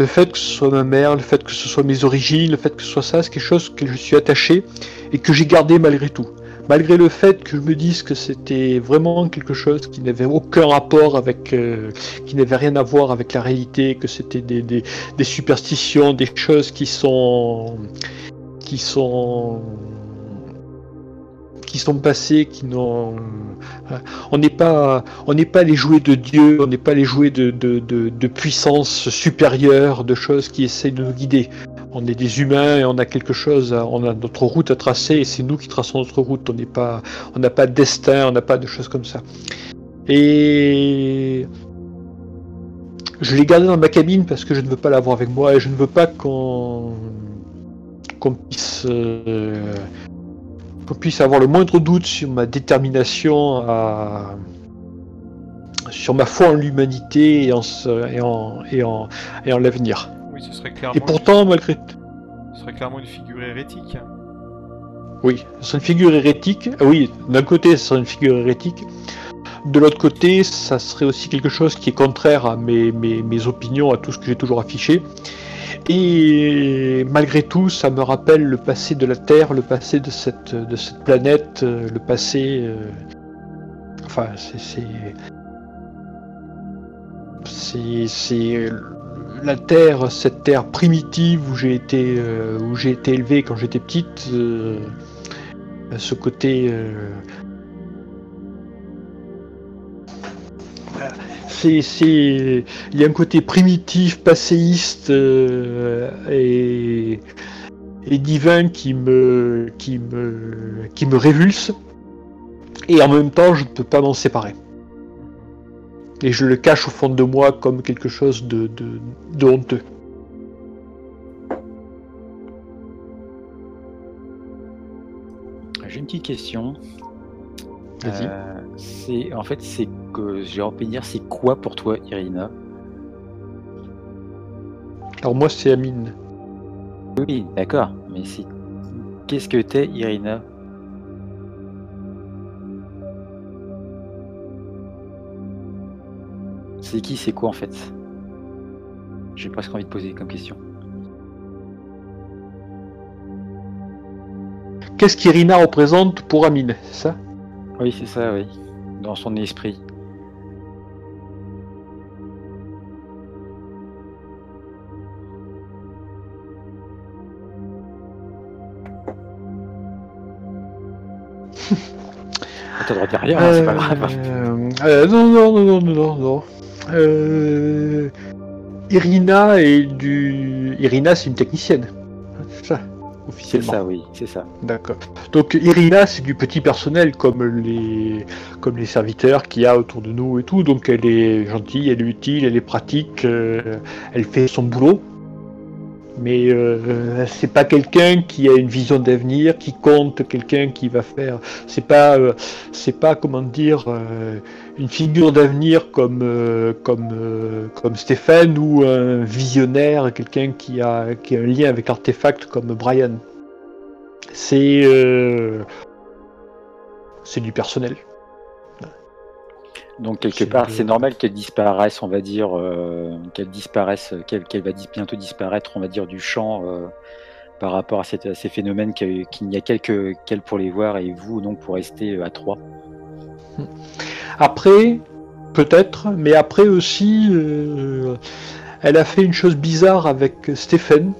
Le fait que ce soit ma mère, le fait que ce soit mes origines, le fait que ce soit ça, c'est quelque chose que je suis attaché et que j'ai gardé malgré tout. Malgré le fait que je me dise que c'était vraiment quelque chose qui n'avait aucun rapport avec, euh, qui n'avait rien à voir avec la réalité, que c'était des, des, des superstitions, des choses qui sont, qui sont qui sont passés, qui n'ont. On n'est pas, on n'est pas les jouets de Dieu, on n'est pas les jouets de, de, de, puissance supérieure, de choses qui essaient de nous guider. On est des humains et on a quelque chose, on a notre route à tracer et c'est nous qui traçons notre route. On n'est pas, on n'a pas de destin, on n'a pas de choses comme ça. Et je l'ai gardé dans ma cabine parce que je ne veux pas l'avoir avec moi et je ne veux pas qu'on qu'on puisse euh, qu'on puisse avoir le moindre doute sur ma détermination à sur ma foi en l'humanité et en ce- et en et en et en l'avenir. Oui, ce serait clairement, Et pourtant malgré ce serait clairement une figure hérétique. oui, c'est une figure hérétique. Ah oui, d'un côté, c'est une figure hérétique. De l'autre côté, ça serait aussi quelque chose qui est contraire à mes, mes, mes opinions, à tout ce que j'ai toujours affiché. Et malgré tout, ça me rappelle le passé de la Terre, le passé de cette, planète, euh, le passé. euh, Enfin, c'est. c'est- c'est la Terre, cette Terre primitive où j'ai été, euh, élevé quand j'étais petite. euh, ce côté. C'est, c'est, il y a un côté primitif, passéiste euh, et, et divin qui me, qui me, qui me révulse. Et en même temps, je ne peux pas m'en séparer. Et je le cache au fond de moi comme quelque chose de, de, de honteux. J'ai une petite question. Vas-y. Euh, c'est en fait c'est que j'ai envie de dire c'est quoi pour toi Irina? Alors moi, c'est Amine. Oui, d'accord, mais c'est qu'est-ce que t'es Irina? C'est qui, c'est quoi en fait? J'ai presque envie de poser comme question. Qu'est-ce qu'Irina représente pour Amine C'est ça? Oui, c'est ça, oui. Dans son esprit. [laughs] T'as droit de dire rien, hein, c'est pas grave. Euh, euh, non, non, non, non, non, non. Euh, Irina est du. Irina, c'est une technicienne. C'est ça, C'est officiellement. ça, oui, c'est ça. D'accord. Donc Irina, c'est du petit personnel comme les comme les serviteurs qu'il y a autour de nous et tout. Donc elle est gentille, elle est utile, elle est pratique, euh, elle fait son boulot. Mais euh, c'est pas quelqu'un qui a une vision d'avenir, qui compte, quelqu'un qui va faire. C'est pas euh, c'est pas comment dire euh, une figure d'avenir comme euh, comme euh, comme Stéphane ou un visionnaire, quelqu'un qui a qui a un lien avec l'artefact comme Brian. C'est euh, c'est du personnel. Donc quelque part, c'est normal qu'elle disparaisse, on va dire, qu'elle disparaisse, qu'elle va bientôt disparaître, on va dire, du champ par rapport à, cette- à ces phénomènes qu'il n'y a qu'elle pour les voir et vous donc pour rester à trois. Après, peut-être, mais après aussi, euh, elle a fait une chose bizarre avec Stéphane,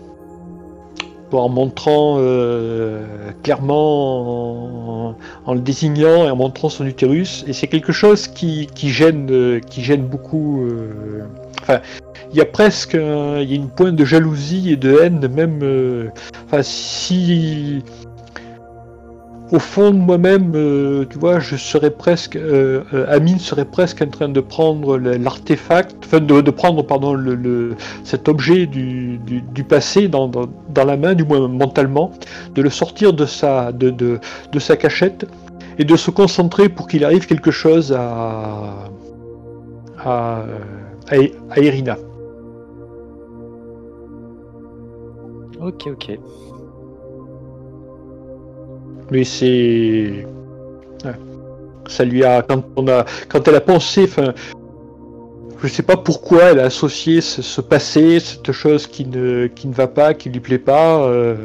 en montrant euh, clairement, en, le désignant et en montrant son utérus, et c'est quelque chose qui, gêne, euh, qui gêne beaucoup. Enfin, il y a presque, il y a une pointe de jalousie et de haine, même. Enfin, si au fond de moi-même, euh, tu vois, je serais presque, euh, euh, Amine serait presque en train de prendre l'artefact, enfin de, prendre pardon cet objet du, passé dans, la main, du moins mentalement, de le sortir de sa cachette et de se concentrer pour qu'il arrive quelque chose à, à Irina. Ok, ok. Mais c'est. Ça lui a. Quand, a, quand elle a pensé. Enfin. Je sais pas pourquoi elle a associé ce, passé, cette chose qui ne, ne va pas, qui lui plaît pas, euh,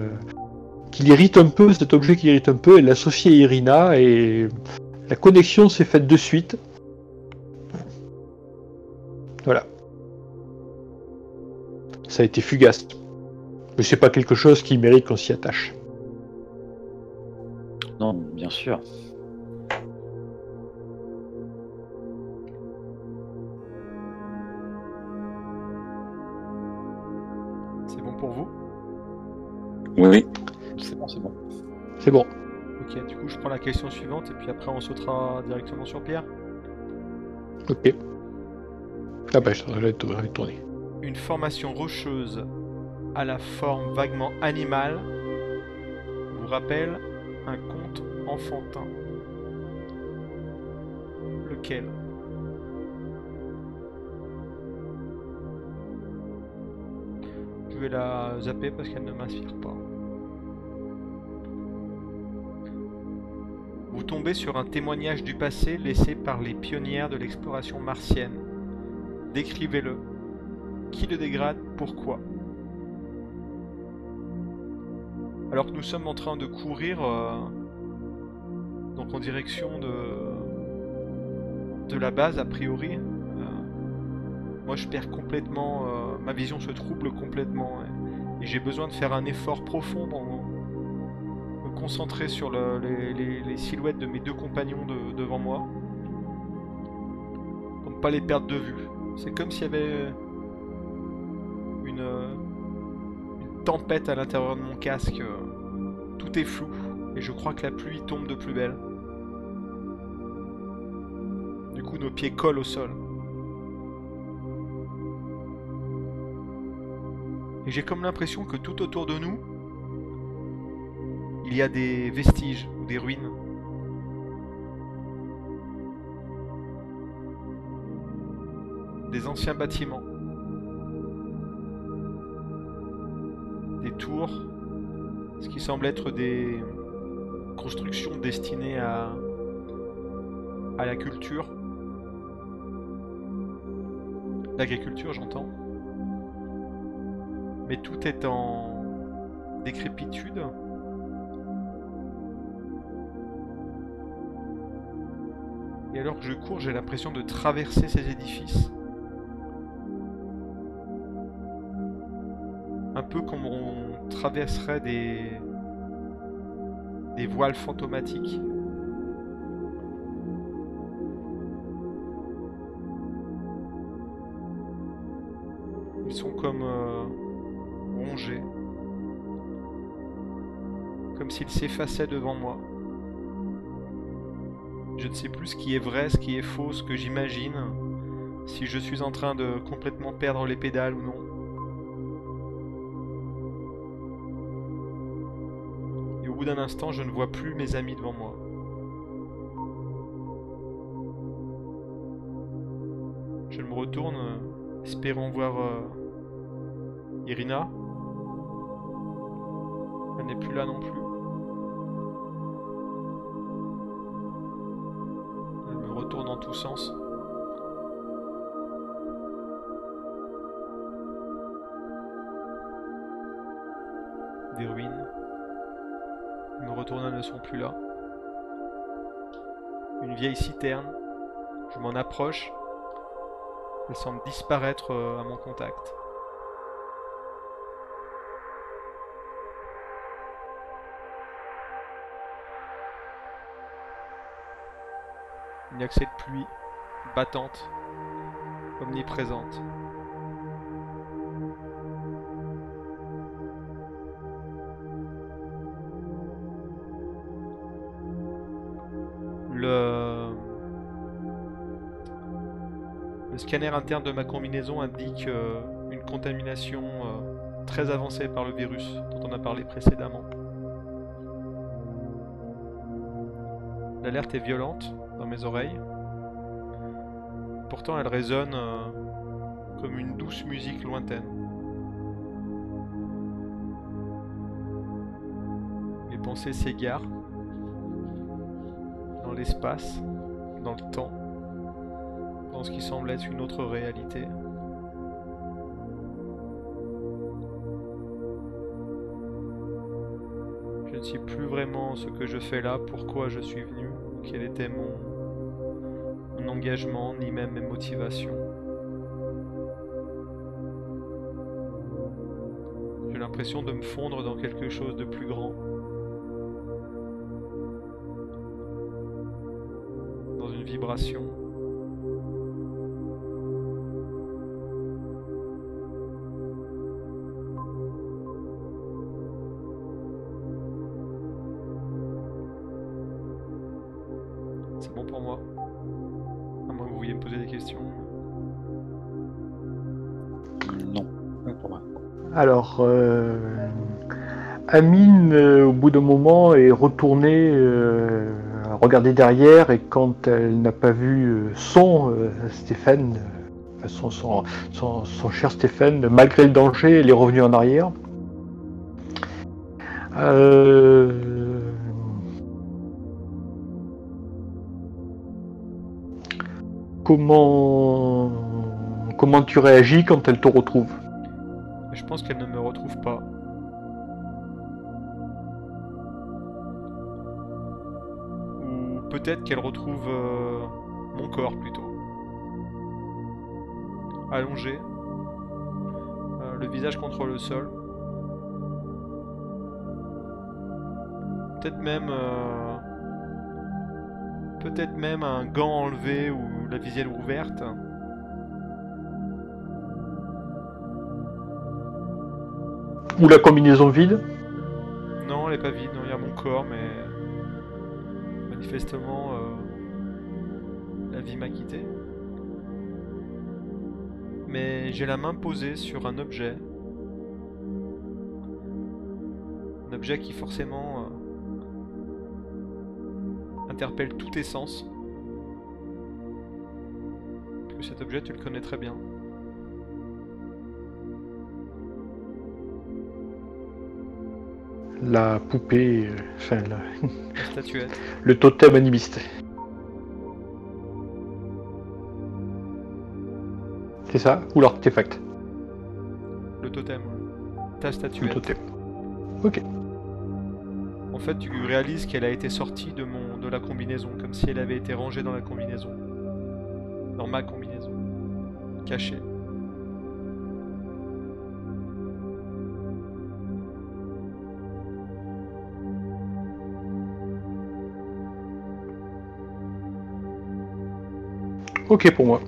qui l'irrite un peu, cet objet qui l'irrite un peu, elle l'a associé à Irina et la connexion s'est faite de suite. Voilà. Ça a été fugace. Mais c'est pas quelque chose qui mérite qu'on s'y attache. Non, bien sûr. C'est bon pour vous? Oui. C'est bon, c'est bon. C'est bon. Ok, du coup je prends la question suivante et puis après on sautera directement sur Pierre. Ok. Ah bah, je vais tourner. Une formation rocheuse à la forme vaguement animale vous rappelle un conte enfantin. Lequel? Je vais la zapper parce qu'elle ne m'inspire pas. Vous tombez sur un témoignage du passé laissé par les pionnières de l'exploration martienne. Décrivez-le. Qui le dégrade? Pourquoi? Alors que nous sommes en train de courir euh, donc en direction de de la base a priori, euh, moi je perds complètement, euh, ma vision se trouble complètement et, j'ai besoin de faire un effort profond pour me concentrer sur le- les, silhouettes de mes deux compagnons de- devant moi pour ne pas les perdre de vue. C'est comme s'il y avait une, une tempête à l'intérieur de mon casque. euh, Tout est flou et je crois que la pluie tombe de plus belle. Du coup, nos pieds collent au sol. Et j'ai comme l'impression que tout autour de nous, il y a des vestiges ou des ruines. Des anciens bâtiments. Des tours. Ce qui semble être des constructions destinées à, à la culture. L'agriculture, j'entends. Mais tout est en décrépitude. Et alors que je cours, j'ai l'impression de traverser ces édifices. Un peu comme on traverserait des des voiles fantomatiques. Ils sont comme euh, rongés. Comme s'ils s'effaçaient devant moi. Je ne sais plus ce qui est vrai, ce qui est faux, ce que j'imagine. Si je suis en train de complètement perdre les pédales ou non. D'un instant, je ne vois plus mes amis devant moi. Je me retourne, euh, espérant voir euh, Irina. Elle n'est plus là non plus. Elle me retourne en tous sens. Ne sont plus là. Une vieille citerne. Je m'en approche. Elle semble disparaître euh, à mon contact. Il n'y a que cette pluie battante, omniprésente. Scanner interne de ma combinaison indique euh, une contamination euh, très avancée par le virus dont on a parlé précédemment. L'alerte est violente dans mes oreilles. Pourtant elle résonne euh, comme une douce musique lointaine. Mes pensées s'égarent dans l'espace, dans le temps, ce qui semble être une autre réalité. Je ne sais plus vraiment ce que je fais là, pourquoi je suis venu, quel était mon, mon engagement, ni même mes motivations. J'ai l'impression de me fondre dans quelque chose de plus grand. Dans une vibration. Amine, euh, au bout d'un moment, est retournée euh, regarder derrière et quand elle n'a pas vu euh, son euh, Stéphane, son, cher Stéphane, malgré le danger, elle est revenue en arrière. Comment comment tu réagis quand elle te retrouve? Je pense qu'elle ne me retrouve pas. Peut-être qu'elle retrouve euh, mon corps plutôt. Allongé. Euh, le visage contre le sol. Peut-être même... euh, Peut-être même un gant enlevé ou la visière ouverte. Ou la combinaison vide? Non, elle est pas vide, non, il y a mon corps, mais euh, la vie m'a quitté. Mais j'ai la main posée sur un objet. Un objet qui forcément euh, interpelle tous tes sens. Parce que cet objet, tu le connais très bien. La poupée, euh, enfin la- La statuette. le totem animiste. C'est ça Ou l'artefact? Le totem. Ta Le statuette. totem. En fait, tu réalises qu'elle a été sortie de mon de la combinaison, comme si elle avait été rangée dans la combinaison. Dans ma combinaison. Cachée. Ok pour moi.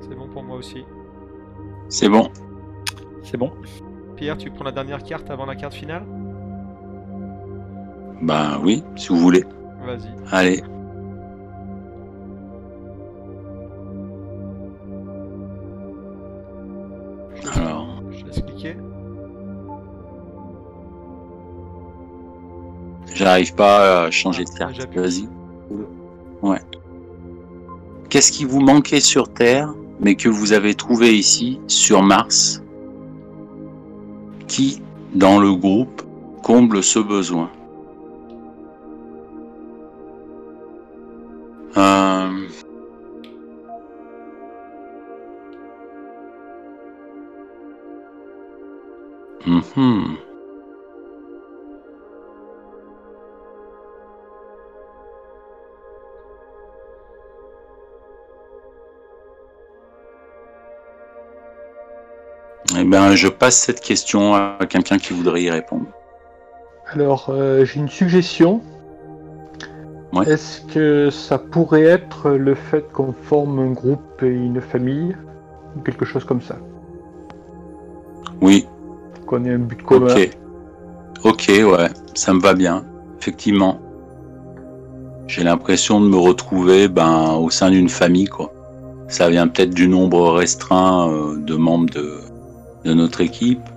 C'est bon pour moi aussi. C'est bon. C'est bon Pierre, tu prends la dernière carte avant la carte finale? Ben oui, si vous voulez. Vas-y. Allez. Alors, Je laisse cliquer. j'arrive pas à changer de Ah, carte. Vas-y. Qu'est-ce qui vous manquait sur Terre, mais que vous avez trouvé ici, sur Mars Qui, dans le groupe, comble ce besoin? Ben, je passe cette question à quelqu'un qui voudrait y répondre. Alors, euh, j'ai une suggestion. Ouais. Est-ce que ça pourrait être le fait qu'on forme un groupe et une famille Ou quelque chose comme ça? Oui, Qu'on ait un but commun ok. Ok, ouais, ça me va bien, effectivement. J'ai l'impression de me retrouver ben, au sein d'une famille, quoi. Ça vient peut-être du nombre restreint euh, de membres de, de notre équipe,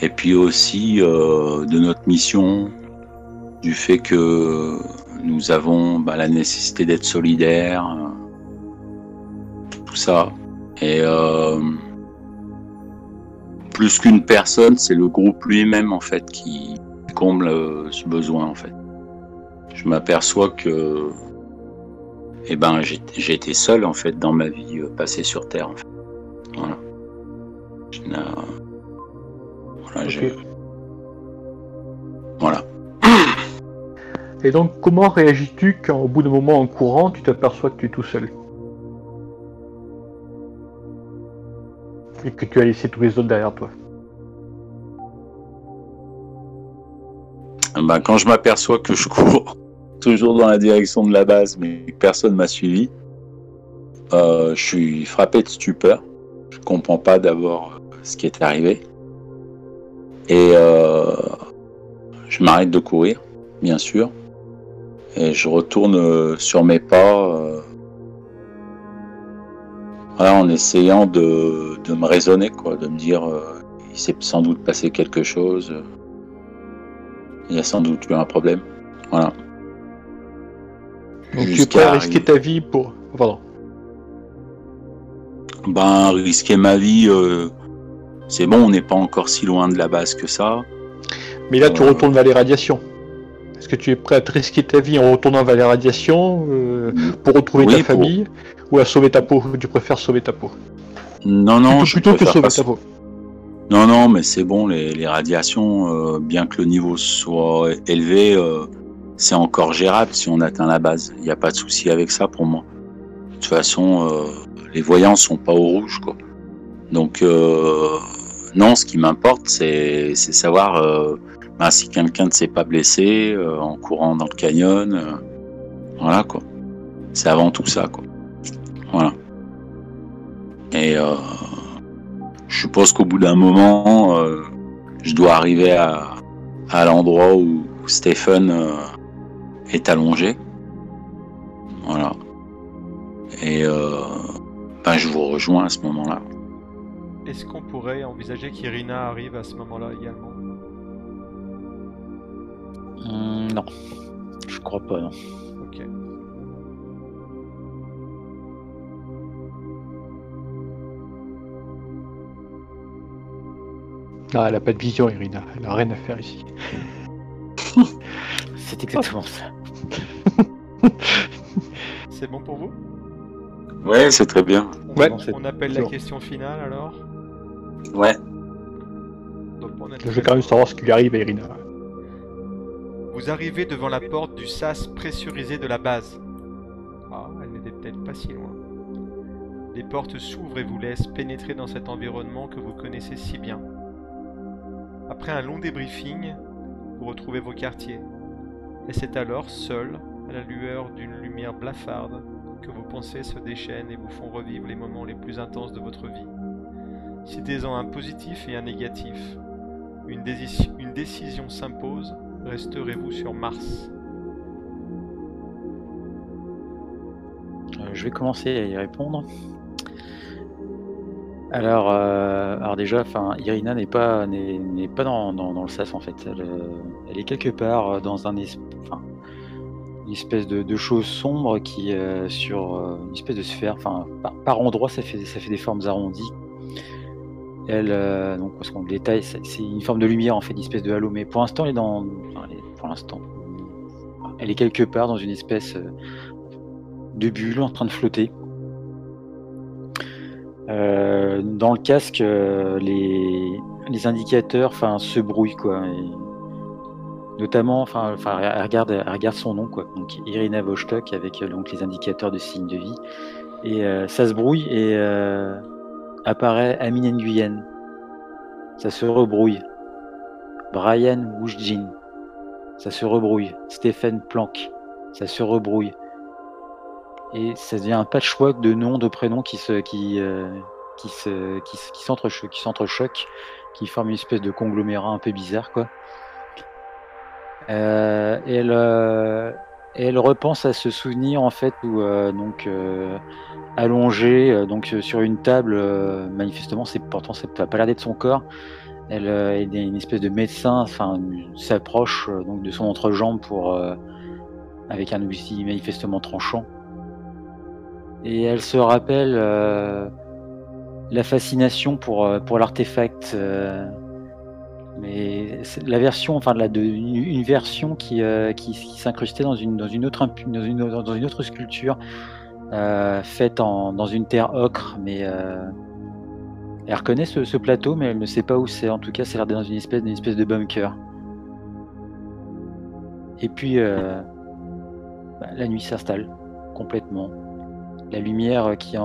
et puis aussi euh, de notre mission, du fait que nous avons ben, la nécessité d'être solidaires, euh, tout ça. Et euh, plus qu'une personne, c'est le groupe lui-même en fait qui comble ce besoin en fait. Je m'aperçois que et ben été seul en fait dans ma vie passée sur Terre. Voilà. Voilà. Et donc, comment réagis-tu quand, au bout d'un moment en courant, tu t'aperçois que tu es tout seul? Et que tu as laissé tous les autres derrière toi? Ben, quand je m'aperçois que je cours [laughs] toujours dans la direction de la base, mais que personne m'a suivi, euh, je suis frappé de stupeur. Je comprends pas d'abord ce qui est arrivé. Et euh, je m'arrête de courir, bien sûr. Et je retourne euh, sur mes pas euh, voilà, en essayant de, de me raisonner, quoi, de me dire euh, il s'est sans doute passé quelque chose. il y a sans doute eu un problème. Voilà. Donc, tu es prêt à risquer ta vie pour. Pardon. Ben, risquer ma vie, euh, c'est bon, on n'est pas encore si loin de la base que ça. Mais là, tu Euh. retournes vers les radiations. Est-ce que tu es prêt à te risquer ta vie en retournant vers les radiations euh, pour retrouver Oui, ta pour- famille ou à sauver ta peau Tu préfères sauver ta peau? Non, non, Plutôt, je plutôt que sauver pas ta peau. Non, non, mais c'est bon, les, les radiations, euh, bien que le niveau soit élevé, c'est encore gérable si on atteint la base. Il n'y a pas de souci avec ça pour moi. De toute façon, les voyants sont pas au rouge, quoi. Donc, euh, non, ce qui m'importe, c'est savoir euh, ben, si quelqu'un ne s'est pas blessé euh, en courant dans le canyon. euh, voilà, quoi. C'est avant tout ça, quoi. Voilà. Et je suppose qu'au bout d'un moment, je dois arriver à, à l'endroit où Stephen est allongé. Voilà. Et ben, je vous rejoins à ce moment-là. Est-ce qu'on pourrait envisager qu'Irina arrive à ce moment-là également? Hum, non, je crois pas, non. Ok. Ah, elle a pas de vision, Irina. Elle a rien à faire ici. [laughs] C'est exactement ça. C'est bon pour vous? Ouais, c'est très bien. on, Ouais. on- appelle la question finale alors? Ouais. Donc, Je veux quand même savoir ce qui lui arrive à Irina. Vous arrivez devant la porte du sas pressurisé de la base. Ah, elle n'était peut-être pas si loin. Les portes s'ouvrent et vous laissent pénétrer dans cet environnement que vous connaissez si bien. Après un long débriefing, vous retrouvez vos quartiers. Et c'est alors, seul, à la lueur d'une lumière blafarde, que vos pensées se déchaînent et vous font revivre les moments les plus intenses de votre vie. Citez-en un positif et un négatif. Une, décision s'impose, resterez-vous sur Mars Euh, je vais commencer à y répondre. Alors, euh, déjà, Irina n'est pas dans, le sas en fait. Elle, euh, est quelque part dans un une espèce de, chose sombre qui sur une espèce de sphère. Par, par endroits, ça ça fait des formes arrondies. Elle, euh, donc, parce qu'on le détaille, c'est une forme de lumière en fait, une espèce de halo. Mais pour l'instant, elle est dans, elle est- pour l'instant, elle est quelque part dans une espèce euh, de bulle en train de flotter. Euh, dans le casque, les, les indicateurs enfin, se brouillent. Quoi, notamment, enfin, enfin, elle regarde, regarde son nom, quoi. Donc Irina Vostok avec les indicateurs de signes de vie. Et ça se brouille et apparaît Amine Nguyen. Ça se rebrouille. Brian Woojin. Ça se rebrouille. Stephen Planck. Ça se rebrouille. Et ça devient un patchwork de noms, de prénoms qui se, qui, euh, qui se, qui, qui qui forment une espèce de conglomérat un peu bizarre, quoi. Euh, et euh, elle repense à ce souvenir en fait où euh, donc euh, allongée euh, donc sur une table, manifestement c'est pourtant ça n'a pas l'air d'être son corps. Elle est une espèce de médecin, enfin s'approche donc de son entrejambe avec un outil manifestement tranchant. Et elle se rappelle la fascination pour l'artefact. Mais la version, enfin la, de, une, version qui, euh, qui, qui s'incrustait dans une, dans, une autre, dans, une, dans une autre sculpture euh, faite en, dans une terre ocre, mais euh, elle reconnaît ce, plateau, mais elle ne sait pas où c'est. En tout cas, c'est l'air dans une espèce, une espèce de bunker. Et puis, bah, la nuit s'installe complètement. La lumière qui,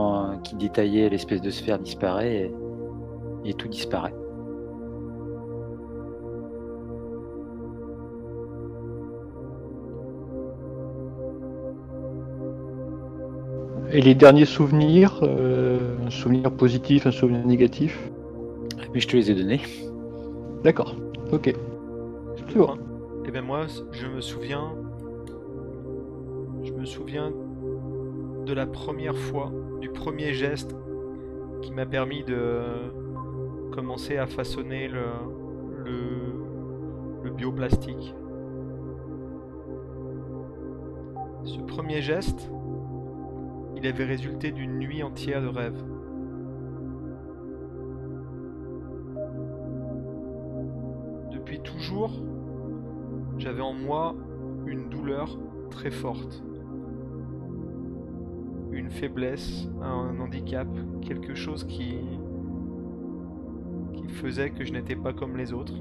qui détaillait l'espèce de sphère disparaît et tout disparaît. Et les derniers souvenirs, euh, un souvenir positif, un souvenir négatif Mais je te les ai donnés. D'accord, ok. C'est. Et ben moi, je me souviens. Je me souviens de la première fois, du premier geste qui m'a permis de commencer à façonner le, le, le bioplastique. Ce premier geste, il avait résulté d'une nuit entière de rêves. Depuis toujours, j'avais en moi une douleur très forte. Une faiblesse, un handicap, quelque chose qui, qui faisait que je n'étais pas comme les autres.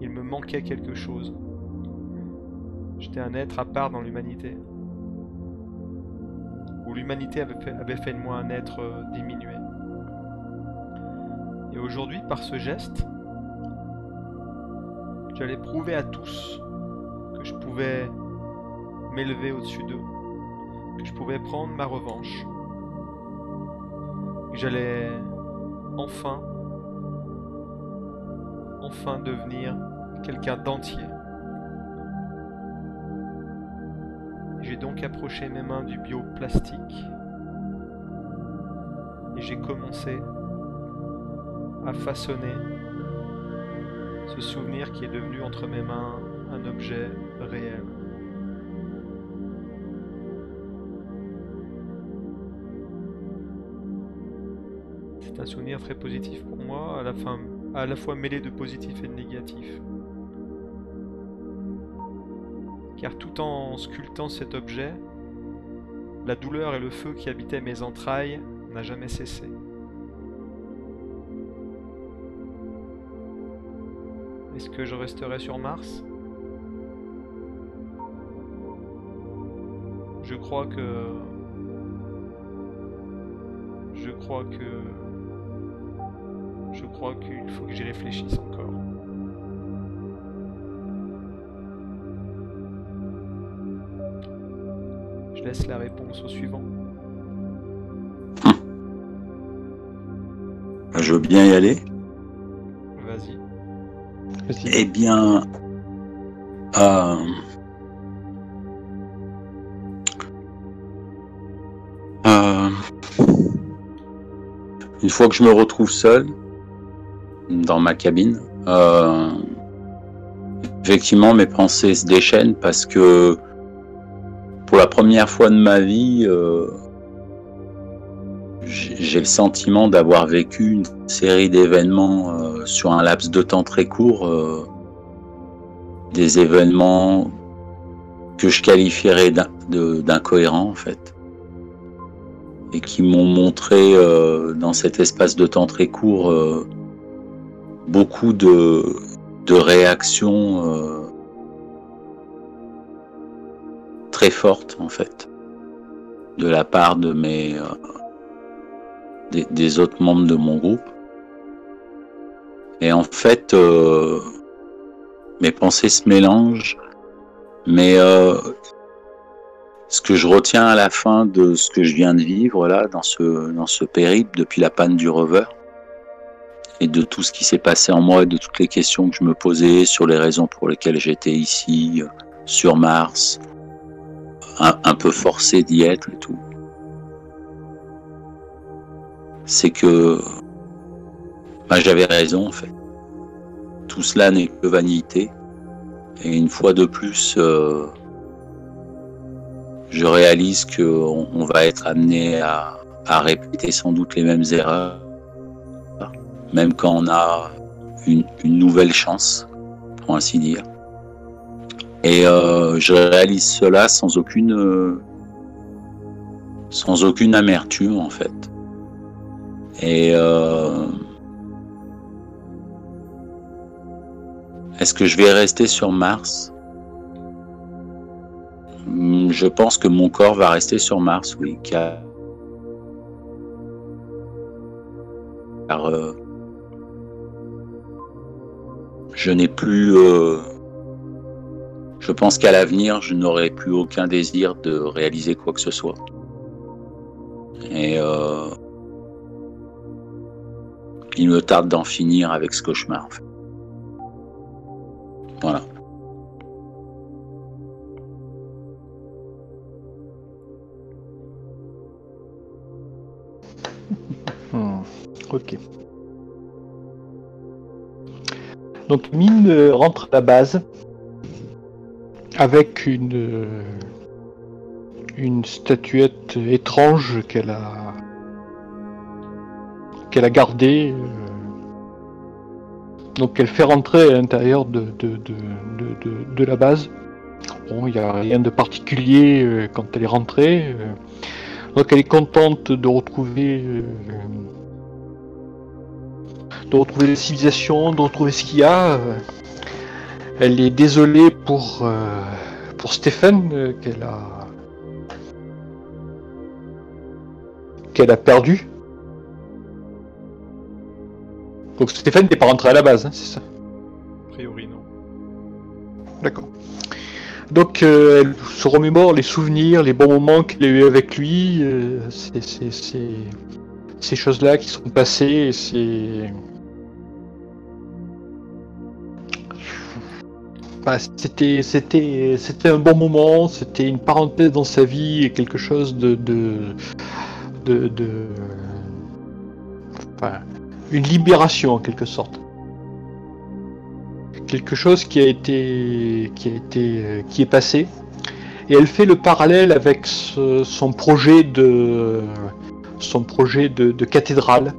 Il me manquait quelque chose. J'étais un être à part dans l'humanité. Où l'humanité avait fait, de moi un être euh, diminué. Et aujourd'hui, par ce geste, j'allais prouver à tous que je pouvais m'élever au-dessus d'eux, que je pouvais prendre ma revanche, que j'allais enfin, enfin devenir quelqu'un d'entier. J'ai donc approché mes mains du bioplastique et j'ai commencé à façonner ce souvenir qui est devenu entre mes mains un objet réel. C'est un souvenir très positif pour moi, à la, fois mêlé de positif et de négatif. Car tout en sculptant cet objet, la douleur et le feu qui habitaient mes entrailles n'a jamais cessé. Est-ce que je resterai sur Mars? Je crois que... Je crois que... Je crois qu'il faut que j'y réfléchisse encore. Laisse la réponse au suivant. Je veux bien y aller? Vas-y. Vas-y. Eh bien, euh, euh, une fois que je me retrouve seul dans ma cabine, euh, effectivement mes pensées se déchaînent parce que première fois de ma vie, euh, j'ai le sentiment d'avoir vécu une série d'événements euh, sur un laps de temps très court, euh, des événements que je qualifierais d'incohérents en fait, et qui m'ont montré dans cet espace de temps très court beaucoup de réactions très fortes en fait, de la part de mes euh, des, autres membres de mon groupe. Et en fait, euh, mes pensées se mélangent, mais euh, ce que je retiens à la fin de ce que je viens de vivre là, dans ce, dans ce périple depuis la panne du rover, et de tout ce qui s'est passé en moi et de toutes les questions que je me posais sur les raisons pour lesquelles j'étais ici, sur Mars, un, peu forcé d'y être et tout c'est que bah, j'avais raison en fait. Tout cela n'est que vanité. Et une fois de plus, euh, je réalise qu'on on va être amené à, répéter sans doute les mêmes erreurs, même quand on a une nouvelle chance, pour ainsi dire. Et euh, je réalise cela sans aucune, euh, sans aucune amertume en fait. Et euh, est-ce que je vais rester sur Mars? Hmm, Je pense que mon corps va rester sur Mars, oui, car, car, je n'ai plus. Je pense qu'à l'avenir, je n'aurai plus aucun désir de réaliser quoi que ce soit. Et euh, il me tarde d'en finir avec ce cauchemar. Voilà. [laughs] Hmm, Ok. Donc Mine euh, rentre à la base avec une une statuette étrange qu'elle a qu'elle a gardée. euh, donc elle fait rentrer à l'intérieur de, de, de, de, la base. Bon, il n'y a rien de particulier euh, quand elle est rentrée. euh. donc elle est contente de retrouver de retrouver la civilisation, de retrouver ce qu'il y a. Elle est désolée pour, euh, pour Stéphane euh, qu'elle a qu'elle a perdu. Donc Stéphane n'est pas rentré à la base, hein, c'est ça A priori, non. D'accord. Donc euh, elle se remémore les souvenirs, les bons moments qu'elle a eu avec lui, euh, ces, ces- choses-là qui sont passées, et c'est... Bah, c'était, un bon moment, c'était une parenthèse dans sa vie et quelque chose de, une libération en quelque sorte. Quelque chose qui a été qui euh, est passé. Et elle fait le parallèle avec son projet de cathédrale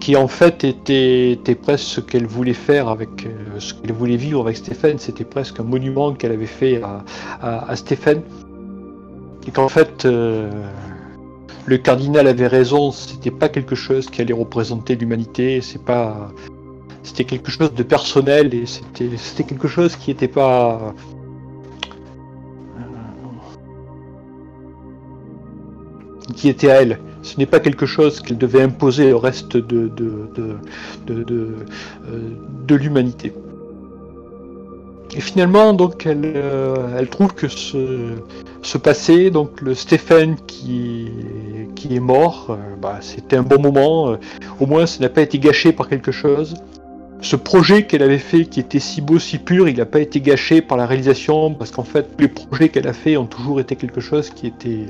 qui en fait était, presque ce qu'elle voulait faire avec euh, ce qu'elle voulait vivre avec Stéphane. C'était presque un monument qu'elle avait fait à, Stéphane. Et qu'en fait euh, le cardinal avait raison. C'était pas quelque chose qui allait représenter l'humanité. C'était quelque chose de personnel et c'était quelque chose qui n'était pas qui était à elle. Ce n'est pas quelque chose qu'elle devait imposer au reste de euh, l'humanité. Et finalement, donc, elle, euh, trouve que ce, passé, donc le Stéphane qui, est mort, euh, bah, c'était un bon moment. au moins, ça n'a pas été gâché par quelque chose ce projet qu'elle avait fait, qui était si beau, si pur, il n'a pas été gâché par la réalisation, parce qu'en fait, les projets qu'elle a fait ont toujours été quelque chose qui était,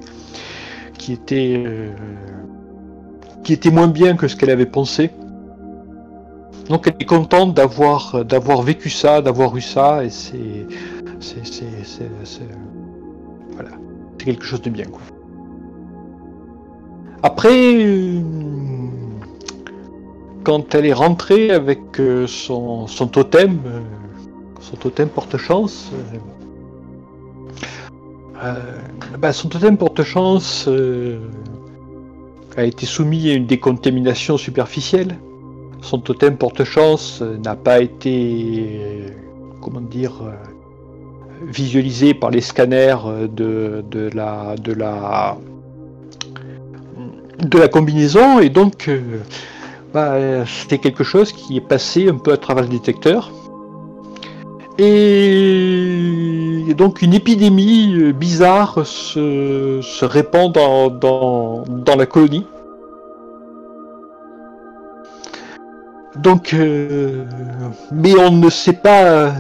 qui était, euh, qui était moins bien que ce qu'elle avait pensé. Donc, elle est contente d'avoir, vécu ça, d'avoir eu ça, et c'est, c'est, voilà, c'est quelque chose de bien, quoi. Après. euh, quand elle est rentrée avec euh, son, totem, son totem porte-chance, euh, euh, bah, son totem porte-chance euh, a été soumis à une décontamination superficielle. Son totem porte-chance euh, n'a pas été, euh, comment dire, euh, visualisé par les scanners euh, de, la de la de la combinaison et donc euh, bah, euh, c'était quelque chose qui est passé un peu à travers le détecteur. Et, et donc une épidémie euh, bizarre se, répand dans, la colonie. Donc, euh, mais on ne sait pas euh,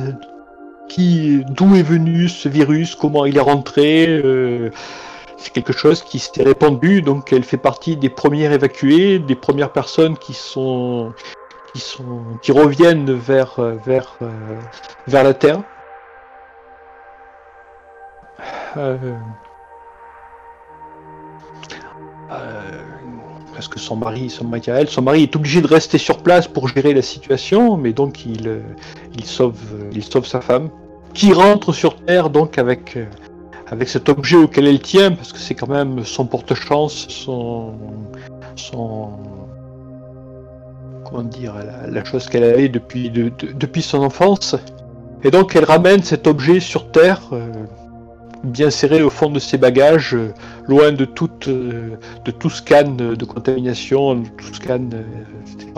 qui, d'où est venu ce virus, comment il est rentré. c'est quelque chose qui s'est répandu, donc elle fait partie des premières évacuées, des premières personnes qui sont qui sont qui reviennent vers la Terre. Euh, euh, parce que son mari, son mari son mari est obligé de rester sur place pour gérer la situation, mais donc il euh, sauve il sauve sa femme, qui rentre sur Terre donc avec avec cet objet auquel elle tient, parce que c'est quand même son porte-chance, son, son, comment dire, la, chose qu'elle avait depuis, de- de- depuis son enfance. Et donc elle ramène cet objet sur Terre, bien serré au fond de ses bagages, euh, loin de, toute, euh, tout scan de contamination, de tout scan, euh, etc.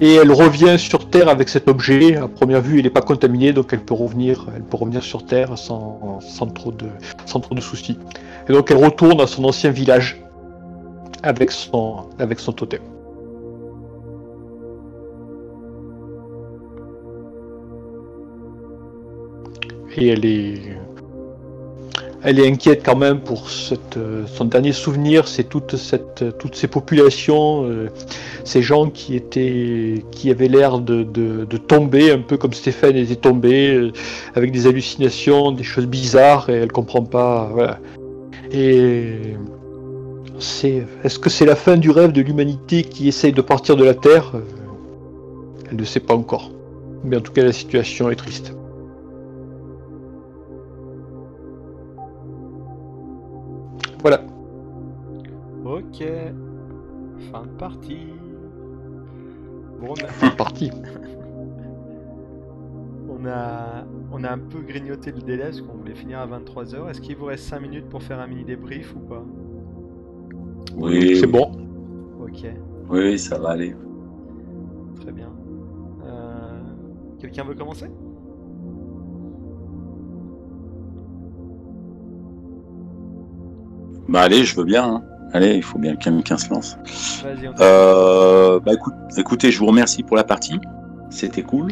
Et elle revient sur Terre avec cet objet. À première vue, il n'est pas contaminé, donc elle peut revenir, elle peut revenir sur Terre sans, sans, trop de, sans trop de soucis. Et donc elle retourne à son ancien village avec son, avec son totem. Et elle est, elle est inquiète quand même pour euh, son dernier souvenir, c'est toute cette, toutes ces populations, euh, ces gens qui étaient, qui avaient l'air de, tomber, un peu comme Stéphane était tombé, euh, avec des hallucinations, des choses bizarres, et elle comprend pas. Et c'est, est-ce que c'est la fin du rêve de l'humanité qui essaye de partir de la Terre? Euh, Elle ne sait pas encore. Mais en tout cas, la situation est triste. Voilà. Ok. Fin de partie. Bon, on a, C'est parti. [laughs] on a, on a un peu grignoté le délai parce qu'on voulait finir à 23h. Est-ce qu'il vous reste 5 minutes pour faire un mini débrief ou pas? Oui, C'est bon. Ok, Oui, ça va aller. très bien. Euh, Quelqu'un veut commencer? Bah allez, je veux bien. hein. Allez, il faut bien que quelqu'un se lance. Euh, bah écoute, écoutez, je vous remercie pour la partie. C'était cool.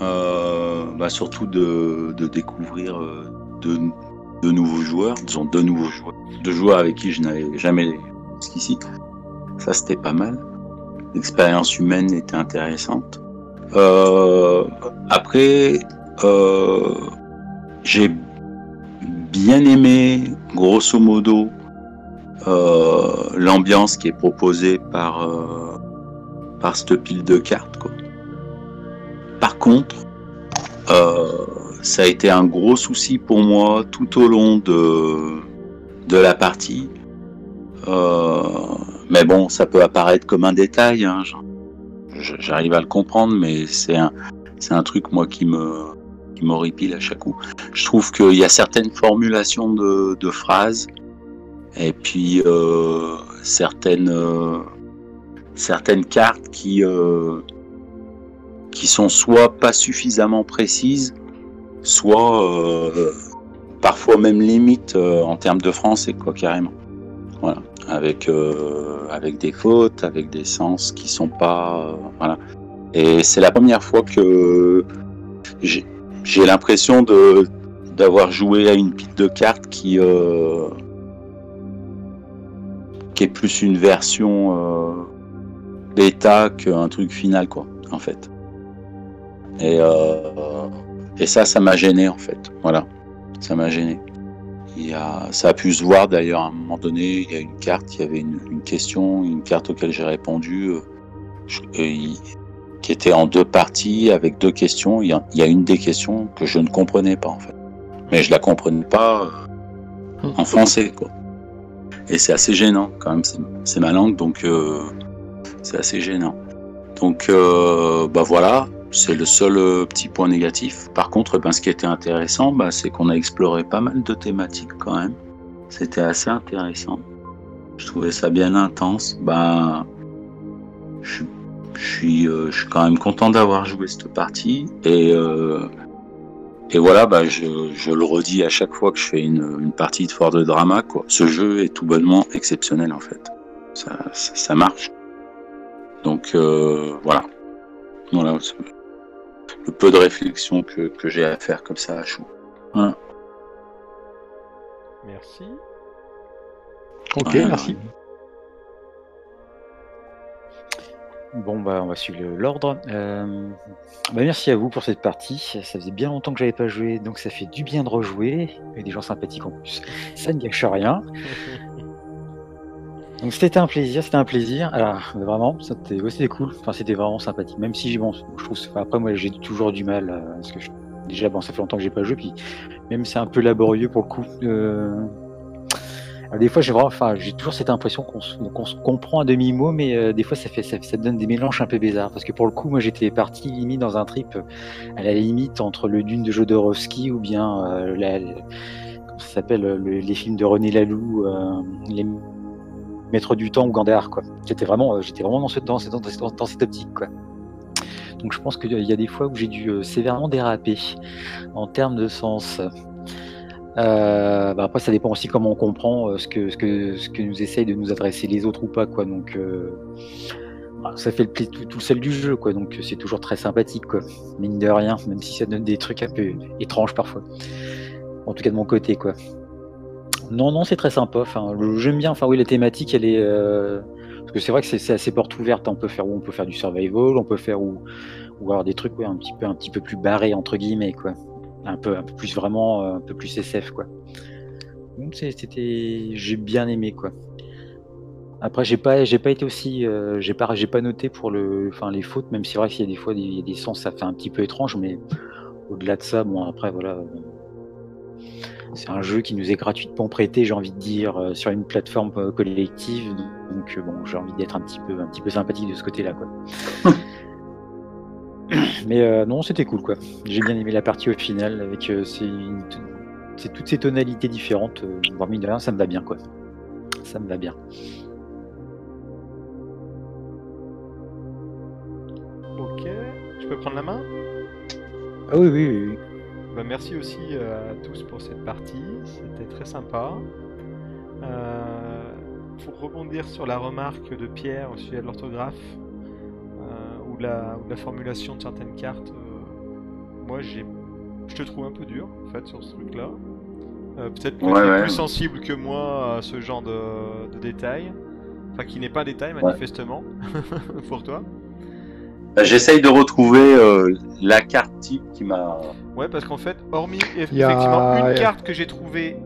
Euh, bah surtout de, de découvrir euh, de, de nouveaux joueurs, disons de nouveaux joueurs, de joueurs avec qui je n'avais jamais jusqu'ici. Ça c'était pas mal. L'expérience humaine était intéressante. Euh, après, j'ai bien aimé, grosso modo, euh, l'ambiance qui est proposée par euh, par cette pile de cartes. Par contre, euh, ça a été un gros souci pour moi tout au long de de la partie. Euh, mais bon, ça peut apparaître comme un détail. hein, J'arrive à le comprendre, mais c'est un c'est un truc moi qui me qui m'horripile à chaque coup. Je trouve qu'il y a certaines formulations de, phrases et puis euh, certaines euh, certaines cartes qui euh, qui sont soit pas suffisamment précises, soit parfois même limite en termes de français quoi carrément. Voilà, avec avec des fautes, avec des sens qui sont pas voilà. Et c'est la première fois que j'ai l'impression de d'avoir joué à une pile de cartes qui euh, qui est plus une version euh, bêta qu'un truc final quoi en fait. Et euh, et ça ça m'a gêné en fait. Voilà. Ça m'a gêné. Il y a ça a pu se voir d'ailleurs à un moment donné il y a une carte il y avait une, question une carte auquel j'ai répondu euh, qui était en deux parties avec deux questions. Il y, a, une des questions que je ne comprenais pas en fait. Mais je la comprenais pas euh, en français quoi. Et c'est assez gênant quand même. C'est- ma langue donc euh, c'est assez gênant. Donc euh, bah voilà. C'est le seul euh, petit point négatif. Par contre ben, ce qui était intéressant bah, c'est qu'on a exploré pas mal de thématiques quand même. C'était assez intéressant. Je trouvais ça bien intense. Bah je, je suis euh, je suis quand même content d'avoir joué cette partie et euh, et voilà, bah, je, je le redis à chaque fois que je fais une, une partie de Fort de Drama. Quoi. Ce jeu est tout bonnement exceptionnel en fait. Ça, ça, ça marche. Donc euh, voilà. Voilà le peu de réflexion que, que j'ai à faire comme ça à chaud. Voilà. Merci. Ok, Ouais, merci. Bon, bah, on va suivre l'ordre. Euh, bah, merci à vous pour cette partie. Ça faisait bien longtemps que j'avais pas joué, donc ça fait du bien de rejouer. Avec des gens sympathiques en plus. Ça ne gâche rien. [laughs] Donc c'était un plaisir, c'était un plaisir. Alors vraiment, c'était ouais, cool. Enfin, c'était vraiment sympathique. Même si bon, je trouve. enfin, après moi, j'ai toujours du mal. euh, parce que je- déjà, bon, ça fait longtemps que j'ai pas joué, puis même c'est un peu laborieux pour le coup. Euh, des fois, j'ai enfin, j'ai toujours cette impression qu'on se comprend à demi-mot, mais euh, des fois, ça, fait, ça, donne des mélanges un peu bizarres. Parce que pour le coup, moi, j'étais parti limite dans un trip à la limite entre le Dune de Jodorowsky ou bien euh, ça s'appelle, les films de René Laloux, les Maîtres du Temps ou Gandhar, quoi. J'étais vraiment, j'étais vraiment dans, ce, dans, dans, cette optique, quoi. Donc je pense qu'il y a des fois où j'ai dû euh, sévèrement déraper en termes de sens. Euh, bah, après, ça dépend aussi comment on comprend euh, ce, que, ce, que, ce que nous essayent de nous adresser les autres ou pas. Quoi. Donc, bah, ça fait le tout, tout, le sel du jeu. Quoi. Donc, c'est toujours très sympathique. Quoi. Mine de rien, même si ça donne des trucs un peu étranges parfois. En tout cas, de mon côté. Quoi. Non, non, c'est très sympa. Enfin, j'aime bien. Enfin, oui, la thématique, elle est. Parce que c'est vrai que c'est assez porte ouverte. On peut faire on peut faire du survival, on peut faire ou, ou avoir des trucs un petit peu un petit peu plus barrés entre guillemets quoi. Un peu un peu plus vraiment euh, un peu plus SF quoi. Donc c'était j'ai bien aimé quoi. Après j'ai pas j'ai pas été aussi euh, j'ai pas j'ai pas noté pour le enfin les fautes même si c'est vrai qu'il y a des fois il y a des sens ça fait un petit peu étrange mais au-delà de ça bon après voilà c'est un jeu qui nous est gratuitement prêté, j'ai envie de dire, euh, sur une plateforme euh, collective. Donc euh, bon, j'ai envie d'être un petit peu, un petit peu sympathique de ce côté-là, quoi. [laughs] [coughs] Mais non, c'était cool, quoi. J'ai bien aimé la partie au final, avec c'est toutes ces tonalités différentes. Bon, mine de rien, ça me va bien, quoi. Ça me va bien. Ok, je peux prendre la main? Ah oui, oui, oui. Bah, merci aussi euh, à tous pour cette partie, c'était très sympa. Euh, pour rebondir sur la remarque de Pierre au sujet de l'orthographe euh, ou, la, formulation de certaines cartes, moi je te trouve un peu dur en fait sur ce truc-là. Peut-être que tu es plus sensible que moi à ce genre de, de détails. Enfin, qui n'est pas un détail manifestement [laughs] pour toi. Bah, j'essaye de retrouver euh, la carte type qui m'a. Ouais, parce qu'en fait, hormis effectivement une carte que j'ai trouvée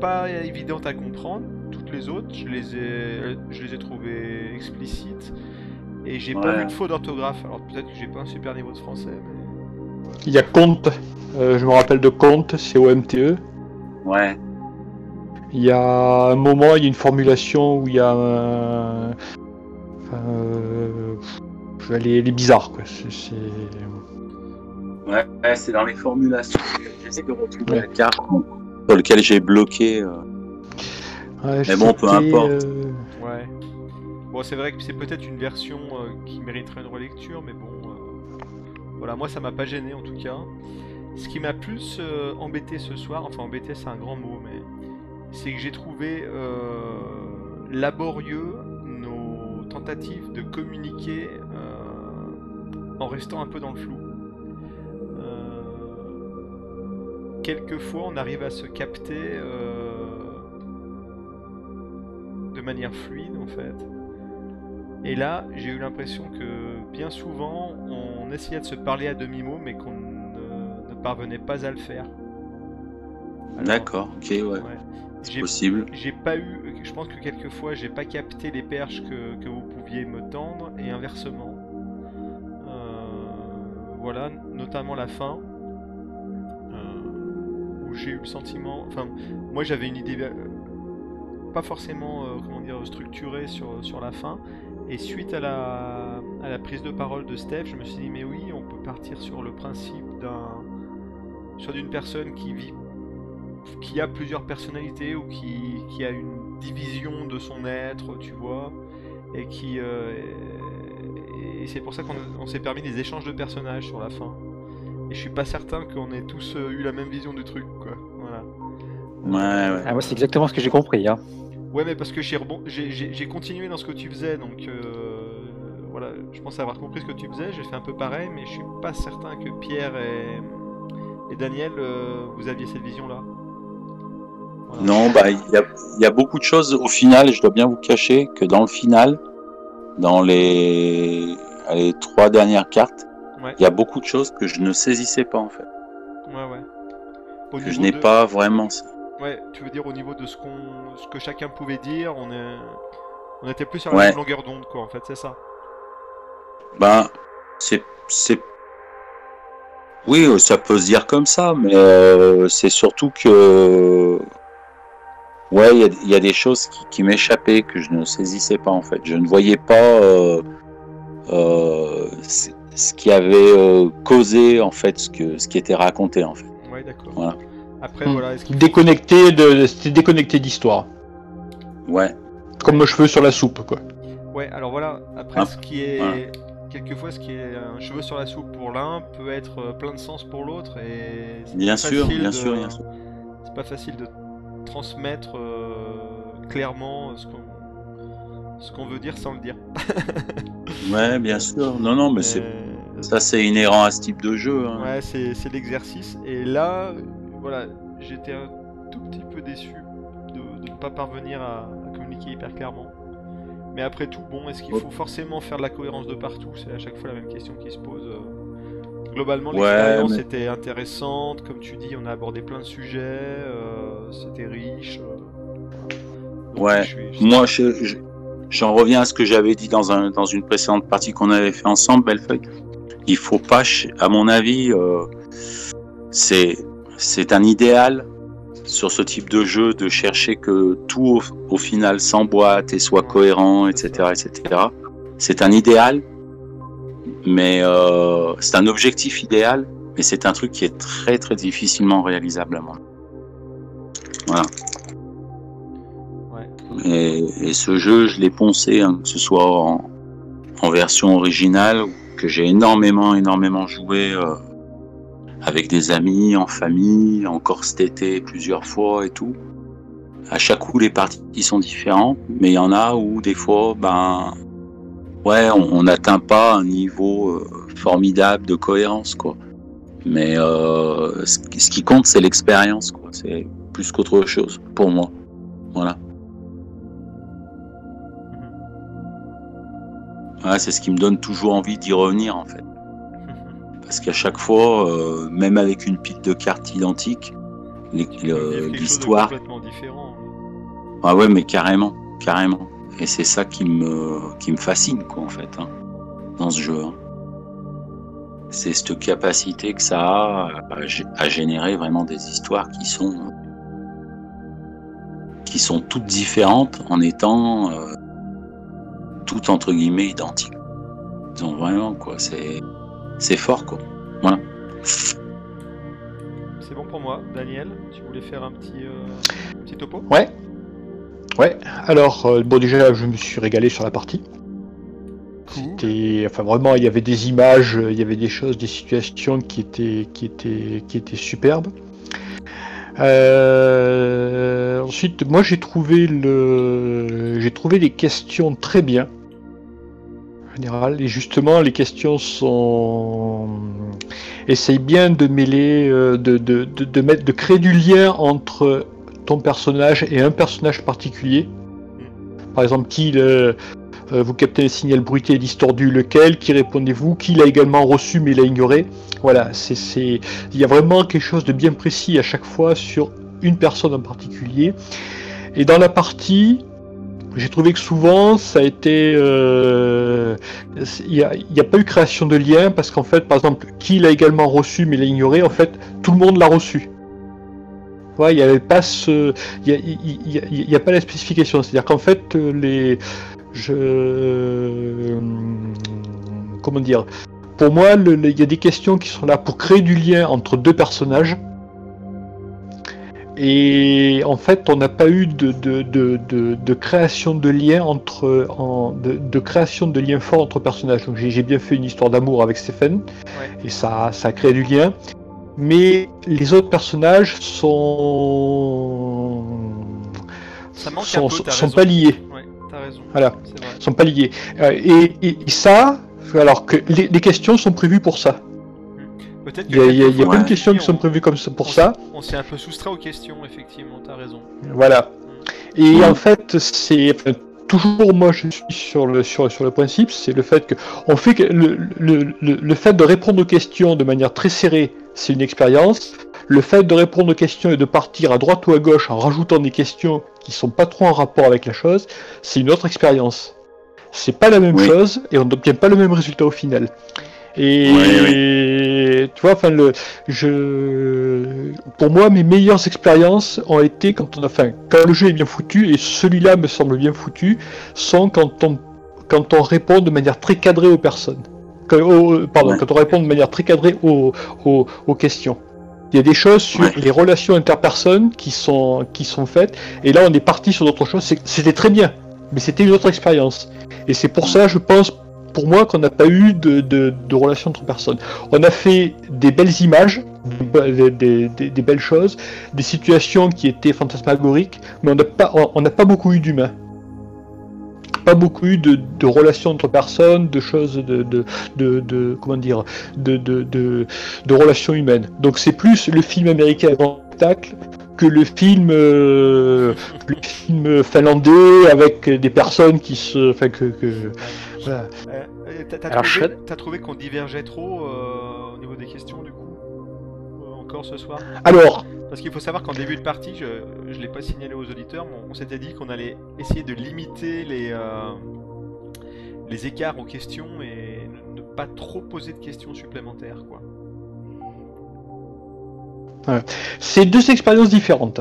pas évidente à comprendre, toutes les autres, je les ai, je les ai trouvées explicites. Et j'ai pas vu de faux d'orthographe. Alors peut-être que j'ai pas un super niveau de français, mais. Il y a compte. Euh, je me rappelle de compte, c'est O-M-T-E. Ouais. Il y a un moment, il y a une formulation où il y a un. Euh, elle est, bizarre, quoi. C'est, Ouais, c'est dans les formulations. J'essaie de retrouver la carte sur laquelle j'ai bloqué. Euh. Mais bon, peu importe. Euh, ouais. Bon, c'est vrai que c'est peut-être une version euh, qui mériterait une relecture, mais bon. Voilà, moi ça m'a pas gêné en tout cas. Ce qui m'a plus embêté ce soir, enfin embêté c'est un grand mot, mais c'est que j'ai trouvé laborieux nos tentatives de communiquer en restant un peu dans le flou. Euh, quelquefois, on arrive à se capter euh, de manière fluide, en fait. Et là, j'ai eu l'impression que bien souvent, on essayait de se parler à demi-mot, mais qu'on ne, parvenait pas à le faire. D'accord, ok, ouais. C'est possible. J'ai pas eu, je pense que quelquefois, j'ai pas capté les perches que, que vous pouviez me tendre, et inversement voilà, notamment la fin, euh, où j'ai eu le sentiment, enfin, moi j'avais une idée euh, pas forcément, euh, comment dire, structurée sur, sur la fin, et suite à la, à la prise de parole de Steph, je me suis dit, mais oui, on peut partir sur le principe d'un, sur d'une personne qui vit, qui a plusieurs personnalités, ou qui, qui a une division de son être, tu vois, et qui et c'est pour ça qu'on s'est permis des échanges de personnages sur la fin. Et je suis pas certain qu'on ait tous euh, eu la même vision du truc, quoi. Voilà. Ouais, ouais. Ah, moi, c'est exactement ce que j'ai compris, hein. Ouais, mais parce que j'ai continué dans ce que tu faisais, donc euh, voilà, je pense avoir compris ce que tu faisais, j'ai fait un peu pareil, mais je suis pas certain que Pierre et, Daniel, euh, vous aviez cette vision-là. Non, bah, il y y a, beaucoup de choses au final, je dois bien vous cacher que dans le final, dans les, trois dernières cartes, il y a beaucoup de choses que je ne saisissais pas en fait. Ouais, ouais. que je n'ai pas vraiment. Ouais, tu veux dire au niveau de ce, qu'on, ce que chacun pouvait dire, on, est... on était plus sur la même longueur d'onde, quoi, en fait, c'est ça. Ben, c'est. c'est... Oui, euh, ça peut se dire comme ça, mais euh, c'est surtout que. Ouais, il y a- il y, a des choses qui, qui m'échappaient, que je ne saisissais pas en fait. Je ne voyais pas euh, euh, ce ce qui avait euh, causé en fait ce, que, ce qui était raconté en fait. Ouais, d'accord. Voilà. Après, Hmm. voilà, faut- Déconnecté de, c'était déconnecté d'histoire. Ouais, Comme nos cheveux sur la soupe, quoi. Ouais, alors voilà, après Ah, ce qui est. voilà. Quelquefois, ce qui est un cheveu sur la soupe pour l'un peut être euh, plein de sens pour l'autre et. c'est bien sûr, bien de- sûr, bien sûr. C'est pas facile de transmettre euh, clairement ce qu'on ce qu'on veut dire sans le dire. [laughs] Ouais, bien sûr. Non, non, mais c'est Euh, ça, c'est inhérent à ce type de jeu. hein. Ouais, c'est c'est l'exercice. Et là, euh, voilà, j'étais un tout petit peu déçu de, de ne pas parvenir à, à communiquer hyper clairement. Mais après tout, bon, est-ce qu'il faut forcément faire de la cohérence de partout? C'est à chaque fois la même question qui se pose. euh. Globalement, Ouais, l'expérience mais- était intéressante. Comme tu dis, on a abordé plein de sujets. euh, C'était riche. euh. Donc, Ouais, je suis- je- Moi, je- je- j'en reviens à ce que j'avais dit dans, un, dans une précédente partie qu'on avait fait ensemble, Bellefeuille. Il faut pas, à mon avis, euh, c'est c'est un idéal sur ce type de jeu de chercher que tout au, au final s'emboîte et soit cohérent, etc., etc. C'est un idéal, mais euh, c'est un objectif idéal, mais c'est un truc qui est très très difficilement réalisable à avis. Voilà. Ouais. Et, et ce jeu, je l'ai poncé, hein, que ce soit en, en version originale, que j'ai énormément, énormément joué euh, avec des amis, en famille, encore cet été plusieurs fois et tout. À chaque coup, les parties sont différentes, mais il y en a où des fois, ben, ouais, on n'atteint pas un niveau euh, formidable de cohérence, quoi. Mais euh, ce, qui- ce qui compte, c'est l'expérience, quoi. C'est plus qu'autre chose pour moi. Voilà. Ouais, c'est ce qui me donne toujours envie d'y revenir en fait. Parce qu'à chaque fois, euh, même avec une pile de cartes identiques, l'histoire. complètement différent. Ah ouais, mais carrément, carrément. Et c'est ça qui me, qui me fascine quoi en fait hein, dans ce jeu. hein. C'est cette capacité que ça a à générer vraiment des histoires qui sont qui sont toutes différentes en étant euh, toutes entre guillemets identiques. Donc vraiment quoi, c'est c'est fort quoi. Voilà. C'est bon pour moi. Daniel, tu voulais faire un petit, euh, petit topo? Ouais. Ouais. Alors, euh, bon, déjà, je me suis régalé sur la partie. C'était, enfin, vraiment, il y avait des images, il y avait des choses, des situations qui étaient, qui étaient, qui étaient superbes. Euh, ensuite, moi, j'ai trouvé le, j'ai trouvé les questions très bien. Général, et justement, les questions sont, essaye bien de mêler, euh, de, de, de, mettre, de créer du lien entre ton personnage et un personnage particulier. Par exemple, qui euh, vous captez un signal bruité et distordu, lequel, qui répondez-vous, qui l'a également reçu mais l'a ignoré. Voilà, c'est, il y a vraiment quelque chose de bien précis à chaque fois sur une personne en particulier. Et dans la partie, j'ai trouvé que souvent ça a été, euh, il n'y a, pas eu création de lien parce qu'en fait, par exemple, qui l'a également reçu mais l'a ignoré, en fait, tout le monde l'a reçu. Il n'y avait pas ce, il y a, a- pas la spécification, c'est-à-dire qu'en fait les, comment dire, pour moi, il y a des questions qui sont là pour créer du lien entre deux personnages. Et en fait, on n'a pas eu de, de, de, de, de création de lien entre, en, de, création de lien fort entre personnages. Donc j'ai bien fait une histoire d'amour avec Stéphane, et ça, ça a créé du lien. Mais les autres personnages sont Ça manque sont, un peu, t'as sont raison. pas liés. Ouais, t'as raison. Voilà. Sont pas liés. Et, et- et ça, alors que les, les questions sont prévues pour ça. Peut-être Il y a, il y a- il y a quelquefois, plein de on- questions qui sont on- prévues comme ça, pour on ça. On s'est un peu soustrait aux questions, effectivement, t'as raison. Voilà. Et en fait, c'est enfin, toujours moi je suis sur le sur, sur le principe, c'est le fait que on fait que le, le, le, le fait de répondre aux questions de manière très serrée, c'est une expérience. Le fait de répondre aux questions et de partir à droite ou à gauche en rajoutant des questions qui sont pas trop en rapport avec la chose, c'est une autre expérience. C'est pas la même Oui. chose et on n'obtient pas le même résultat au final. Et Ouais, tu vois, enfin, le, je, pour moi, mes meilleures expériences ont été quand on a, enfin, quand le jeu est bien foutu, et celui-là me semble bien foutu, sont quand on, quand on répond de manière très cadrée aux personnes. Quand, pardon, Ouais. quand on répond de manière très cadrée aux, aux, aux questions. Il y a des choses sur les relations interpersonnes qui sont, qui sont faites, et là on est parti sur d'autres choses. C'était très bien, mais c'était une autre expérience. Et c'est pour ça, je pense, pour moi, qu'on n'a pas eu de, de, relation entre personnes. On a fait des belles images, des, des- belles choses, des situations qui étaient fantasmagoriques, mais on n'a pas, on- n'a pas beaucoup eu d'humains. Pas beaucoup eu de, de relations entre personnes, de choses de, de, de, comment dire, de, de, relations humaines. Donc c'est plus le film américain grand spectacle que le film, euh, le film finlandais avec des personnes qui se, enfin que, que voilà. Euh, euh, t'as, trouvé, je- qu'on divergeait trop euh, au niveau des questions du coup Euh, Encore ce soir? Alors, Parce qu'il faut savoir qu'en début de partie, je ne l'ai pas signalé aux auditeurs, mais on, s'était dit qu'on allait essayer de limiter les, euh, les écarts aux questions et ne, ne pas trop poser de questions supplémentaires. Quoi. C'est deux expériences différentes.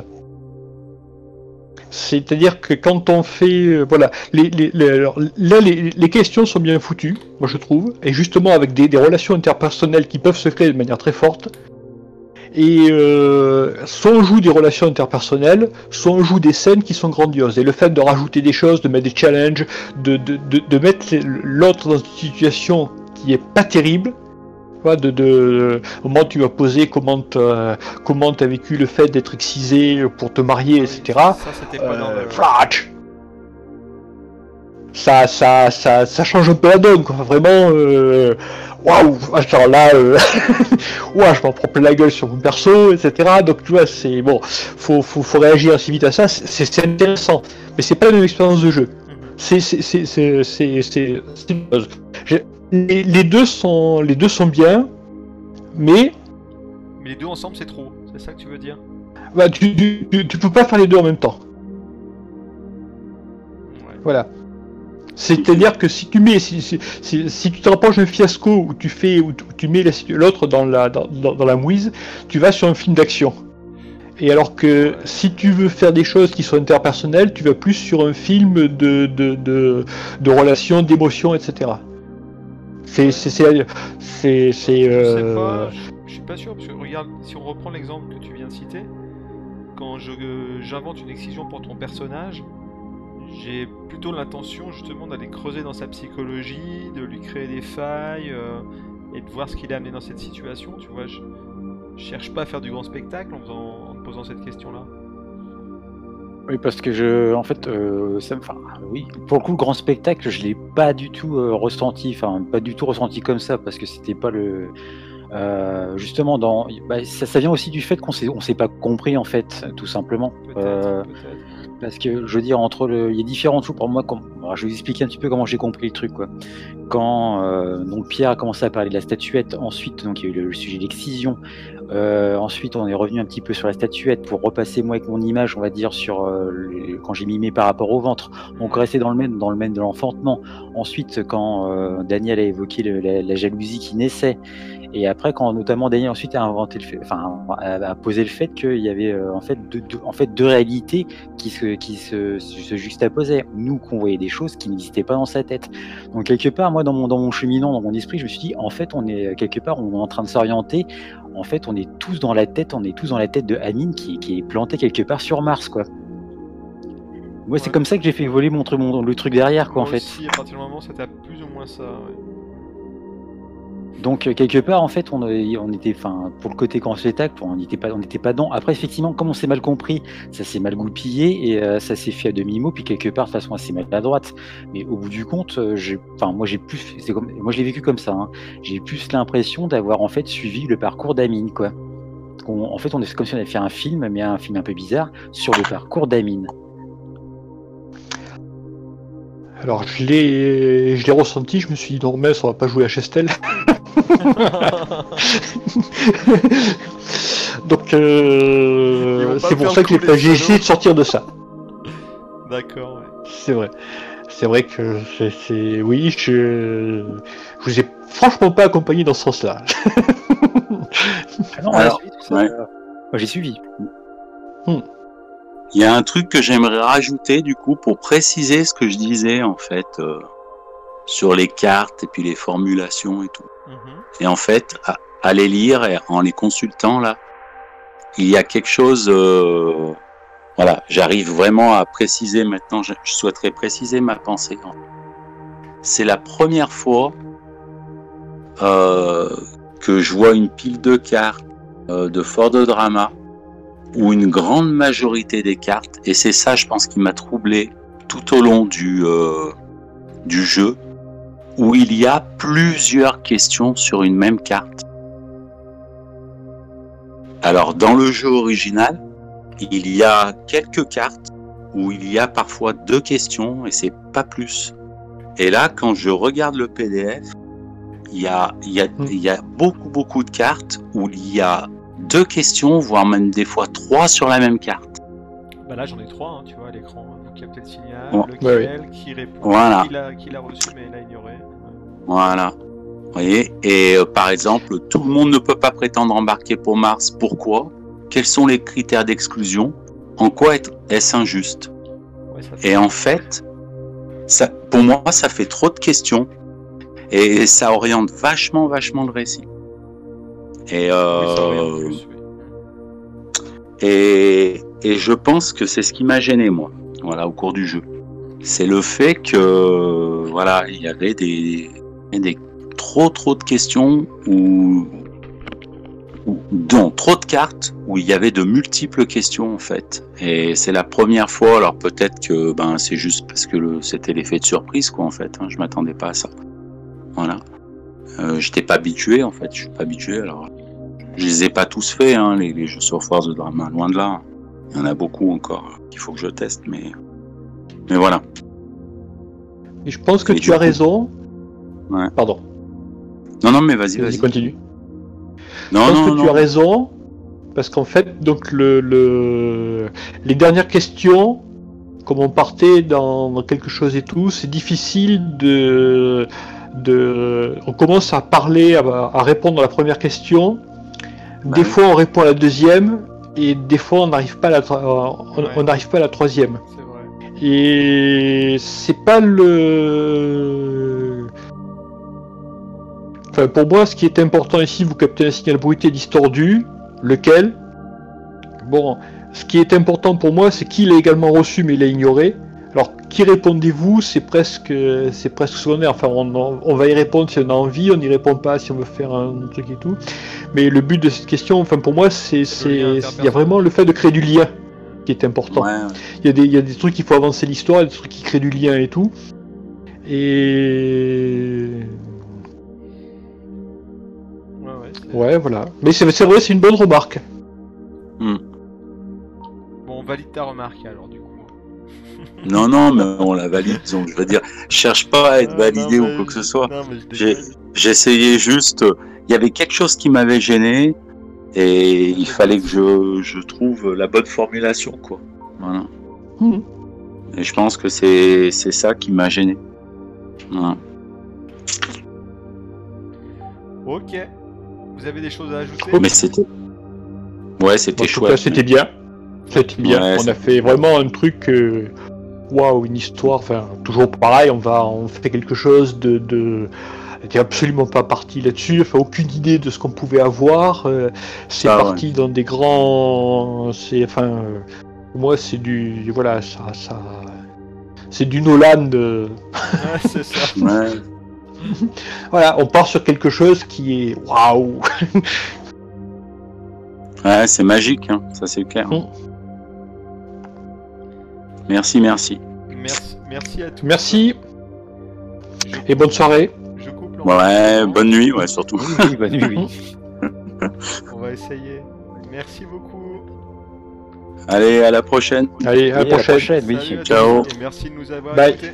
C'est-à-dire que quand on fait, euh, voilà, les, là les, questions sont bien foutues, moi je trouve, et justement avec des, relations interpersonnelles qui peuvent se créer de manière très forte. Et euh, soit on joue des relations interpersonnelles, soit on joue des scènes qui sont grandioses. Et le fait de rajouter des choses, de mettre des challenges, de, de, de, de mettre l'autre dans une situation qui est pas terrible, vois, de, de, au moment où tu vas poser comment t'as comment t'as vécu le fait d'être excisé pour te marier, etc. Ça, c'était pas Euh, le... flatch. Ça, ça, ça, ça change un peu la donne, quoi. Vraiment, euh, waouh, genre là, euh, [laughs] je m'en prends plein la gueule sur mon perso, etc. Donc, tu vois, c'est bon, faut, faut, faut réagir assez vite à ça. C'est c'est intéressant, mais c'est pas même expérience de jeu. Mhm. C'est, c'est, c'est, c'est, c'est, c'est- c'est une chose. J'ai- Les, les deux sont, les deux sont bien, mais Mais les deux ensemble, c'est trop. C'est ça que tu veux dire bah, tu, tu, tu, tu peux pas faire les deux en même temps. Ouais. Voilà. C'est-à-dire que si tu mets, si, si, si, si tu te rapproches d'un fiasco où tu fais, où tu, mets l'autre dans la, dans, dans, dans la mouise, tu vas sur un film d'action. Et alors que si tu veux faire des choses qui sont interpersonnelles, tu vas plus sur un film de, de, de, de relations, d'émotions, etc. C'est, c'est, c'est, euh, pas, je, suis pas sûr, parce que regarde, si on reprend l'exemple que tu viens de citer, quand euh, j'invente une excision pour ton personnage, j'ai plutôt l'intention justement d'aller creuser dans sa psychologie, de lui créer des failles euh, et de voir ce qu'il a amené dans cette situation, tu vois. Je, je cherche pas à faire du grand spectacle en, faisant- en te posant cette question-là. Oui, parce que je, en fait, euh, ça me, enfin, oui, pour le coup, le grand spectacle, je l'ai pas du tout euh, ressenti, enfin, pas du tout ressenti comme ça, parce que c'était pas le, euh, justement, dans, bah, ça, ça vient aussi du fait qu'on s'est, on s'est pas compris en fait, tout simplement. Peut-être, peut-être. parce que je veux dire entre le, il y a différentes choses pour moi. Alors, je vais vous expliquer un petit peu comment j'ai compris le truc quoi. Quand donc Pierre a commencé à parler de la statuette, ensuite donc il y a eu le, le sujet de l'excision. Euh, ensuite on est revenu un petit peu sur la statuette pour repasser moi avec mon image, on va dire sur euh, quand j'ai mimé par rapport au ventre. Donc rester dans le même dans le même de l'enfantement. Ensuite quand euh, Daniel a évoqué la, jalousie qui naissait. Et après, quand notamment Daniel ensuite a inventé le fait, enfin, a, posé le fait qu'il y avait en fait deux, réalités qui se juxtaposaient. Nous, qu'on voyait des choses qui n'existaient pas dans sa tête. Donc quelque part, moi, dans mon, dans mon cheminant, dans mon esprit, je me suis dit, en fait, on est quelque part, on est en train de s'orienter. En fait, on est tous dans la tête, on est tous dans la tête de Amine qui, qui est plantée quelque part sur Mars, quoi. Moi, c'est Ouais. comme ça que j'ai fait voler mon, le truc derrière, quoi, en Moi fait. aussi, à partir du moment c'était plus ou moins ça. ouais. Donc euh, quelque part en fait on, euh, était pour le côté grand spectacle on n'était pas on n'était pas dedans. Après effectivement comme on s'est mal compris ça s'est mal goupillé et euh, ça s'est fait à demi mot puis quelque part de façon assez maladroite. Mais au bout du compte enfin moi j'ai plus c'est comme moi je l'ai vécu comme ça. hein. J'ai plus l'impression d'avoir en fait suivi le parcours d'Amine quoi. En fait on est comme si on avait fait un film mais un film un peu bizarre sur le parcours d'Amine. Alors je l'ai, je l'ai ressenti, je me suis dit non mais ça va pas jouer à Chestel. [laughs] Donc euh, c'est pour ça que j'ai pas- j'ai essayé de sortir de ça. D'accord, ouais. C'est vrai. c'est vrai que c'est, c'est- oui, je, je vous ai franchement pas accompagné dans ce sens-là. Ah non, Alors, on ouais. Moi, j'ai suivi. Il y a un truc que j'aimerais rajouter du coup pour préciser ce que je disais en fait euh, sur les cartes et puis les formulations et tout. Mhm. Et en fait, à, à les lire et en les consultant là, il y a quelque chose. euh, voilà, j'arrive vraiment à préciser maintenant. Je, je souhaiterais préciser ma pensée. en fait. C'est la première fois euh, que je vois une pile de cartes de Fort de Drama où une grande majorité des cartes, et c'est ça, je pense, qui m'a troublé tout au long du euh, du jeu, où il y a plusieurs questions sur une même carte. Alors, dans le jeu original, il y a quelques cartes où il y a parfois deux questions et c'est pas plus. Et là, quand je regarde le PDF, il y a, il y a, il y a beaucoup, beaucoup de cartes où il y a deux questions, voire même des fois trois sur la même carte. Bah là j'en ai trois, hein, tu vois, à l'écran. Vous captez le signal, Ouais. lequel, qui répond, Voilà. qui l'a qui l'a reçu mais l'a ignoré. Voilà. Vous voyez Et euh, par exemple, tout le monde ne peut pas prétendre embarquer pour Mars. Pourquoi? Quels sont les critères d'exclusion? En quoi est- est-ce injuste? Ouais, ça fait- Et en fait, ça, pour moi, ça fait trop de questions et ça oriente vachement, vachement le récit. Et, euh, oriente plus, oui. et, et je pense que c'est ce qui m'a gêné, moi, voilà, au cours du jeu. C'est le fait que, voilà, il y avait des, des trop, trop de questions ou, dont trop de cartes où il y avait de multiples questions, en fait. Et c'est la première fois, alors peut-être que, ben, c'est juste parce que le- c'était l'effet de surprise, quoi, en fait. Hein, je m'attendais pas à ça. Voilà. Euh, J'étais pas habitué, en fait. Je suis pas habitué, alors. Je les ai pas tous faits, hein, les, les jeux sur Force de Drama, loin de là. Il y en a beaucoup encore qu'il faut que je teste, mais. Mais voilà. Et je pense que Et tu as coup- raison. Ouais. Pardon. Non, non, mais vas-y, Vas-y, continue. Non, je pense non, que tu as raison, parce qu'en fait, donc le, le- les dernières questions, comme on partait dans, dans quelque chose et tout, c'est difficile de, de, on commence à parler, à, à répondre à la première question. Bah des oui. fois, on répond à la deuxième, et des fois, on n'arrive pas à la, tro- on- Ouais. on n'arrive pas à la troisième. C'est vrai. Et c'est pas le. Enfin, pour moi, ce qui est important ici, vous captez un signal bruité distordu. Lequel? Bon, ce qui est important pour moi, c'est qu'il l'a également reçu, mais il l'a ignoré. Alors, qui répondez-vous? C'est presque, c'est presque secondaire. Enfin, on, on va y répondre si on a envie, on n'y répond pas si on veut faire un truc et tout. Mais le but de cette question, enfin, pour moi, c'est, il y a vraiment le fait de créer du lien qui est important. Ouais, ouais. Il y, a des, il y a des trucs, il faut avancer l'histoire, des trucs qui créent du lien et tout. Et. Ouais, ouais, c'est- Ouais, voilà. Mais c'est c'est vrai, c'est une bonne remarque. Bon, on valide ta remarque alors du coup. Non, non, mais on la valide. Donc, je veux dire, je cherche pas à être validé non, ou quoi que ce soit. J'essayais juste. Il y avait quelque chose qui m'avait gêné et il fallait que je, je trouve la bonne formulation, quoi. Voilà. Mhm. Et je pense que c'est c'est ça qui m'a gêné. Voilà. Ok. Vous avez des choses à ajouter? Mais c'était. Ouais, c'était En tout chouette. cas, c'était bien. C'était bien. Ouais, on a fait vraiment un truc. euh, Waouh, une histoire. Enfin, toujours pareil. On va, on fait quelque chose de. de... on était absolument pas parti là-dessus. Enfin, aucune idée de ce qu'on pouvait avoir. euh, c'est Ah, parti dans des grands. C'est enfin. euh, moi, c'est du. Voilà, ça, ça. C'est du Nolan. euh, Ouais, c'est ça. [laughs] Ouais. [laughs] Voilà, on part sur quelque chose qui est waouh. [laughs] Ouais, c'est magique, hein, ça c'est clair. Mm. Merci, merci. Merci, merci à tous. Merci et bonne soirée. je coupe Ouais, bonne nuit, ouais, surtout. Oui, bonne nuit, oui. On va essayer. Merci beaucoup. Allez, à la prochaine. Allez, à Oui, la prochaine. Ciao. Et merci de nous avoir Bye. écoutés.